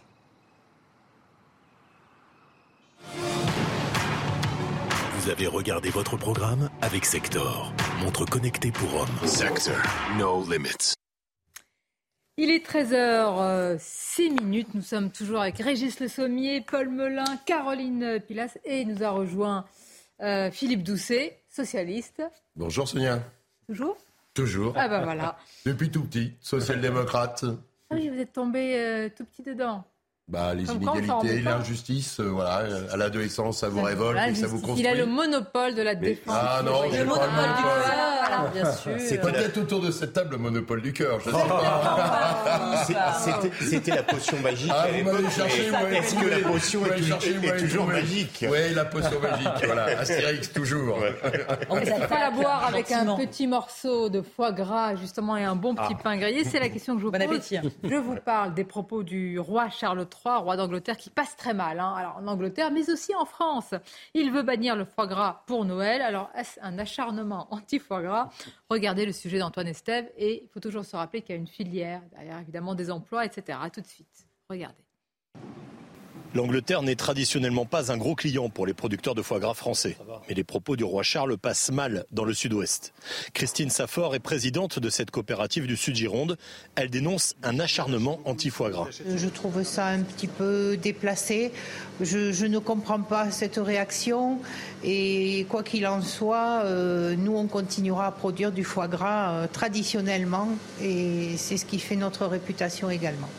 Vous avez regardé votre programme avec Sector, montre connectée pour hommes. Sector, no limits. Il est 13h06 minutes. Nous sommes toujours avec Régis Le Sommier, Paul Melun, Caroline Pilas et nous a rejoint euh, Philippe Doucet, socialiste. Bonjour Sonia. Toujours? Toujours. Ah ben voilà. Depuis tout petit, social-démocrate. Ah oui, vous êtes tombé euh, tout petit dedans. Bah, les inégalités, l'injustice, euh, voilà, à l'adolescence, ça vous révolte et ça vous construit. Il a le monopole de la défense. Ah non, j'ai le pas monopole du cœur, bien sûr. C'est peut-être autour de cette table le monopole du cœur. Je sais pas. C'était la potion magique. Ah, vous m'avez cherché, vous m'avez Est-ce que la potion est, cherché, est toujours magique? Oui, la potion magique, voilà. Astérix, toujours. On va pas la boire avec un petit morceau de foie gras, justement, et un bon petit pain grillé. C'est la question que je vous pose. Je vous parle des propos du roi Charles III roi d'Angleterre, qui passe très mal. Hein. Alors en Angleterre, mais aussi en France. Il veut bannir le foie gras pour Noël. Alors est-ce un acharnement anti-foie gras? Regardez le sujet d'Antoine Estève. Et il faut toujours se rappeler qu'il y a une filière derrière, évidemment, des emplois, etc. A tout de suite. Regardez. L'Angleterre n'est traditionnellement pas un gros client pour les producteurs de foie gras français. Mais les propos du roi Charles passent mal dans le sud-ouest. Christine Saffort est présidente de cette coopérative du Sud-Gironde. Elle dénonce un acharnement anti-foie gras. Je trouve ça un petit peu déplacé. Je, ne comprends pas cette réaction. Et quoi qu'il en soit, euh, nous, on continuera à produire du foie gras euh, traditionnellement. Et c'est ce qui fait notre réputation également.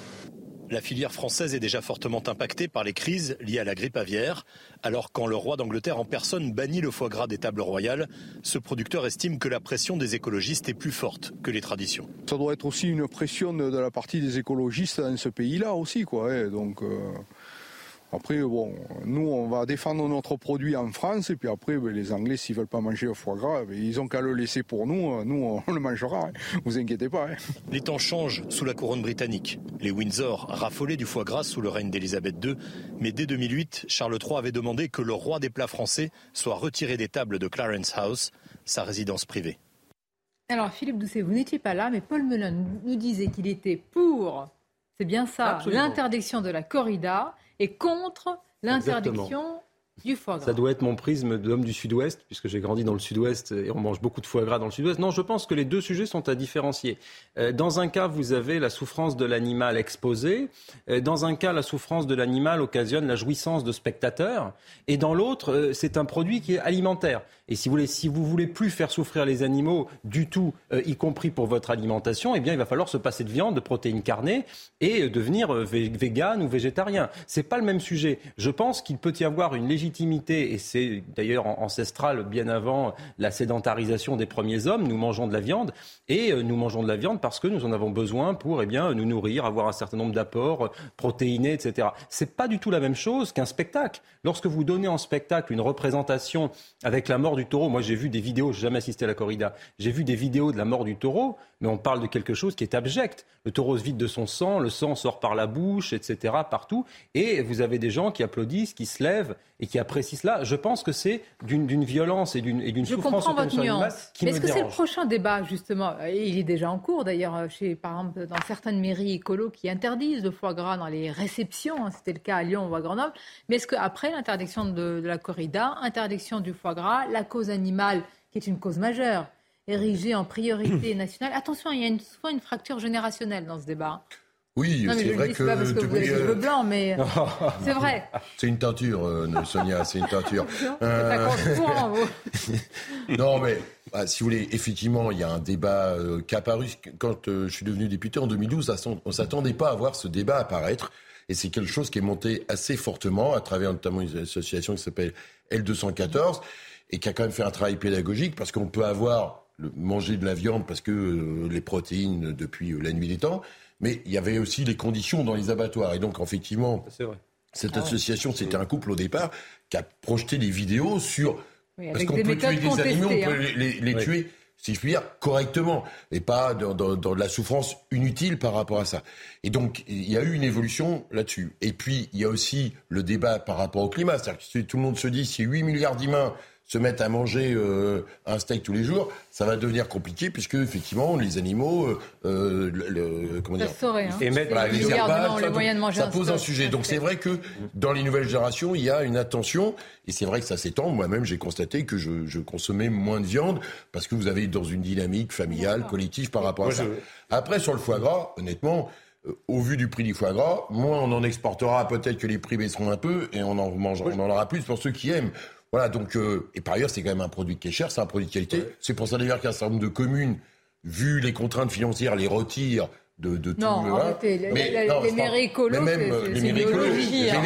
La filière française est déjà fortement impactée par les crises liées à la grippe aviaire. Alors quand le roi d'Angleterre en personne bannit le foie gras des tables royales, ce producteur estime que la pression des écologistes est plus forte que les traditions. Ça doit être aussi une pression de la partie des écologistes dans ce pays-là aussi. Hein. Euh, après, bon, nous, on va défendre notre produit en France, et puis après, ben, les Anglais, s'ils veulent pas manger le foie gras, ben, ils ont qu'à le laisser pour nous. Nous, on le mangera. Hein. Vous inquiétez pas. Hein. Les temps changent sous la couronne britannique. Les Windsor raffolaient du foie gras sous le règne d'Élisabeth II, mais dès 2008, Charles III avait demandé que le roi des plats français soit retiré des tables de Clarence House, sa résidence privée. Alors, Philippe Doucet, vous n'étiez pas là, mais Paul Melun nous disait qu'il était pour, c'est bien ça, l'interdiction de la corrida et contre l'interdiction du foie gras. Ça doit être mon prisme d'homme du Sud-Ouest, puisque j'ai grandi dans le Sud-Ouest et on mange beaucoup de foie gras dans le Sud-Ouest. Non, je pense que les deux sujets sont à différencier. Euh, dans un cas, vous avez la souffrance de l'animal exposé. Euh, dans un cas, la souffrance de l'animal occasionne la jouissance de spectateurs. Et dans l'autre, euh, c'est un produit qui est alimentaire. Et si vous voulez, si vous voulez plus faire souffrir les animaux du tout, y compris pour votre alimentation, eh bien, il va falloir se passer de viande, de protéines carnées et devenir vegan ou végétarien. C'est pas le même sujet. Je pense qu'il peut y avoir une légitimité, et c'est d'ailleurs ancestral bien avant la sédentarisation des premiers hommes. Nous mangeons de la viande et nous mangeons de la viande parce que nous en avons besoin pour eh bien, nous nourrir, avoir un certain nombre d'apports protéinés, etc. C'est pas du tout la même chose qu'un spectacle. Lorsque vous donnez en spectacle une représentation avec la mort du taureau, moi j'ai vu des vidéos, j'ai jamais assisté à la corrida, j'ai vu des vidéos de la mort du taureau, mais on parle de quelque chose qui est abject. Le taureau se vide de son sang, le sang sort par la bouche, etc., partout, et vous avez des gens qui applaudissent, qui se lèvent et qui apprécient cela. Je pense que c'est d'une violence et d'une souffrance. Je comprends votre nuance. Mais est-ce que c'est le prochain débat, justement? Il est déjà en cours, d'ailleurs, chez, par exemple, dans certaines mairies écolos qui interdisent le foie gras dans les réceptions. Hein, c'était le cas à Lyon ou à Grenoble. Mais est-ce qu'après l'interdiction de, de la corrida, interdiction du foie gras, la cause animale, qui est une cause majeure, érigée en priorité nationale. Attention, il y a une, souvent une fracture générationnelle dans ce débat. Oui, c'est vrai que. Pas parce que vous avez cheveux blancs, mais c'est vrai. C'est une teinture, euh, Sonia, c'est une teinture. euh... non, mais bah, si vous voulez, effectivement, il y a un débat euh, qui a apparu quand euh, je suis devenu député en 2012. On ne s'attendait pas à voir ce débat apparaître. Et c'est quelque chose qui est monté assez fortement à travers notamment une association qui s'appelle L214 et qui a quand même fait un travail pédagogique parce qu'on peut avoir le, manger de la viande parce que euh, les protéines depuis euh, la nuit des temps, mais il y avait aussi les conditions dans les abattoirs. Et donc, effectivement, cette ah association, c'était un couple au départ qui a projeté des vidéos sur... parce qu'on peut tuer des animaux, on peut les, les, tuer si je puis dire, correctement, et pas dans, dans, dans, de la souffrance inutile par rapport à ça. Et donc, il y a eu une évolution là-dessus. Et puis, il y a aussi le débat par rapport au climat. C'est-à-dire que tout le monde se dit, si 8 milliards d'humains se mettre à manger euh, un steak tous les jours, ça va devenir compliqué puisque effectivement les animaux, euh, euh le, comment dire, saurait, hein. émettent voilà, les herbes, ça, ça pose un sujet. Donc c'est vrai que dans les nouvelles générations, il y a une attention et c'est vrai que ça s'étend. Moi-même, j'ai constaté que je, je, consommais moins de viande parce que vous avez dans une dynamique familiale, collective par rapport à ça. Après sur le foie gras, honnêtement euh, au vu du prix du foie gras, moins on en exportera, peut-être que les prix baisseront un peu et on en mangera, on en aura plus pour ceux qui aiment. Voilà, donc, euh, et par ailleurs, c'est quand même un produit qui est cher, c'est un produit de qualité. C'est pour ça d'ailleurs qu'un certain nombre de communes, vu les contraintes financières, les retirent de, de non, tout arrêtez, les, mais, les, mairies écolos, c'est une idéologie. Hein,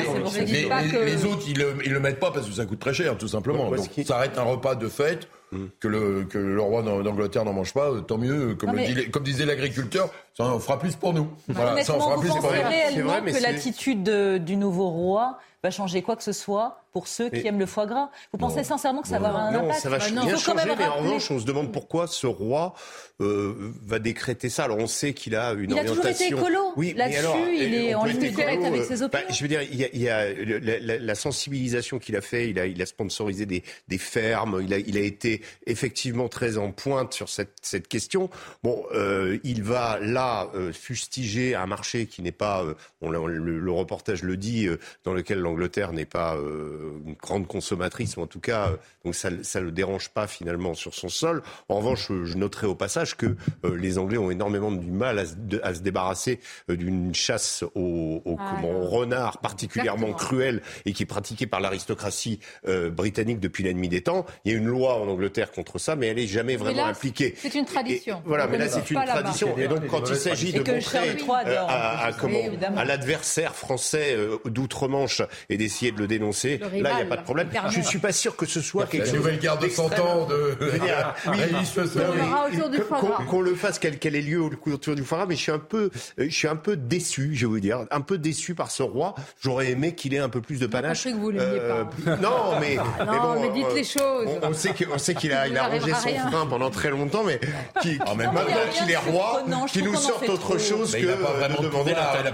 les, autres, ils le, ils le mettent pas parce que ça coûte très cher, tout simplement. Donc, ça arrête un repas de fête. Mm. Que, le, que le roi d'Angleterre n'en mange pas, euh, tant mieux. Comme, comme disait l'agriculteur, ça en fera plus pour nous. Voilà, ça en fera plus pour nous. réellement que l'attitude du nouveau roi va changer quoi que ce soit pour ceux qui aiment le foie gras? Vous pensez sincèrement que ça va avoir un impact? ça va bah rien changer, mais en revanche, on se demande pourquoi ce roi euh, va décréter ça. Alors on sait qu'il a une orientation... Il a toujours été écolo. Oui, Là-dessus, il est en ligne directe avec ses opinions. Bah, je veux dire, il y a, il y a la, la, la, sensibilisation qu'il a fait. Il a, il a sponsorisé des, des fermes. Il a, il a été est effectivement très en pointe sur cette, cette question. Bon, euh, il va là euh, fustiger un marché qui n'est pas, euh, on, le, le, reportage le dit, dans lequel l'Angleterre n'est pas une grande consommatrice, ou en tout cas, donc ça ne le dérange pas finalement sur son sol. En revanche, je noterai au passage que les Anglais ont énormément du mal à se, à se débarrasser d'une chasse au, au, ah, comment, renard particulièrement Exactement. cruelle et qui est pratiquée par l'aristocratie britannique depuis la nuit des temps. Il y a une loi en Angleterre contre ça, mais elle n'est jamais vraiment là, appliquée. C'est une tradition. Et, voilà, mais là c'est une tradition. Et donc quand il s'agit de montrer euh, à, à, comment, à l'adversaire français euh, d'outre-Manche et d'essayer de le dénoncer, le rival, là il n'y a pas de problème. Je ne suis pas sûr que ce soit quelque la chose. nouvelle guerre de 100 ans de. Qu'on le fasse, quel, quel est lieu autour du foie mais je suis un peu, je suis un peu déçu, je vais vous dire, un peu déçu par ce roi. J'aurais aimé qu'il ait un peu plus de panache. Je que vous euh, pas. Non, mais, ah, non, mais, bon, mais dites euh, les choses. On, on sait qu'il a, il a rangé son frein pendant très longtemps, mais qui, en même maintenant qu'il est roi, qui nous sorte autre chose que de demander la.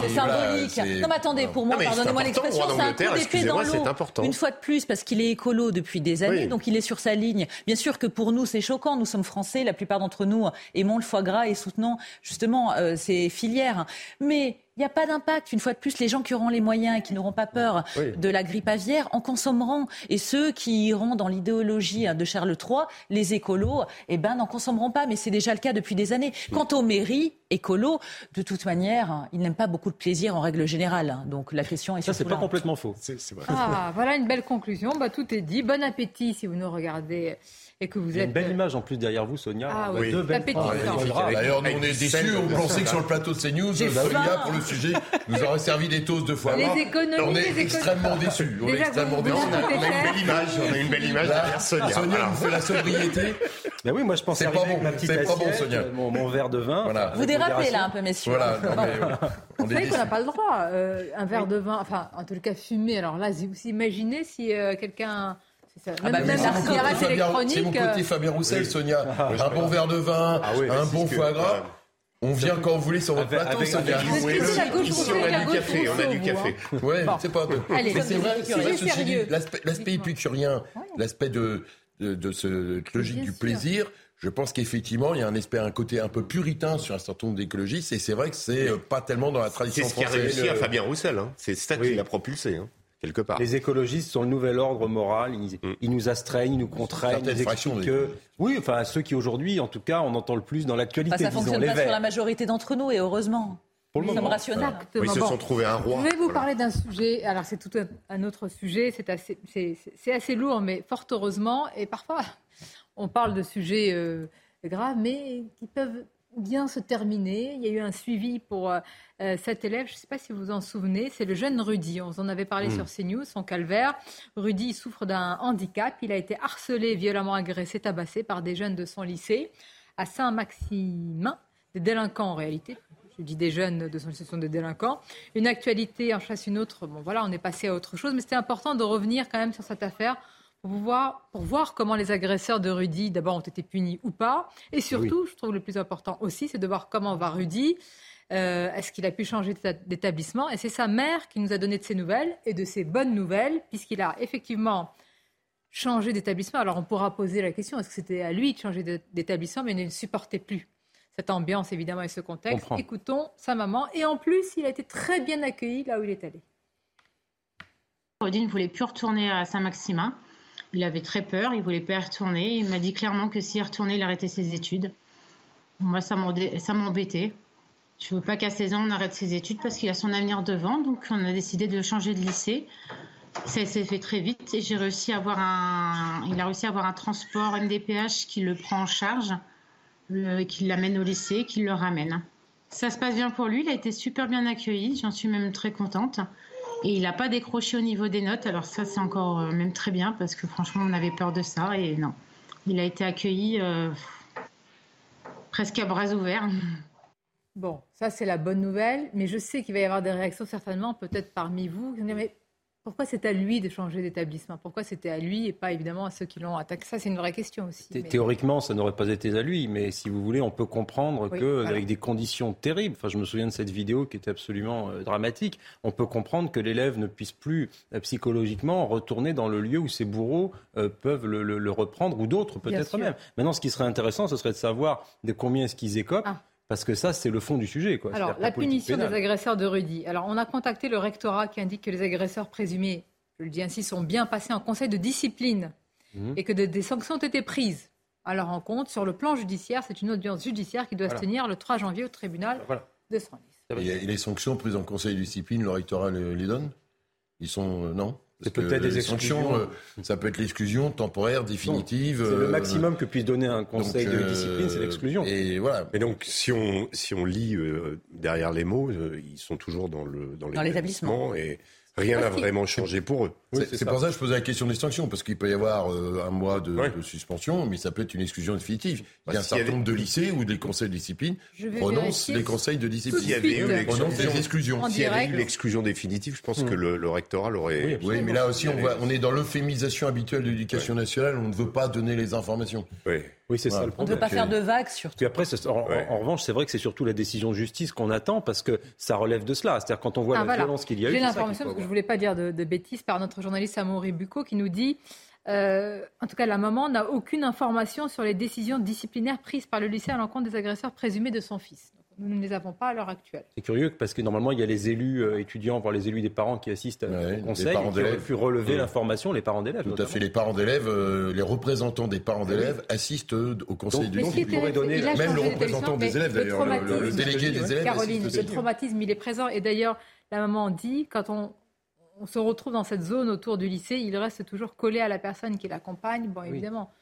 C'est symbolique. Non, mais attendez, pour moi, pardonnez-moi l'expression, c'est un coup d'épée dans l'eau. Une fois de plus, parce qu'il est écolo depuis des années, donc il est sur sa ligne. Bien sûr que pour nous, c'est choquant. Nous sommes français, la plupart d'entre nous aimons le foie gras et soutenons justement ces filières. Mais il n'y a pas d'impact. Une fois de plus, les gens qui auront les moyens et qui n'auront pas peur oui. de la grippe aviaire en consommeront. Et ceux qui iront dans l'idéologie de Charles III, les écolos, eh ben, n'en consommeront pas. Mais c'est déjà le cas depuis des années. Quant aux mairies écolos, de toute manière, ils n'aiment pas beaucoup de plaisir en règle générale. Donc la question est Ça, c'est pas là. complètement faux. Vrai. Ah, voilà une belle conclusion. Bah, tout est dit. Bon appétit si vous nous regardez et que vous Il y a êtes. une belle image en plus derrière vous, Sonia. Ah oui, Deux belles appétissant. Ah, D'ailleurs, nous on est déçus. On pensait que sur le plateau de CNews, Sonia, pour le sujet, nous aurait servi des toasts de foie Les gras. économies, On est extrêmement déçus. On est extrêmement déçus. On a, une belle image, on a une belle image derrière Sonia. Sonia nous fait la sobriété. Ben oui, moi je pensais C'est pas arriver bon, avec ma petite c'est pas bon, assiette, Sonia. Mon, mon verre de vin. Voilà. Vous dérapez là un peu, messieurs. Voilà. non, mais, euh, Vous savez qu'on n'a pas le droit. euh, un verre de vin, enfin, en tout cas, fumé. Alors là, vous imaginez si euh, quelqu'un. C'est ça, Ah bah, même mais la c'est mon cigarette Fabien- électronique. C'est mon côté euh, Fabien Roussel, Sonia. Ah, Un bon verre de vin, Ah oui, un bon c'est foie que- gras. On vient quand vous voulez sur votre Avec- plateau, avec- Sonia. Ici, on a du café, on a du vous, café. hein. Ouais, Bon. c'est pas. Mais c'est vrai, c'est vrai, sérieux. l'aspect épicurien, l'aspect de, de, cette logique du plaisir, je pense qu'effectivement, il y a un, aspect, un côté un peu puritain sur un certain nombre d'écologistes, et c'est vrai que c'est euh, pas tellement dans la C'est tradition ce qui a française. réussi à Fabien Roussel. hein. C'est ça qui Oui. l'a propulsé, hein, quelque part. Les écologistes sont le nouvel ordre moral. Ils, Mm. ils nous astreignent, ils nous contraignent, ils expliquent que. Oui, enfin, ceux qui aujourd'hui, en tout cas, on entend le plus dans l'actualité, Enfin, ça disons, fonctionne les pas sur la majorité d'entre nous, et heureusement. Pour le Nous sommes rationnels. Ils se sont trouvés un roi. Je vais vous Voilà. parler d'un sujet. Alors, c'est tout un, autre sujet. C'est assez, c'est assez lourd, mais fort heureusement. Et parfois, on parle de sujets euh, graves, mais qui peuvent bien se terminer. Il y a eu un suivi pour euh, euh, cet élève. Je ne sais pas si vous vous en souvenez. C'est le jeune Rudy. On vous en avait parlé Mm. sur CNews, son calvaire. Rudy souffre d'un handicap. Il a été harcelé, violemment agressé, tabassé par des jeunes de son lycée à Saint-Maximin, des délinquants en réalité. Je dis des jeunes de son lycée, ce sont des délinquants. Une actualité en chasse une autre. Bon, voilà, on est passé à autre chose, mais c'était important de revenir quand même sur cette affaire pour voir, pour voir comment les agresseurs de Rudy, d'abord, ont été punis ou pas. Et surtout, je trouve le plus important aussi, c'est de voir comment va Rudy. Euh, Est-ce qu'il a pu changer d'éta- d'établissement? Et c'est sa mère qui nous a donné de ses nouvelles et de ses bonnes nouvelles, puisqu'il a effectivement changé d'établissement. Alors on pourra poser la question, est-ce que c'était à lui de changer d'é- d'établissement, mais il ne supportait plus cette ambiance évidemment et ce contexte. Comprends. Écoutons sa maman. Et en plus, il a été très bien accueilli là où il est allé. Rudy ne voulait plus retourner à Saint-Maximin. Il avait très peur, il voulait pas y retourner. Il m'a dit clairement que s'il retournait, il arrêtait ses études. Moi, ça m'embê- ça m'embêtait. Je veux pas qu'à 16 ans, on arrête ses études parce qu'il a son avenir devant. Donc, on a décidé de changer de lycée. Ça s'est fait très vite et j'ai réussi à avoir un, il a réussi à avoir un transport MDPH qui le prend en charge, qui l'amène au lycée, qui le ramène. Ça se passe bien pour lui, il a été super bien accueilli, j'en suis même très contente. Et il n'a pas décroché au niveau des notes, alors ça c'est encore euh, même très bien parce que franchement on avait peur de ça et non. Il a été accueilli euh, presque à bras ouverts. Bon, ça c'est la bonne nouvelle, mais je sais qu'il va y avoir des réactions certainement, peut-être parmi vous. Pourquoi c'est à lui de changer d'établissement? Pourquoi c'était à lui et pas évidemment à ceux qui l'ont attaqué? Ça, c'est une vraie question aussi. Théoriquement, ça n'aurait pas été à lui, mais si vous voulez, on peut comprendre que, avec des conditions terribles, enfin, je me souviens de cette vidéo qui était absolument euh, dramatique, on peut comprendre que l'élève ne puisse plus euh, psychologiquement retourner dans le lieu où ses bourreaux euh, peuvent le, reprendre, ou d'autres peut-être même. Maintenant, ce qui serait intéressant, ce serait de savoir de combien est-ce qu'ils écopent. Ah. Parce que ça, c'est le fond du sujet. Quoi. Alors, la, punition des agresseurs de Rudy. Alors, on a contacté le rectorat qui indique que les agresseurs présumés, je le dis ainsi, sont bien passés en conseil de discipline mhm. et que des sanctions ont été prises à leur encontre. Sur le plan judiciaire, c'est une audience judiciaire qui doit se tenir le 3 janvier au tribunal de Senlis. Et les sanctions prises en conseil de discipline, le rectorat les donne? Ils sont. Euh, non? C'est peut-être des sanctions. Euh, ça peut être l'exclusion temporaire, définitive. C'est le euh, maximum que puisse donner un conseil de discipline, c'est l'exclusion. Et voilà. Et donc, si on si on lit derrière les mots, ils sont toujours dans le dans l'établissement et Rien n'a vraiment changé pour eux. c'est pour ça que je posais la question des sanctions, parce qu'il peut y avoir euh, un mois de, suspension, mais ça peut être une exclusion définitive. Il y a un certain nombre de lycées où des conseils de discipline renoncent les conseils de discipline. S'il y avait eu l'exclusion, S'il y avait eu l'exclusion définitive, je pense que le, le, rectorat l'aurait. Oui, mais là aussi, on, on est dans l'euphémisation habituelle de l'éducation nationale. On ne veut pas donner les informations. Oui. Oui, c'est ça le problème. On ne veut pas faire de vagues, surtout. Puis après, en, revanche, c'est vrai que c'est surtout la décision de justice qu'on attend parce que ça relève de cela. C'est-à-dire quand on voit ah, la violence qu'il y a eu. J'ai l'information je ne voulais pas dire de, bêtises par notre journaliste Amaury Bucco qui nous dit. Euh, en tout cas, la maman n'a aucune information sur les décisions disciplinaires prises par le lycée à l'encontre des agresseurs présumés de son fils. Nous ne les avons pas à l'heure actuelle. C'est curieux parce que normalement, il y a les élus euh, étudiants, voire les élus des parents qui assistent au conseil, et qui ont pu relever l'information, les parents d'élèves. Tout à fait, les parents d'élèves, euh, les représentants des parents d'élèves assistent au conseil du lycée. Même le représentant des élèves, d'ailleurs, le, délégué des élèves. Caroline, le traumatisme, il est présent. Et d'ailleurs, la maman dit, quand on, on se retrouve dans cette zone autour du lycée, il reste toujours collé à la personne qui l'accompagne. Bon, évidemment.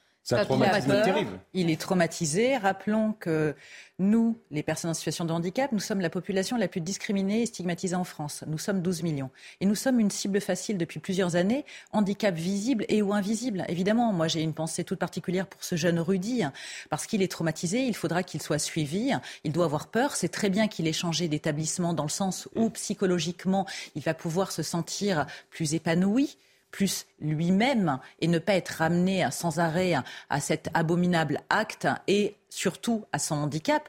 Il est traumatisé. Rappelons que nous, les personnes en situation de handicap, nous sommes la population la plus discriminée et stigmatisée en France. Nous sommes 12 millions. Et nous sommes une cible facile depuis plusieurs années, handicap visible et ou invisible. Évidemment, moi j'ai une pensée toute particulière pour ce jeune Rudy, parce qu'il est traumatisé, il faudra qu'il soit suivi, il doit avoir peur. C'est très bien qu'il ait changé d'établissement dans le sens où psychologiquement, il va pouvoir se sentir plus épanoui plus lui-même et ne pas être ramené sans arrêt à cet abominable acte et surtout à son handicap.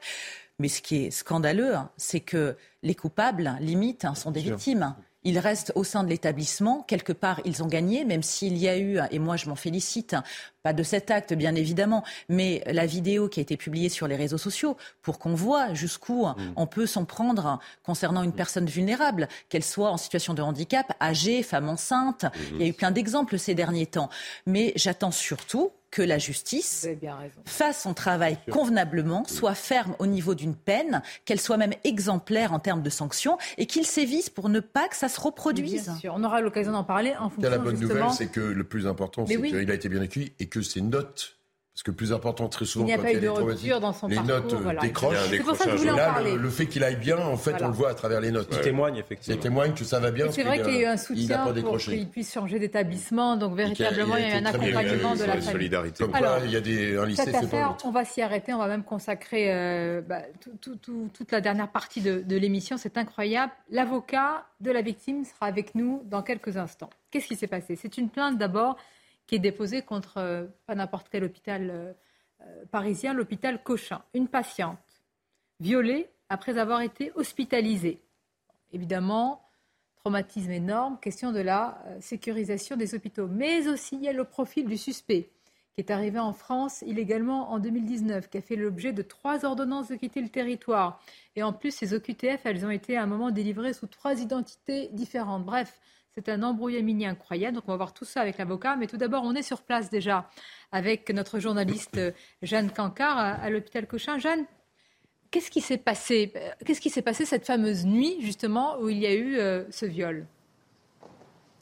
Mais ce qui est scandaleux, c'est que les coupables, limite, sont des victimes. Ils restent au sein de l'établissement. Quelque part, ils ont gagné, même s'il y a eu, et moi je m'en félicite, pas de cet acte bien évidemment, mais la vidéo qui a été publiée sur les réseaux sociaux pour qu'on voit jusqu'où mm. on peut s'en prendre concernant une personne vulnérable, qu'elle soit en situation de handicap, âgée, femme enceinte. Mm-hmm. Il y a eu plein d'exemples ces derniers temps. Mais j'attends surtout que la justice fasse son travail convenablement, soit ferme au niveau d'une peine, qu'elle soit même exemplaire en termes de sanctions et qu'il sévisse pour ne pas que ça se reproduise. On aura l'occasion d'en parler en fonction. La bonne nouvelle, c'est que le plus important, c'est qu'il a été bien écrit et que ces notes parce que le plus important, très souvent, il n'y a pas eu de rupture dans son les notes euh, décrochent. C'est pour ça que je voulais en parler. Le, fait qu'il aille bien, en fait, on le voit à travers les notes. Il témoigne, effectivement. Il témoigne que ça va bien. C'est vrai qu'il y a eu un soutien pour qu'il puisse changer d'établement. Donc, véritablement, il y a, eu un accompagnement de la solidarité. Alors, il y a des, un lycée cette affaire, on va s'y arrêter. On va même consacrer euh, bah, toute la dernière partie de, de l'émission. C'est incroyable. L'avocat de la victime sera avec nous dans quelques instants. Qu'est-ce qui s'est passé? C'est une plainte d'abord qui est déposée contre euh, pas n'importe quel hôpital euh, parisien, l'hôpital Cochin. Une patiente violée après avoir été hospitalisée. Évidemment, traumatisme énorme, question de la euh, sécurisation des hôpitaux. Mais aussi, il y a le profil du suspect qui est arrivé en France illégalement en 2019, qui a fait l'objet de trois ordonnances de quitter le territoire. Et en plus, ces OQTF, elles ont été à un moment délivrées sous trois identités différentes. Bref, c'est un embrouillamini incroyable. Donc, on va voir tout ça avec l'avocat. Mais tout d'abord, on est sur place déjà avec notre journaliste euh, Jeanne Cancard à, l'hôpital Cochin. Jeanne, qu'est-ce qui s'est passé Qu'est-ce qui s'est passé cette fameuse nuit, justement, où il y a eu euh, ce viol?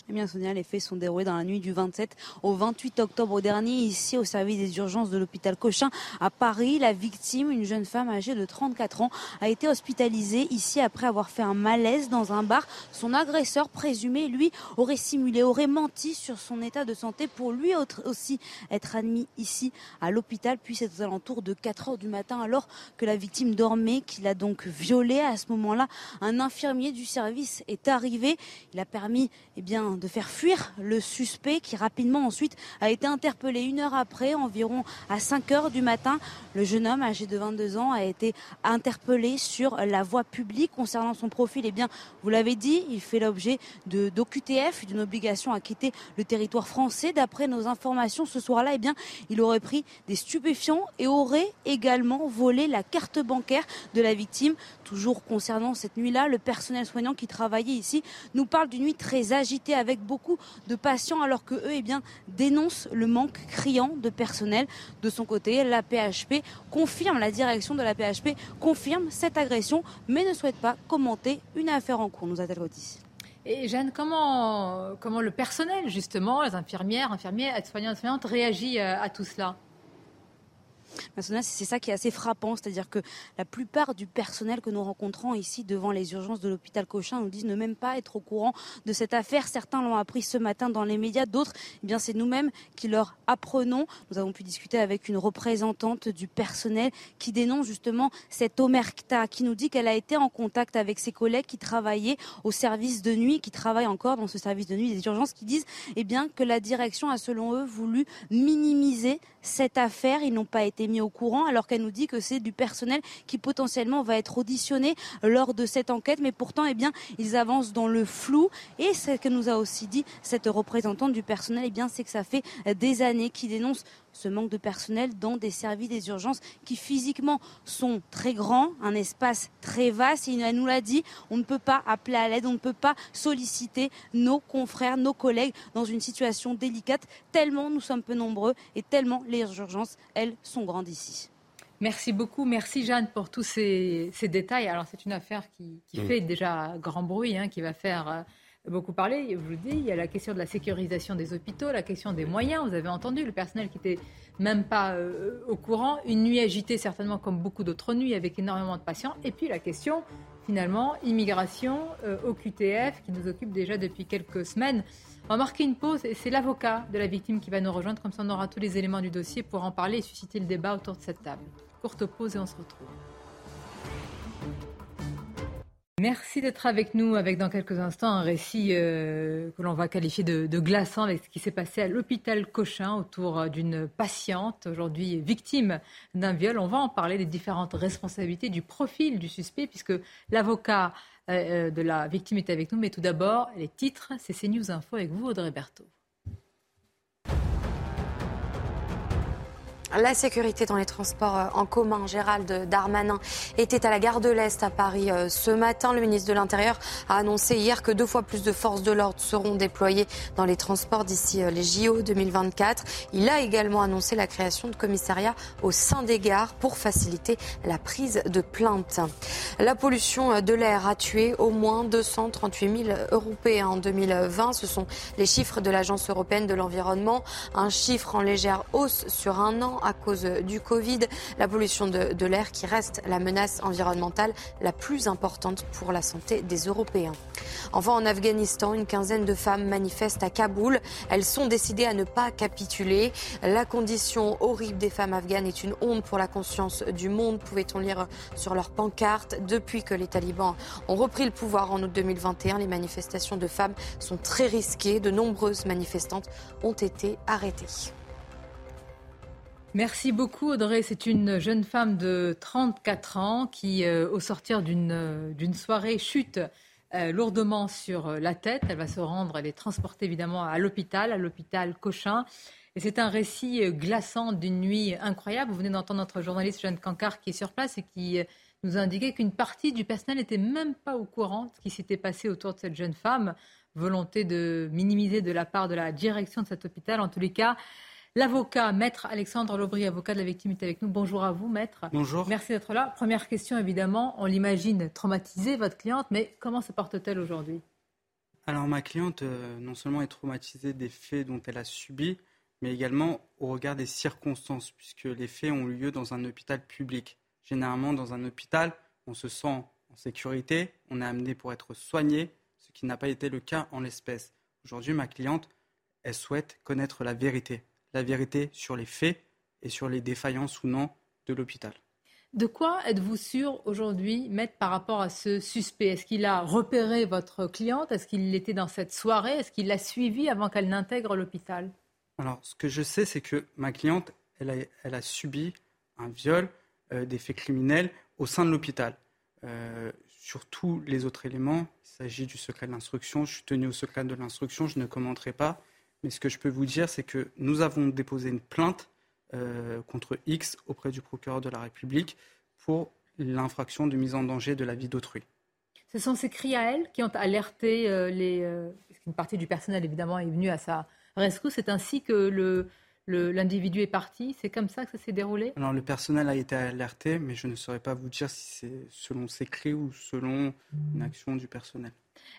Eh bien, Sonia, les faits sont déroulés dans la nuit du 27 au 28 octobre dernier, ici au service des urgences de l'hôpital Cochin à Paris. La victime, une jeune femme âgée de 34 ans, a été hospitalisée ici après avoir fait un malaise dans un bar. Son agresseur présumé, lui, aurait simulé, aurait menti sur son état de santé pour lui aussi être admis ici à l'hôpital. Puis c'est aux alentours de 4 heures du matin alors que la victime dormait, qu'il a donc violé. À ce moment-là, un infirmier du service est arrivé. Il a permis, eh bien de faire fuir le suspect qui rapidement ensuite a été interpellé une heure après, environ à 5 heures du matin. Le jeune homme âgé de 22 ans a été interpellé sur la voie publique concernant son profil. Eh bien, vous l'avez dit, il fait l'objet d'OQTF, d'une obligation à quitter le territoire français. D'après nos informations ce soir-là, eh il aurait pris des stupéfiants et aurait également volé la carte bancaire de la victime. Toujours concernant cette nuit-là, le personnel soignant qui travaillait ici nous parle d'une nuit très agitée avec beaucoup de patients alors que eux eh bien, dénoncent le manque criant de personnel. De son côté, la PHP confirme, la direction de la PHP confirme cette agression mais ne souhaite pas commenter une affaire en cours, nous a-t-elle dit. Et Jeanne, comment, comment le personnel, justement, les infirmières, infirmiers, aides-soignants, aides-soignantes, réagit euh, à tout cela? C'est ça qui est assez frappant, c'est-à-dire que la plupart du personnel que nous rencontrons ici devant les urgences de l'hôpital Cochin nous disent ne même pas être au courant de cette affaire. Certains l'ont appris ce matin dans les médias, d'autres, eh bien, c'est nous-mêmes qui leur apprenons. Nous avons pu discuter avec une représentante du personnel qui dénonce justement cette omerta, qui nous dit qu'elle a été en contact avec ses collègues qui travaillaient au service de nuit, qui travaillent encore dans ce service de nuit des urgences, qui disent eh bien, que la direction a selon eux voulu minimiser cette affaire. Ils n'ont pas été mis au courant alors qu'elle nous dit que c'est du personnel qui potentiellement va être auditionné lors de cette enquête. Mais pourtant, eh bien, ils avancent dans le flou. Et ce que nous a aussi dit cette représentante du personnel, eh c'est que ça fait des années qu'ils dénoncent ce manque de personnel dans des services des urgences qui physiquement sont très grands, un espace très vaste. Et elle nous l'a dit, on ne peut pas appeler à l'aide, on ne peut pas solliciter nos confrères, nos collègues dans une situation délicate, tellement nous sommes peu nombreux et tellement les urgences, elles, sont grandes ici. Merci beaucoup, merci Jeanne pour tous ces, détails. Alors c'est une affaire qui, fait déjà grand bruit, hein, qui va faire euh, beaucoup parlé. Je vous dis, il y a la question de la sécurisation des hôpitaux, la question des moyens. Vous avez entendu le personnel qui était même pas euh, au courant. Une nuit agitée, certainement comme beaucoup d'autres nuits, avec énormément de patients. Et puis la question, finalement, immigration euh, au QTF, qui nous occupe déjà depuis quelques semaines. On va marquer une pause et c'est l'avocat de la victime qui va nous rejoindre. Comme ça, on aura tous les éléments du dossier pour en parler et susciter le débat autour de cette table. Courte pause et on se retrouve. Merci d'être avec nous avec dans quelques instants un récit euh, que l'on va qualifier de, glaçant avec ce qui s'est passé à l'hôpital Cochin autour euh, d'une patiente aujourd'hui victime d'un viol. On va en parler des différentes responsabilités du profil du suspect puisque l'avocat euh, de la victime est avec nous. Mais tout d'abord, les titres, c'est CNews Info avec vous Audrey Berthaud. La sécurité dans les transports euh, en commun, Gérald Darmanin était à la gare de l'Est à Paris euh, ce matin. Le ministre de l'Intérieur a annoncé hier que deux fois plus de forces de l'ordre seront déployées dans les transports d'ici euh, les JO 2024. Il a également annoncé la création de commissariats au sein des gares pour faciliter la prise de plaintes. La pollution de l'air a tué au moins 238 000 Européens en 2020. Ce sont les chiffres de l'Agence européenne de l'environnement. Un chiffre en légère hausse sur un an à cause du Covid, la pollution de, l'air qui reste la menace environnementale la plus importante pour la santé des Européens. Enfin, en Afghanistan, une quinzaine de femmes manifestent à Kaboul. Elles sont décidées à ne pas capituler. La condition horrible des femmes afghanes est une honte pour la conscience du monde, pouvait-on lire sur leur pancarte. Depuis que les talibans ont repris le pouvoir en août 2021, les manifestations de femmes sont très risquées. De nombreuses manifestantes ont été arrêtées. Merci beaucoup Audrey. C'est une jeune femme de 34 ans qui, euh, au sortir d'une euh, soirée, chute euh, lourdement sur la tête. Elle va se rendre, elle est transportée évidemment à l'hôpital, à l'hôpital Cochin. Et c'est un récit glaçant d'une nuit incroyable. Vous venez d'entendre notre journaliste Jeanne Cancard qui est sur place et qui nous a indiqué qu'une partie du personnel n'était même pas au courant de ce qui s'était passé autour de cette jeune femme. Volonté de minimiser de la part de la direction de cet hôpital. En tous les cas, L'avocat, maître Alexandre Lobry, avocat de la victime, est avec nous. Bonjour à vous, maître. Bonjour. Merci d'être là. Première question, évidemment, on l'imagine traumatisée, votre cliente, mais comment se porte-t-elle aujourd'hui? Alors, ma cliente, euh, non seulement est traumatisée des faits dont elle a subi, mais également au regard des circonstances, puisque les faits ont eu lieu dans un hôpital public. Généralement, dans un hôpital, on se sent en sécurité, on est amené pour être soigné, ce qui n'a pas été le cas en l'espèce. Aujourd'hui, ma cliente, elle souhaite connaître la vérité la vérité sur les faits et sur les défaillances ou non de l'hôpital. De quoi êtes-vous sûr aujourd'hui, maître, par rapport à ce suspect? Est-ce qu'il a repéré votre cliente? Est-ce qu'il était dans cette soirée? Est-ce qu'il l'a suivie avant qu'elle n'intègre l'hôpital? Alors, ce que je sais, c'est que ma cliente, elle a, elle a subi un viol, euh, des faits criminels au sein de l'hôpital. Euh, sur tous les autres éléments, il s'agit du secret de l'instruction. Je suis tenu au secret de l'instruction, je ne commenterai pas. Mais ce que je peux vous dire, c'est que nous avons déposé une plainte euh, contre X auprès du procureur de la République pour l'infraction de mise en danger de la vie d'autrui. Ce sont ces cris à elle qui ont alerté euh, les. Euh, une partie du personnel, évidemment, est venue à sa rescousse. C'est ainsi que le, l'individu est parti C'est comme ça que ça s'est déroulé? Alors le personnel a été alerté, mais je ne saurais pas vous dire si c'est selon ces cris ou selon une action du personnel.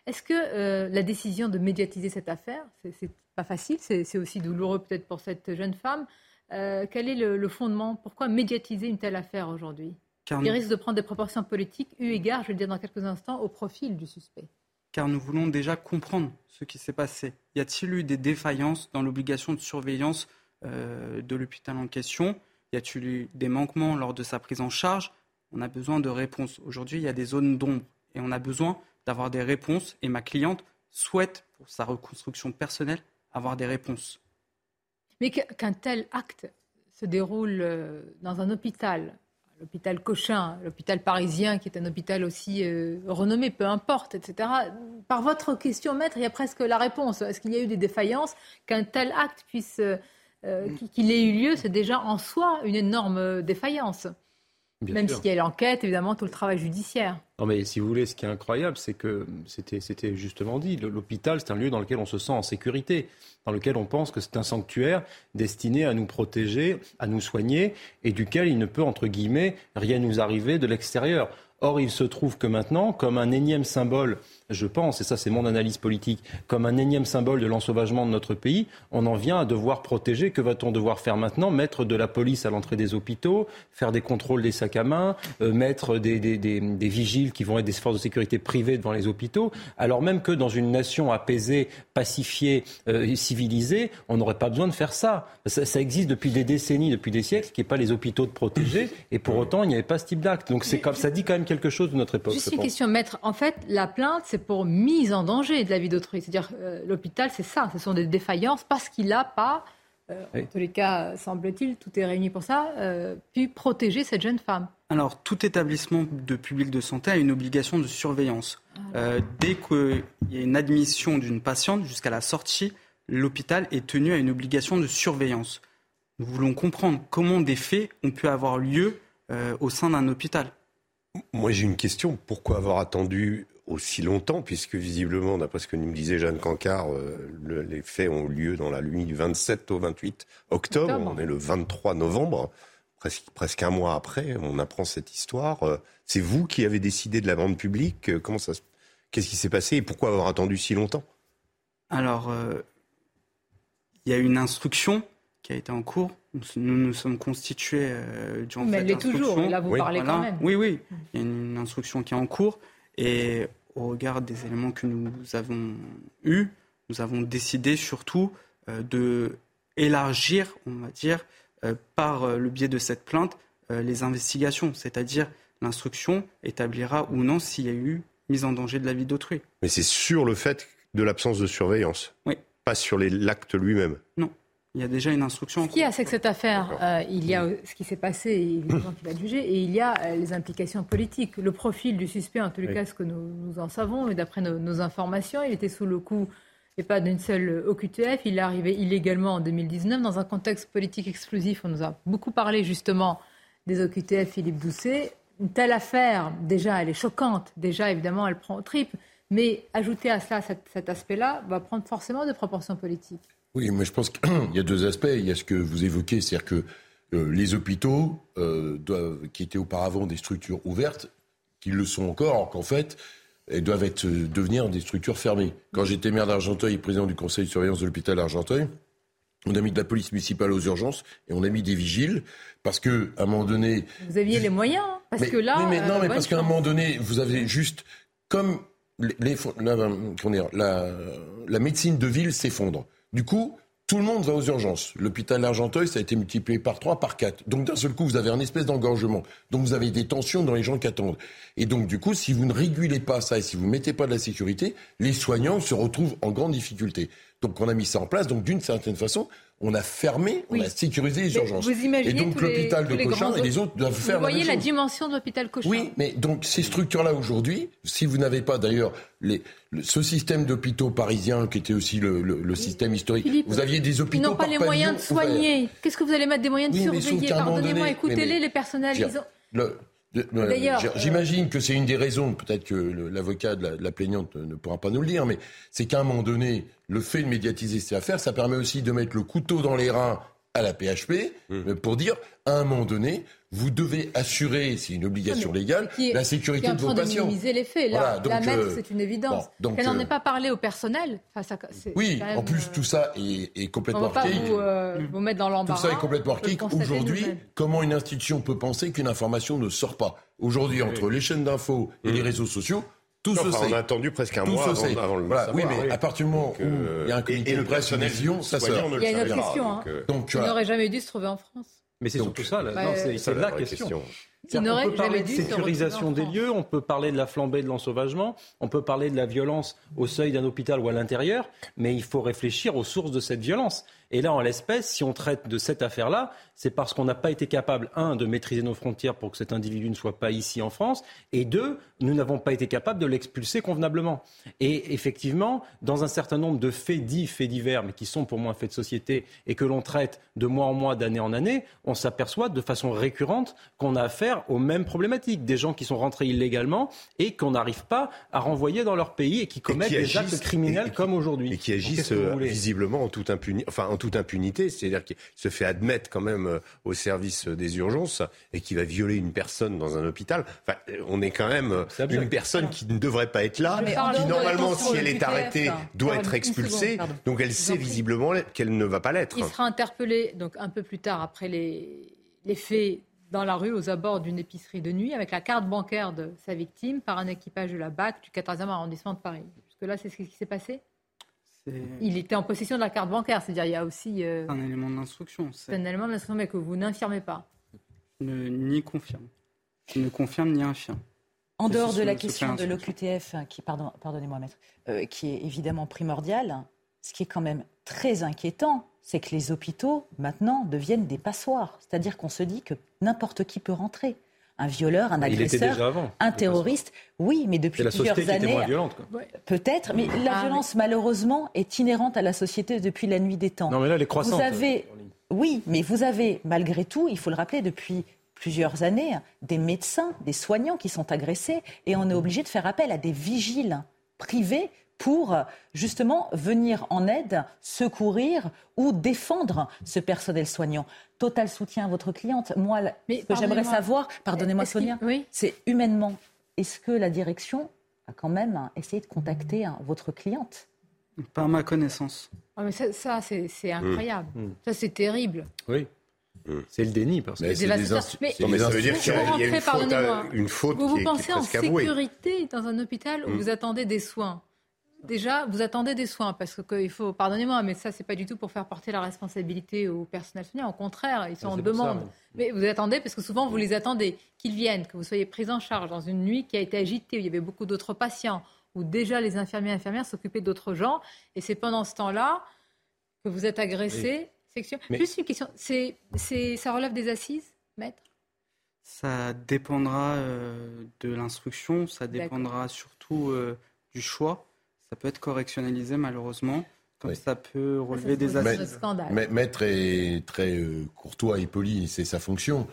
Est-ce que la décision de médiatiser cette affaire, c'est pas facile, c'est aussi douloureux peut-être pour cette jeune femme, euh, quel est le, fondement? Pourquoi médiatiser une telle affaire aujourd'hui? Il risque de prendre des proportions politiques, eu égard, je vais le dire dans quelques instants, au profil du suspect. Car nous voulons déjà comprendre ce qui s'est passé. Y a-t-il eu des défaillances dans l'obligation de surveillance euh, de l'hôpital en question? Y a-t-il eu des manquements lors de sa prise en charge? On a besoin de réponses. Aujourd'hui, il y a des zones d'ombre et on a besoin d'avoir des réponses. Et ma cliente souhaite, pour sa reconstruction personnelle, des réponses. Mais qu'un tel acte se déroule euh, dans un hôpital, l'hôpital Cochin, l'hôpital parisien, qui est un hôpital aussi euh, renommé, peu importe, etc. Par votre question, maître, il y a presque la réponse. Est-ce qu'il y a eu des défaillances Qu'un tel acte puisse, euh, qu'il ait eu lieu, c'est déjà en soi une énorme défaillance. Même s'il y a l'enquête, évidemment, tout le travail judiciaire. Non, mais si vous voulez, ce qui est incroyable, c'est que c'était justement dit, l'hôpital, c'est un lieu dans lequel on se sent en sécurité, dans lequel on pense que c'est un sanctuaire destiné à nous protéger, à nous soigner, et duquel il ne peut, entre guillemets, rien nous arriver de l'extérieur. Or, il se trouve que maintenant, comme un énième symbole je pense, et ça c'est mon analyse politique, comme un énième symbole de l'ensauvagement de notre pays, on en vient à devoir protéger. Que va-t-on devoir faire maintenant? Mettre de la police à l'entrée des hôpitaux, faire des contrôles des sacs à main, euh, mettre des, des, des, des, vigiles qui vont être des forces de sécurité privées devant les hôpitaux, alors même que dans une nation apaisée, pacifiée, euh, civilisée, on n'aurait pas besoin de faire ça. ça. ça. existe depuis des décennies, depuis des siècles, qui n'est pas les hôpitaux de protéger, et pour autant il n'y avait pas ce type d'acte. Donc c'est comme ça dit quand même quelque chose de notre époque. Juste une question, maître. En fait, la plainte, c'est pour mise en danger de la vie d'autrui. C'est-à-dire, euh, l'hôpital, c'est ça, ce sont des défaillances parce qu'il n'a pas, euh, en tous les cas, semble-t-il, tout est réuni pour ça, euh, pu protéger cette jeune femme. Alors, tout établissement de public de santé a une obligation de surveillance. Ah, dès qu'il y a une admission d'une patiente jusqu'à la sortie, l'hôpital est tenu à une obligation de surveillance. Nous voulons comprendre comment des faits ont pu avoir lieu au sein d'un hôpital. Moi, j'ai une question. Pourquoi avoir attendu aussi longtemps, puisque visiblement, d'après ce que nous disait Jeanne Cancard, euh, les faits ont lieu dans la nuit du 27 au 28 octobre. On est le 23 novembre, presque, presque un mois après, on apprend cette histoire. Euh, c'est vous qui avez décidé de la vente publique euh, Comment ça Qu'est-ce qui s'est passé et pourquoi avoir attendu si longtemps? Alors, il y a une instruction qui a été en cours. Nous nous sommes constitués durant Mais elle est toujours, là vous parlez quand même. Oui, oui, il y a une instruction qui est en cours. Et au regard des éléments que nous avons eus, nous avons décidé surtout euh, de élargir, on va dire, euh, par euh, le biais de cette plainte, les investigations, c'est-à-dire l'instruction établira ou non s'il y a eu mise en danger de la vie d'autrui. Mais c'est sur le fait de l'absence de surveillance, oui. pas sur l'acte lui-même. Non. Il y a déjà une instruction. Ce qu'il y a, c'est que cette affaire, euh, il y a ce qui s'est passé, évidemment, qui va jugé, et il y a euh, les implications politiques. Le profil du suspect, en tous les cas, ce que nous, nous en savons, et d'après nos, informations, il était sous le coup, et pas d'une seule OQTF, il est arrivé illégalement en 2019 dans un contexte politique explosif. On nous a beaucoup parlé justement des OQTF, Philippe Doucet. Une telle affaire, déjà, elle est choquante. Déjà, évidemment, elle prend au tripes. Mais ajouter à ça cet, cet aspect-là va prendre forcément des proportions politiques. Oui, moi je pense qu'il y a deux aspects. Il y a ce que vous évoquez, c'est-à-dire que euh, les hôpitaux, euh, doivent, qui étaient auparavant des structures ouvertes, qu'ils le sont encore, qu'en fait, elles doivent être, euh, devenir des structures fermées. Quand j'étais maire d'Argenteuil et président du conseil de surveillance de l'hôpital d'Argenteuil, on a mis de la police municipale aux urgences et on a mis des vigiles parce que à un moment donné. Vous aviez les moyens, hein, parce que là. Mais, non, mais parce qu'à un moment donné, vous avez juste comme les, la, la, la médecine de ville s'effondre. Du coup, tout le monde va aux urgences. L'hôpital d'Argenteuil, ça a été multiplié par 3, par 4. Donc d'un seul coup, vous avez un espèce d'engorgement. Donc vous avez des tensions dans les gens qui attendent. Et donc du coup, si vous ne régulez pas ça et si vous ne mettez pas de la sécurité, les soignants se retrouvent en grande difficulté. Donc on a mis ça en place. Donc d'une certaine façon, on a fermé, on a sécurisé les urgences. Vous imaginez et donc l'hôpital de Cochin et les autres doivent faire Vous voyez la, la dimension de l'hôpital Cochin. Oui, mais donc ces structures-là aujourd'hui, si vous n'avez pas d'ailleurs les, le, ce système d'hôpitaux parisiens qui était aussi le, le, le système historique, Philippe, vous aviez des hôpitaux Ils n'ont pas par les moyens de soigner. Qu'est-ce que vous allez mettre des moyens de Oui, surveiller Pardonnez-moi, écoutez-les, les personnels. Dire, ils ont- le- euh, J'imagine que c'est une des raisons, peut-être que l'avocat de la, de la plaignante ne pourra pas nous le dire, mais c'est qu'à un moment donné, le fait de médiatiser ces affaires, ça permet aussi de mettre le couteau dans les reins à la PHP euh, pour dire, à un moment donné, vous devez assurer, c'est une obligation légale, est- la qui sécurité est en de vos train de patients. minimiser les faits. Là, Voilà, donc, la mettre, euh, c'est une évidence. bon, donc, Qu'elle n'en euh, ait pas parlé au personnel. Enfin, ça, Oui, en plus, euh, tout ça est, est on complètement ne va pas archaïque. vous, euh, vous mettre dans Tout l'embarras. ça est complètement archaïque. Aujourd'hui, comment une institution peut penser qu'une information ne sort pas? Aujourd'hui, entre les chaînes d'infos et les réseaux sociaux, tout Non, se enfin, sait. on a attendu presque un Tout mois se avant- sait. avant le Voilà, savoir, Oui, mais oui. à partir du moment Donc, où euh, il y a un et- communiqué et le de presse, une vision, ça sort. ne le Il y a une autre question. donc, hein. euh, Donc, Il voilà. n'aurait jamais dû se trouver en France. Mais c'est surtout ça. Bah, euh, c'est ça, c'est la question. question. Il n'aurait on peut parler de dû se sécurisation des en lieux, on peut parler de la flambée de l'ensauvagement, on peut parler de la violence au seuil d'un hôpital ou à l'intérieur, mais il faut réfléchir aux sources de cette violence. Et là, en l'espèce, si on traite de cette affaire-là, c'est parce qu'on n'a pas été capable, un, de maîtriser nos frontières pour que cet individu ne soit pas ici en France, et deux, nous n'avons pas été capables de l'expulser convenablement. Et effectivement, dans un certain nombre de faits dits, faits divers, mais qui sont pour moi faits de société, et que l'on traite de mois en mois, d'année en année, on s'aperçoit de façon récurrente qu'on a affaire aux mêmes problématiques. Des gens qui sont rentrés illégalement et qu'on n'arrive pas à renvoyer dans leur pays et qui commettent qui des agissent- actes criminels et qui- comme aujourd'hui. Et qui agissent euh, visiblement en toute, impuni- enfin, en toute impunité, c'est-à-dire qu'il se fait admettre quand même euh, au service des urgences et qui va violer une personne dans un hôpital. Enfin, euh, on est quand même euh, une personne qui ne devrait pas être là, Mais qui normalement, si elle est arrêtée, doit être expulsée. Donc elle sait visiblement qu'elle ne va pas l'être. Il sera interpellé donc un peu plus tard après les, les faits dans la rue aux abords d'une épicerie de nuit avec la carte bancaire de sa victime par un équipage de la BAC du 14e arrondissement de Paris. Jusque là, c'est ce qui s'est passé? Il était en possession de la carte bancaire, c'est-à-dire il y a aussi euh, un élément d'instruction. c'est un élément d'instruction mais que vous n'infirmez pas. Je ne ni confirme. Je ne confirme ni infirme. En dehors de la question de l'OQTF, qui, pardon, pardonnez-moi maître, euh, qui est évidemment primordiale, ce qui est quand même très inquiétant, c'est que les hôpitaux, maintenant, deviennent des passoires. C'est-à-dire qu'on se dit que n'importe qui peut rentrer. Un violeur, un Il était agresseur, déjà avant. un terroriste. Oui, mais depuis la plusieurs société qui était années, moins violente. quoi. peut-être, mais la Ah, violence, malheureusement, est inhérente à la société depuis la nuit des temps. Non, mais là, elle est croissante. Vous avez, oui, mais vous avez, malgré tout, il faut le rappeler, depuis plusieurs années, des médecins, des soignants qui sont agressés et on est obligé de faire appel à des vigiles privés pour justement venir en aide, secourir ou défendre ce personnel soignant. Total soutien à votre cliente. Moi, Mais ce que j'aimerais pardonnez-moi. savoir, pardonnez-moi Sonia, oui. c'est humainement, est-ce que la direction a quand même essayé de contacter hein, votre cliente? Pas à ma connaissance. Ah, mais ça, ça, c'est c'est incroyable. Mm. Ça, c'est terrible. Oui. C'est le déni. Parce que... Mais C'est c'est des Mais- Non, mais des ça veut dire Vous qu'il y a, une faute, à- une faute Vous, qui, vous est, qui est pensez en avouée. sécurité dans un hôpital où vous attendez des soins. Déjà, vous attendez des soins parce que que il faut, pardonnez-moi, mais ça, c'est pas du tout pour faire porter la responsabilité au personnel soignant. Au contraire, ils sont Ah, en ça, demande. Mais vous attendez parce que souvent, vous les attendez qu'ils viennent, que vous soyez pris en charge dans une nuit qui a été agitée, où il y avait beaucoup d'autres patients, où déjà les infirmiers et infirmières s'occupaient d'autres gens. Et c'est pendant ce temps-là que vous êtes agressé. sexuellement. Mais- Juste une question, c'est, c'est, ça relève des assises, maître? Ça dépendra euh, de l'instruction, ça D'accord. dépendra surtout euh, du choix. Ça peut être correctionnalisé malheureusement, comme Oui. ça peut relever des assises. Maître est très euh, courtois et poli, c'est sa fonction.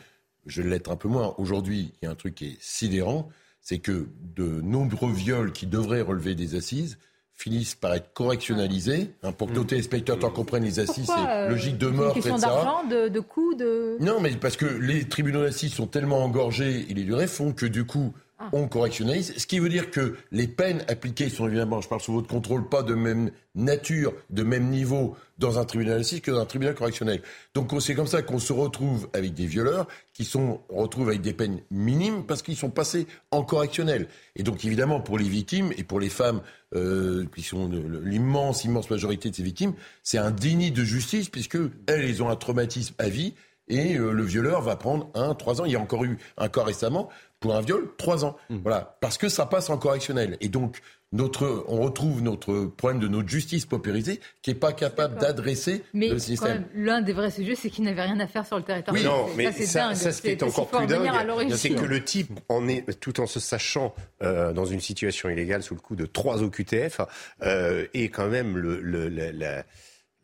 Je vais l'être un peu moins. Aujourd'hui, il y a un truc qui est sidérant, c'est que de nombreux viols qui devraient relever des assises finissent par être correctionnalisés. hein, pour que nos téléspectateurs comprennent les assises, c'est euh, logique de c'est mort, Une question etc. d'argent, de, de coûts, de. Non, mais parce que les tribunaux d'assises sont tellement engorgés, il est duré, font que du coup. On correctionnalise, ce qui veut dire que les peines appliquées sont évidemment, je parle sous votre contrôle, pas de même nature, de même niveau dans un tribunal assise que dans un tribunal correctionnel. Donc c'est comme ça qu'on se retrouve avec des violeurs qui sont retrouvent avec des peines minimes parce qu'ils sont passés en correctionnel. Et donc évidemment pour les victimes et pour les femmes euh, qui sont l'immense immense majorité de ces victimes, c'est un déni de justice puisque elles, elles ont un traumatisme à vie et euh, le violeur va prendre un, trois ans. Il y a encore eu un cas récemment pour un viol, trois ans. Mmh. Voilà, parce que ça passe en correctionnel. Et donc, notre, on retrouve notre problème de notre justice paupérisée qui n'est pas capable d'adresser le système. L'un des vrais sujets, c'est qu'il n'avait rien à faire sur le territoire. Oui, non, mais ça, ça, ce qui est, encore plus dingue, c'est que le type, en est, tout en se sachant euh, dans une situation illégale sous le coup de trois OQTF, euh, est quand même le, le la,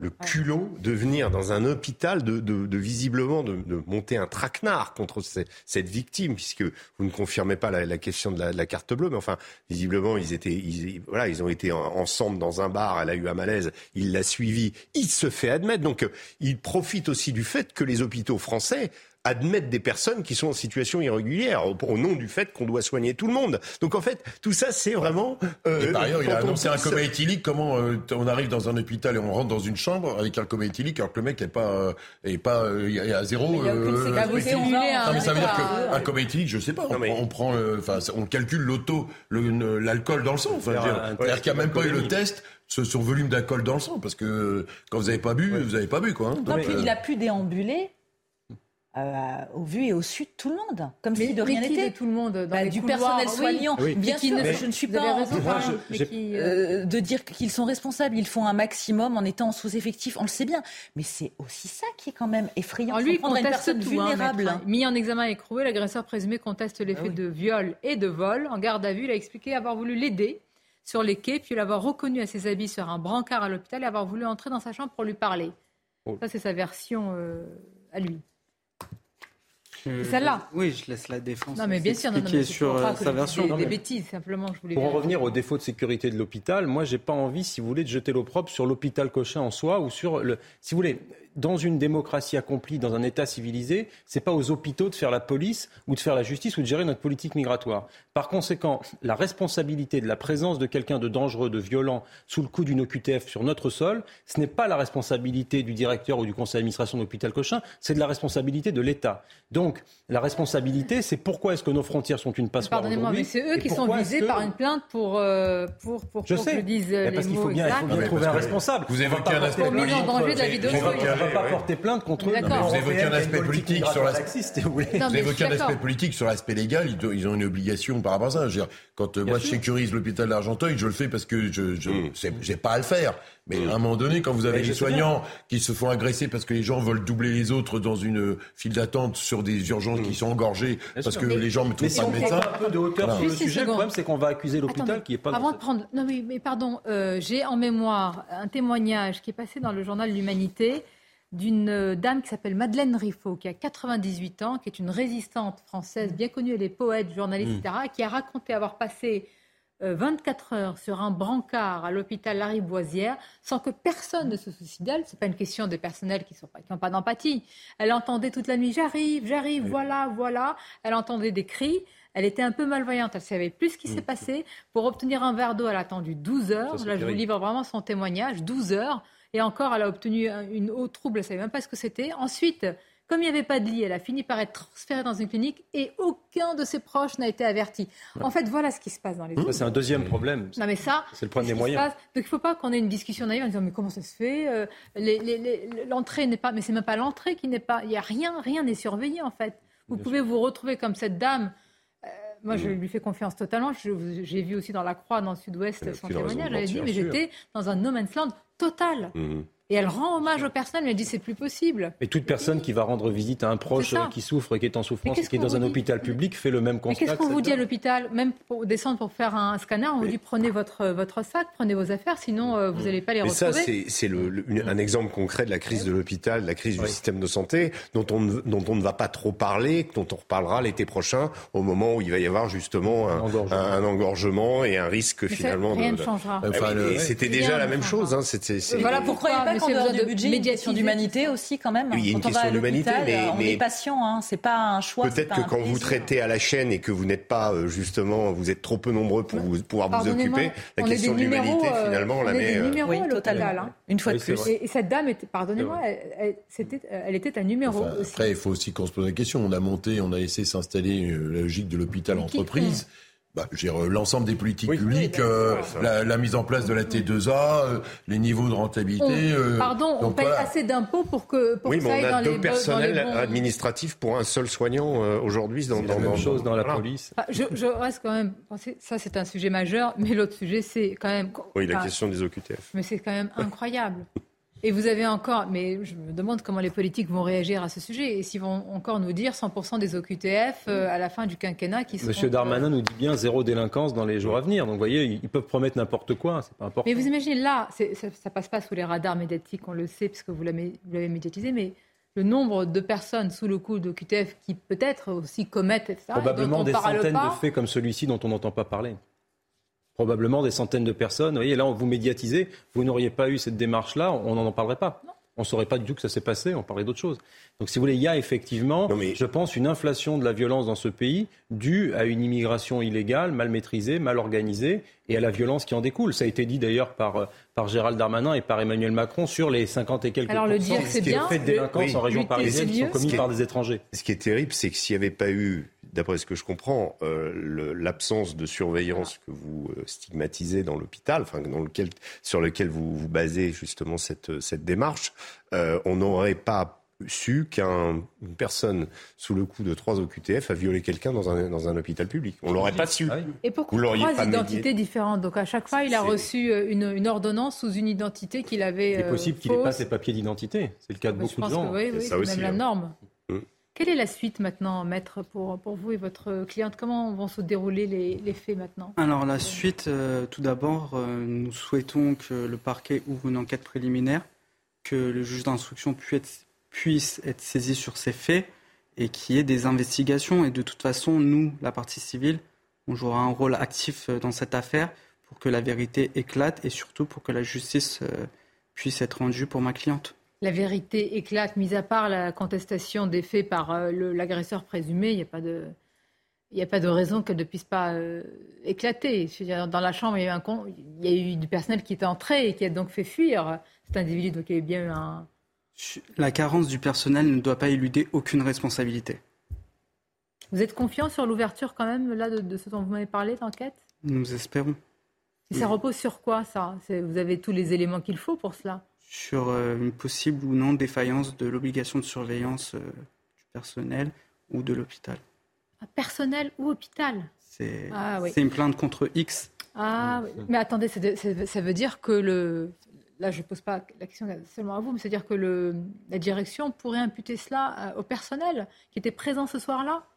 le culot de venir dans un hôpital, de, de, de visiblement de, de, monter un traquenard contre cette victime, puisque vous ne confirmez pas la, la question de la, la, carte bleue, mais enfin, visiblement, ils étaient, ils, voilà, ils ont été ensemble dans un bar, elle a eu un malaise, il l'a suivi, il se fait admettre. Donc, il profite aussi du fait que les hôpitaux français admettre des personnes qui sont en situation irrégulière au, nom du fait qu'on doit soigner tout le monde. Donc en fait, tout ça, c'est vraiment. Euh, et par ailleurs, il a annoncé un coma éthylique. Comment euh, on arrive dans un hôpital et on rentre dans une chambre avec un coma éthylique alors que le mec n'est pas euh, est pas euh, à zéro. c'est pas vous Non mais ça veut dire qu'un coma éthylique, je sais pas. On, on prend, enfin, on calcule l'auto, l'alcool dans le sang. Enfin, c'est-à-dire qu'il n'y a même pas eu le test sur volume d'alcool dans le sang, parce que quand vous n'avez pas bu, vous n'avez pas bu, quoi. Hein. non, puis il a pu déambuler euh, au vu et au su de tout le monde, comme si de rien n'était. tout le monde, dans bah, du personnel soignant. Bien sûr, je ne suis pas en train euh, de dire qu'ils sont responsables. Ils font un maximum en étant sous-effectif, on le sait bien. Mais c'est aussi ça qui est quand même effrayant. lui, prendre une personne tout, hein, vulnérable. mis en examen et écroué, l'agresseur présumé conteste les ah faits de viol et de vol. En garde à vue, il a expliqué avoir voulu l'aider sur les quais, puis l'avoir reconnu à ses habits sur un brancard à l'hôpital et avoir voulu entrer dans sa chambre pour lui parler. Oh. Ça, c'est sa version euh, à lui. Euh, celle-là Oui, je laisse la défense. Non, mais bien sûr, non, non, sur euh, sa version. Des, bêtises, simplement. Je voulais Pour en revenir au défaut de sécurité de l'hôpital, moi, j'ai pas envie, si vous voulez, de jeter l'opprobre sur l'hôpital Cochin en soi ou sur le. Si vous voulez, dans une démocratie accomplie, dans un État civilisé, c'est pas aux hôpitaux de faire la police ou de faire la justice ou de gérer notre politique migratoire. Par conséquent, la responsabilité de la présence de quelqu'un de dangereux, de violent, sous le coup d'une OQTF sur notre sol, ce n'est pas la responsabilité du directeur ou du conseil d'administration de l'hôpital Cochin, c'est de la responsabilité de l'État. Donc, la responsabilité, c'est pourquoi est-ce que nos frontières sont une passoire Pardonnez-moi, mais c'est eux qui sont visés par une plainte pour, euh, pour, pour, je sais. que je dise mais parce qu'il faut bien, il faut bien trouver un responsable. Vous évoquez un aspect politique. On ne va pas porter plainte contre eux. Vous évoquez un aspect politique sur l'aspect. Vous évoquez un aspect politique sur l'aspect légal. Ils ont une obligation par rapport à ça. Quand euh, moi je sécurise l'hôpital d'Argenteuil, je le fais parce que je n'ai mm. pas à le faire. Mais à un moment donné, quand vous avez des soignants qui se font agresser parce que les gens veulent doubler les autres dans une file d'attente sur des urgences qui mm. sont engorgées parce que les gens ne trouvent pas de médecin. un peu de hauteur sur le sujet, le problème c'est qu'on va accuser l'hôpital qui est pas. Avant de prendre, non mais, mais pardon, euh, j'ai en mémoire un témoignage qui est passé dans le journal L'Humanité d'une euh, dame qui s'appelle Madeleine Riffaut, qui a 98 ans, qui est une résistante française bien connue, elle est poète, journaliste, mm. etc., qui a raconté avoir passé 24 euh, heures sur un brancard à l'hôpital Lariboisière sans que personne ne se soucie d'elle. Ce n'est pas une question de personnel qui n'ont pas, d'empathie. Elle entendait toute la nuit J'arrive, j'arrive, voilà, voilà. Elle entendait des cris. Elle était un peu malvoyante, elle savait plus ce qui s'est mm. passé. Pour obtenir un verre d'eau, elle a attendu 12 heures. Là, je vous livre vraiment son témoignage 12 heures. Et encore, elle a obtenu une eau trouble, elle ne savait même pas ce que c'était. Ensuite, comme il n'y avait pas de lit, elle a fini par être transférée dans une clinique et aucun de ses proches n'a été averti. En fait, voilà ce qui se passe dans les C'est un deuxième problème. Non, mais ça, c'est le problème des moyens. Donc il ne faut pas qu'on ait une discussion naïve en disant mais comment ça se fait? Euh, L'entrée n'est pas, mais c'est même pas l'entrée qui n'est pas. Il n'y a rien, rien n'est surveillé en fait. Vous pouvez vous retrouver comme cette dame. Moi, je lui fais confiance totalement. J'ai vu aussi dans la Croix, dans le Sud-Ouest, son témoignage. Elle a dit, mais j'étais dans un no man's land total. Mmh. Et elle rend hommage aux personnes, elle dit c'est plus possible. Et toute personne qui va rendre visite à un proche qui souffre, qui est en souffrance, qui est dans un hôpital public, fait le même constat. Qu'est-ce qu'on vous dit à l'hôpital Même pour descendre pour faire un scanner, on vous dit prenez votre, votre sac, prenez vos affaires, sinon euh, vous n'allez pas les retrouver. Mais ça, c'est le, un exemple concret de la crise de l'hôpital, de la crise du système de santé, dont on, dont on ne va pas trop parler, dont on reparlera l'été prochain, au moment où il va y avoir justement un, un, engorgement. et un risque finalement. Rien ne changera. C'était déjà la même chose. Hein, voilà pourquoi il n'y a pas dehors du budget, question d'humanité aussi quand même. Il y a une quand question d'humanité, mais, on est patient, hein, c'est pas un choix. Peut-être que quand vous traitez à la chaîne et que vous n'êtes pas euh, justement, vous êtes trop peu nombreux pour vous, pouvoir vous occuper, la question de l'humanité euh, finalement, on la met. Euh, oui, totalement. Hein. Une fois de plus. Et, cette dame, était, pardonnez-moi, elle, était un numéro. aussi. Après, il faut aussi qu'on se pose la question. On a monté, on a essayé de s'installer la logique de l'hôpital entreprise bah, l'ensemble des politiques publiques, euh, la, mise en place de la T2A, euh, les niveaux de rentabilité. Euh, pardon, on paye assez d'impôts pour que pour oui, que mais ça on a deux personnels administratifs pour un seul soignant aujourd'hui dans, dans, la même chose dans la police. Ah, je, je, reste quand même. Ça, c'est un sujet majeur, mais l'autre sujet, c'est quand même. Oui, la question des OQTF. Mais c'est quand même incroyable. Et vous avez encore, mais je me demande comment les politiques vont réagir à ce sujet et s'ils vont encore nous dire 100% des OQTF euh, à la fin du quinquennat qui Monsieur Darmanin nous dit bien zéro délinquance dans les jours à venir. Donc vous voyez, ils peuvent promettre n'importe quoi, c'est pas important. Mais vous imaginez là, ça, ça passe pas sous les radars médiatiques, on le sait puisque vous l'avez médiatisé, mais le nombre de personnes sous le coup d'OQTF qui peut-être aussi commettent, etc. Probablement des centaines de faits comme celui-ci dont on n'entend pas parler probablement des centaines de personnes. Vous voyez, là, vous médiatisez. Vous n'auriez pas eu cette démarche-là, on n'en parlerait pas. On ne saurait pas du tout que ça s'est passé, on parlait d'autre chose. Donc, si vous voulez, il y a effectivement, je pense, une inflation de la violence dans ce pays due à une immigration illégale, mal maîtrisée, mal organisée, et à la violence qui en découle. Ça a été dit d'ailleurs par, par Gérald Darmanin et par Emmanuel Macron sur les 50 et quelques Alors, le dire, c'est bien. faits de délinquance en région parisienne qui sont commis par des étrangers. Ce qui est terrible, c'est que s'il n'y avait pas eu d'après ce que je comprends, euh, l'absence de surveillance que vous euh, stigmatisez dans l'hôpital, enfin, dans lequel, sur lequel vous, vous basez justement cette, cette démarche, euh, on n'aurait pas su qu'une personne sous le coup de trois OQTF a violé quelqu'un dans un, dans un hôpital public. On l'aurait pas su. Et pourquoi trois identités différentes? Donc à chaque fois, il a reçu une, une, ordonnance sous une identité qu'il avait. C'est possible qu'il n'ait pas ses papiers d'identité. C'est le cas de beaucoup de gens. oui, oui, c'est même la hein. Quelle est la suite maintenant, maître, pour, vous et votre cliente? Comment vont se dérouler les, les faits maintenant? Alors la suite, euh, tout d'abord, euh, nous souhaitons que le parquet ouvre une enquête préliminaire, que le juge d'instruction puisse, puisse être saisi sur ces faits et qu'il y ait des investigations. Et de toute façon, nous, la partie civile, on jouera un rôle actif euh, dans cette affaire pour que la vérité éclate et surtout pour que la justice puisse être rendue pour ma cliente la vérité éclate, mis à part la contestation des faits par euh, l'agresseur présumé, il n'y a pas de... Il n'y a pas de raison qu'elle ne puisse pas euh, éclater. dans la chambre, il y, a eu un il y a eu du personnel qui est entré et qui a donc fait fuir cet individu. Donc il y a eu bien un. La carence du personnel ne doit pas éluder aucune responsabilité. Vous êtes confiant sur l'ouverture quand même là de, ce dont vous m'avez parlé, l'enquête Nous espérons. Et ça repose sur quoi ça? Vous avez tous les éléments qu'il faut pour cela sur euh, une possible ou non défaillance de l'obligation de surveillance euh, du personnel ou de l'hôpital. Personnel ou hôpital? Ah, C'est une plainte contre X. Ah oui. Mais attendez, ça veut dire que le... Là, je ne pose pas la question seulement à vous, mais c'est-à-dire que le... la direction pourrait imputer cela euh, au personnel qui était présent ce soir-là?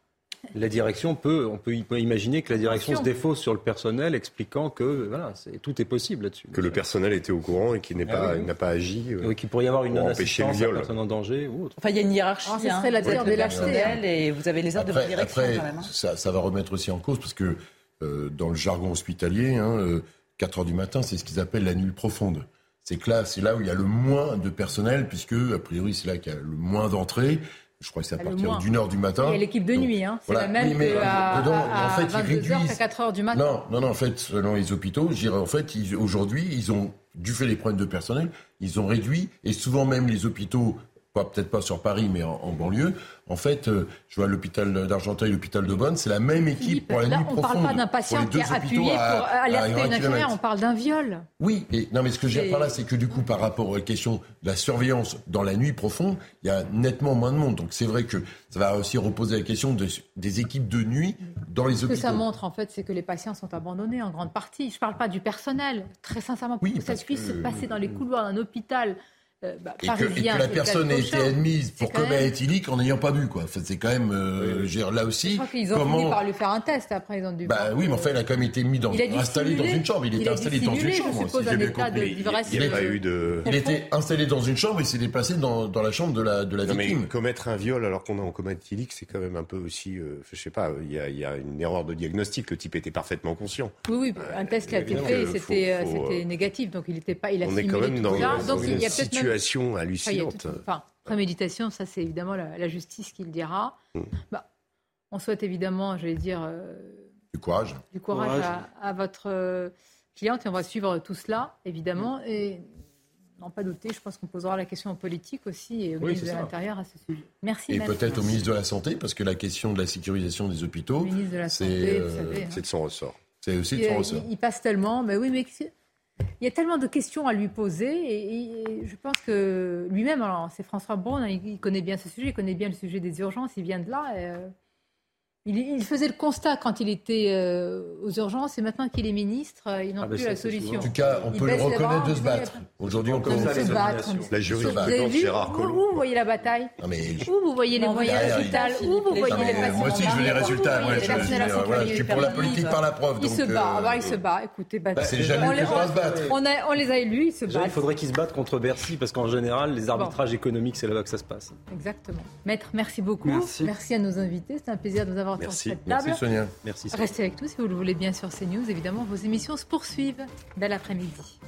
La direction peut, on peut, imaginer que la direction se défausse sur le personnel, expliquant que voilà, tout est possible là-dessus. Que le personnel était au courant et qu'il ah n'a pas, agi. Euh, oui, qu'il pourrait y avoir une non-assistance à personne en danger ou autre. Enfin, il y a une hiérarchie. Ah, ce serait la terre des lâchetés. Et vous avez les ordres de votre direction après, quand même. Hein. Ça, ça, va remettre aussi en cause parce que euh, dans le jargon hospitalier, hein, 4 euh, heures du matin, c'est ce qu'ils appellent la nuit profonde. C'est que là, c'est là où il y a le moins de personnel, puisque a priori c'est là qu'il y a le moins d'entrées. Je crois que c'est à partir d'une heure du matin. A l'équipe de nuit, hein. c'est la même oui, mais, à, en fait, 22h 4 heures du matin. Non, non, non, en fait, selon les hôpitaux, je dirais, en fait, aujourd'hui, ils ont, du fait des problèmes de personnel, ils ont réduit, et souvent même les hôpitaux peut-être pas sur Paris, mais en, banlieue. En fait, euh, je vois l'hôpital d'Argenteuil, l'hôpital de Bonne, c'est la même équipe pour la nuit profonde. On ne parle pas d'un patient qui est appuyé pour alerter une infirmière, on parle d'un viol. Oui, et, non, mais ce que je veux dire par là, c'est que du coup, par rapport aux questions de la surveillance dans la nuit profonde, il y a nettement moins de monde. Donc c'est vrai que ça va aussi reposer la question de, des équipes de nuit dans les hôpitaux. Ce que ça montre, en fait, c'est que les patients sont abandonnés en grande partie. Je ne parle pas du personnel. Très sincèrement, pour que ça puisse se passer dans les couloirs d'un hôpital bah, et, que, la personne a été admise pour coma éthylique en n'ayant pas bu, quoi. c'est quand même, euh, là aussi. Je crois qu'ils ont fini par lui faire un test après, ils ont dû. Bah oui, mais enfin, il a quand même été mis dans, installé dans une chambre. Il, était installé dans une chambre. Si j'ai bien compris. Il, il, eu de... il était installé dans une chambre et s'est déplacé dans, dans la chambre de la, de la victime. Mais commettre un viol alors qu'on est en coma éthylique, c'est quand même un peu aussi, euh, je sais pas, il y, a, il y a une erreur de diagnostic. Le type était parfaitement conscient. Oui, oui, un test qui a été fait, c'était négatif, donc il était pas, il a simulé tout ça. Donc il y a peut-être situation hallucinante. enfin, préméditation, ça c'est évidemment la, justice qui le dira. Mm. Bah, on souhaite évidemment, j'allais dire, euh, du courage, du courage, À, votre euh, cliente et on va suivre tout cela évidemment. Mm. Et n'en pas douter, je pense qu'on posera la question en politique aussi et au ministre de l'Intérieur à ce sujet. Merci. Et peut-être au ministre de la Santé, parce que la question de la sécurisation des hôpitaux, c'est de, hein. de son ressort. C'est aussi de son ressort. Il, passe tellement, mais oui, mais il y a tellement de questions à lui poser et, je pense que lui-même, c'est François Braun, hein, il, connaît bien ce sujet, il connaît bien le sujet des urgences, il vient de là. Et, il, faisait le constat quand il était euh, aux urgences et maintenant qu'il est ministre, euh, ils n'ont ah, plus la solution. En tout cas, on peut le reconnaître de se battre. Aujourd'hui, on peut se battre. La jurisprudence Gérard Collomb. Où vous voyez la bataille Où vous voyez les moyens résultats Où vous voyez les Moi aussi, je veux les résultats. Je suis pour la politique par la preuve. Il se bat. Euh, il se bat. Écoutez, bah, c'est jamais se battre. On les a élus, ils se battent. Il faudrait qu'ils se battent contre Bercy parce qu'en général, les arbitrages économiques, c'est là-bas que ça se passe. Exactement. Maître, merci beaucoup. Merci à nos invités. C'est un plaisir de nous avoir Merci Merci. Sonia. Restez avec nous si vous le voulez bien sur CNews. Évidemment, vos émissions se poursuivent. Bel après-midi.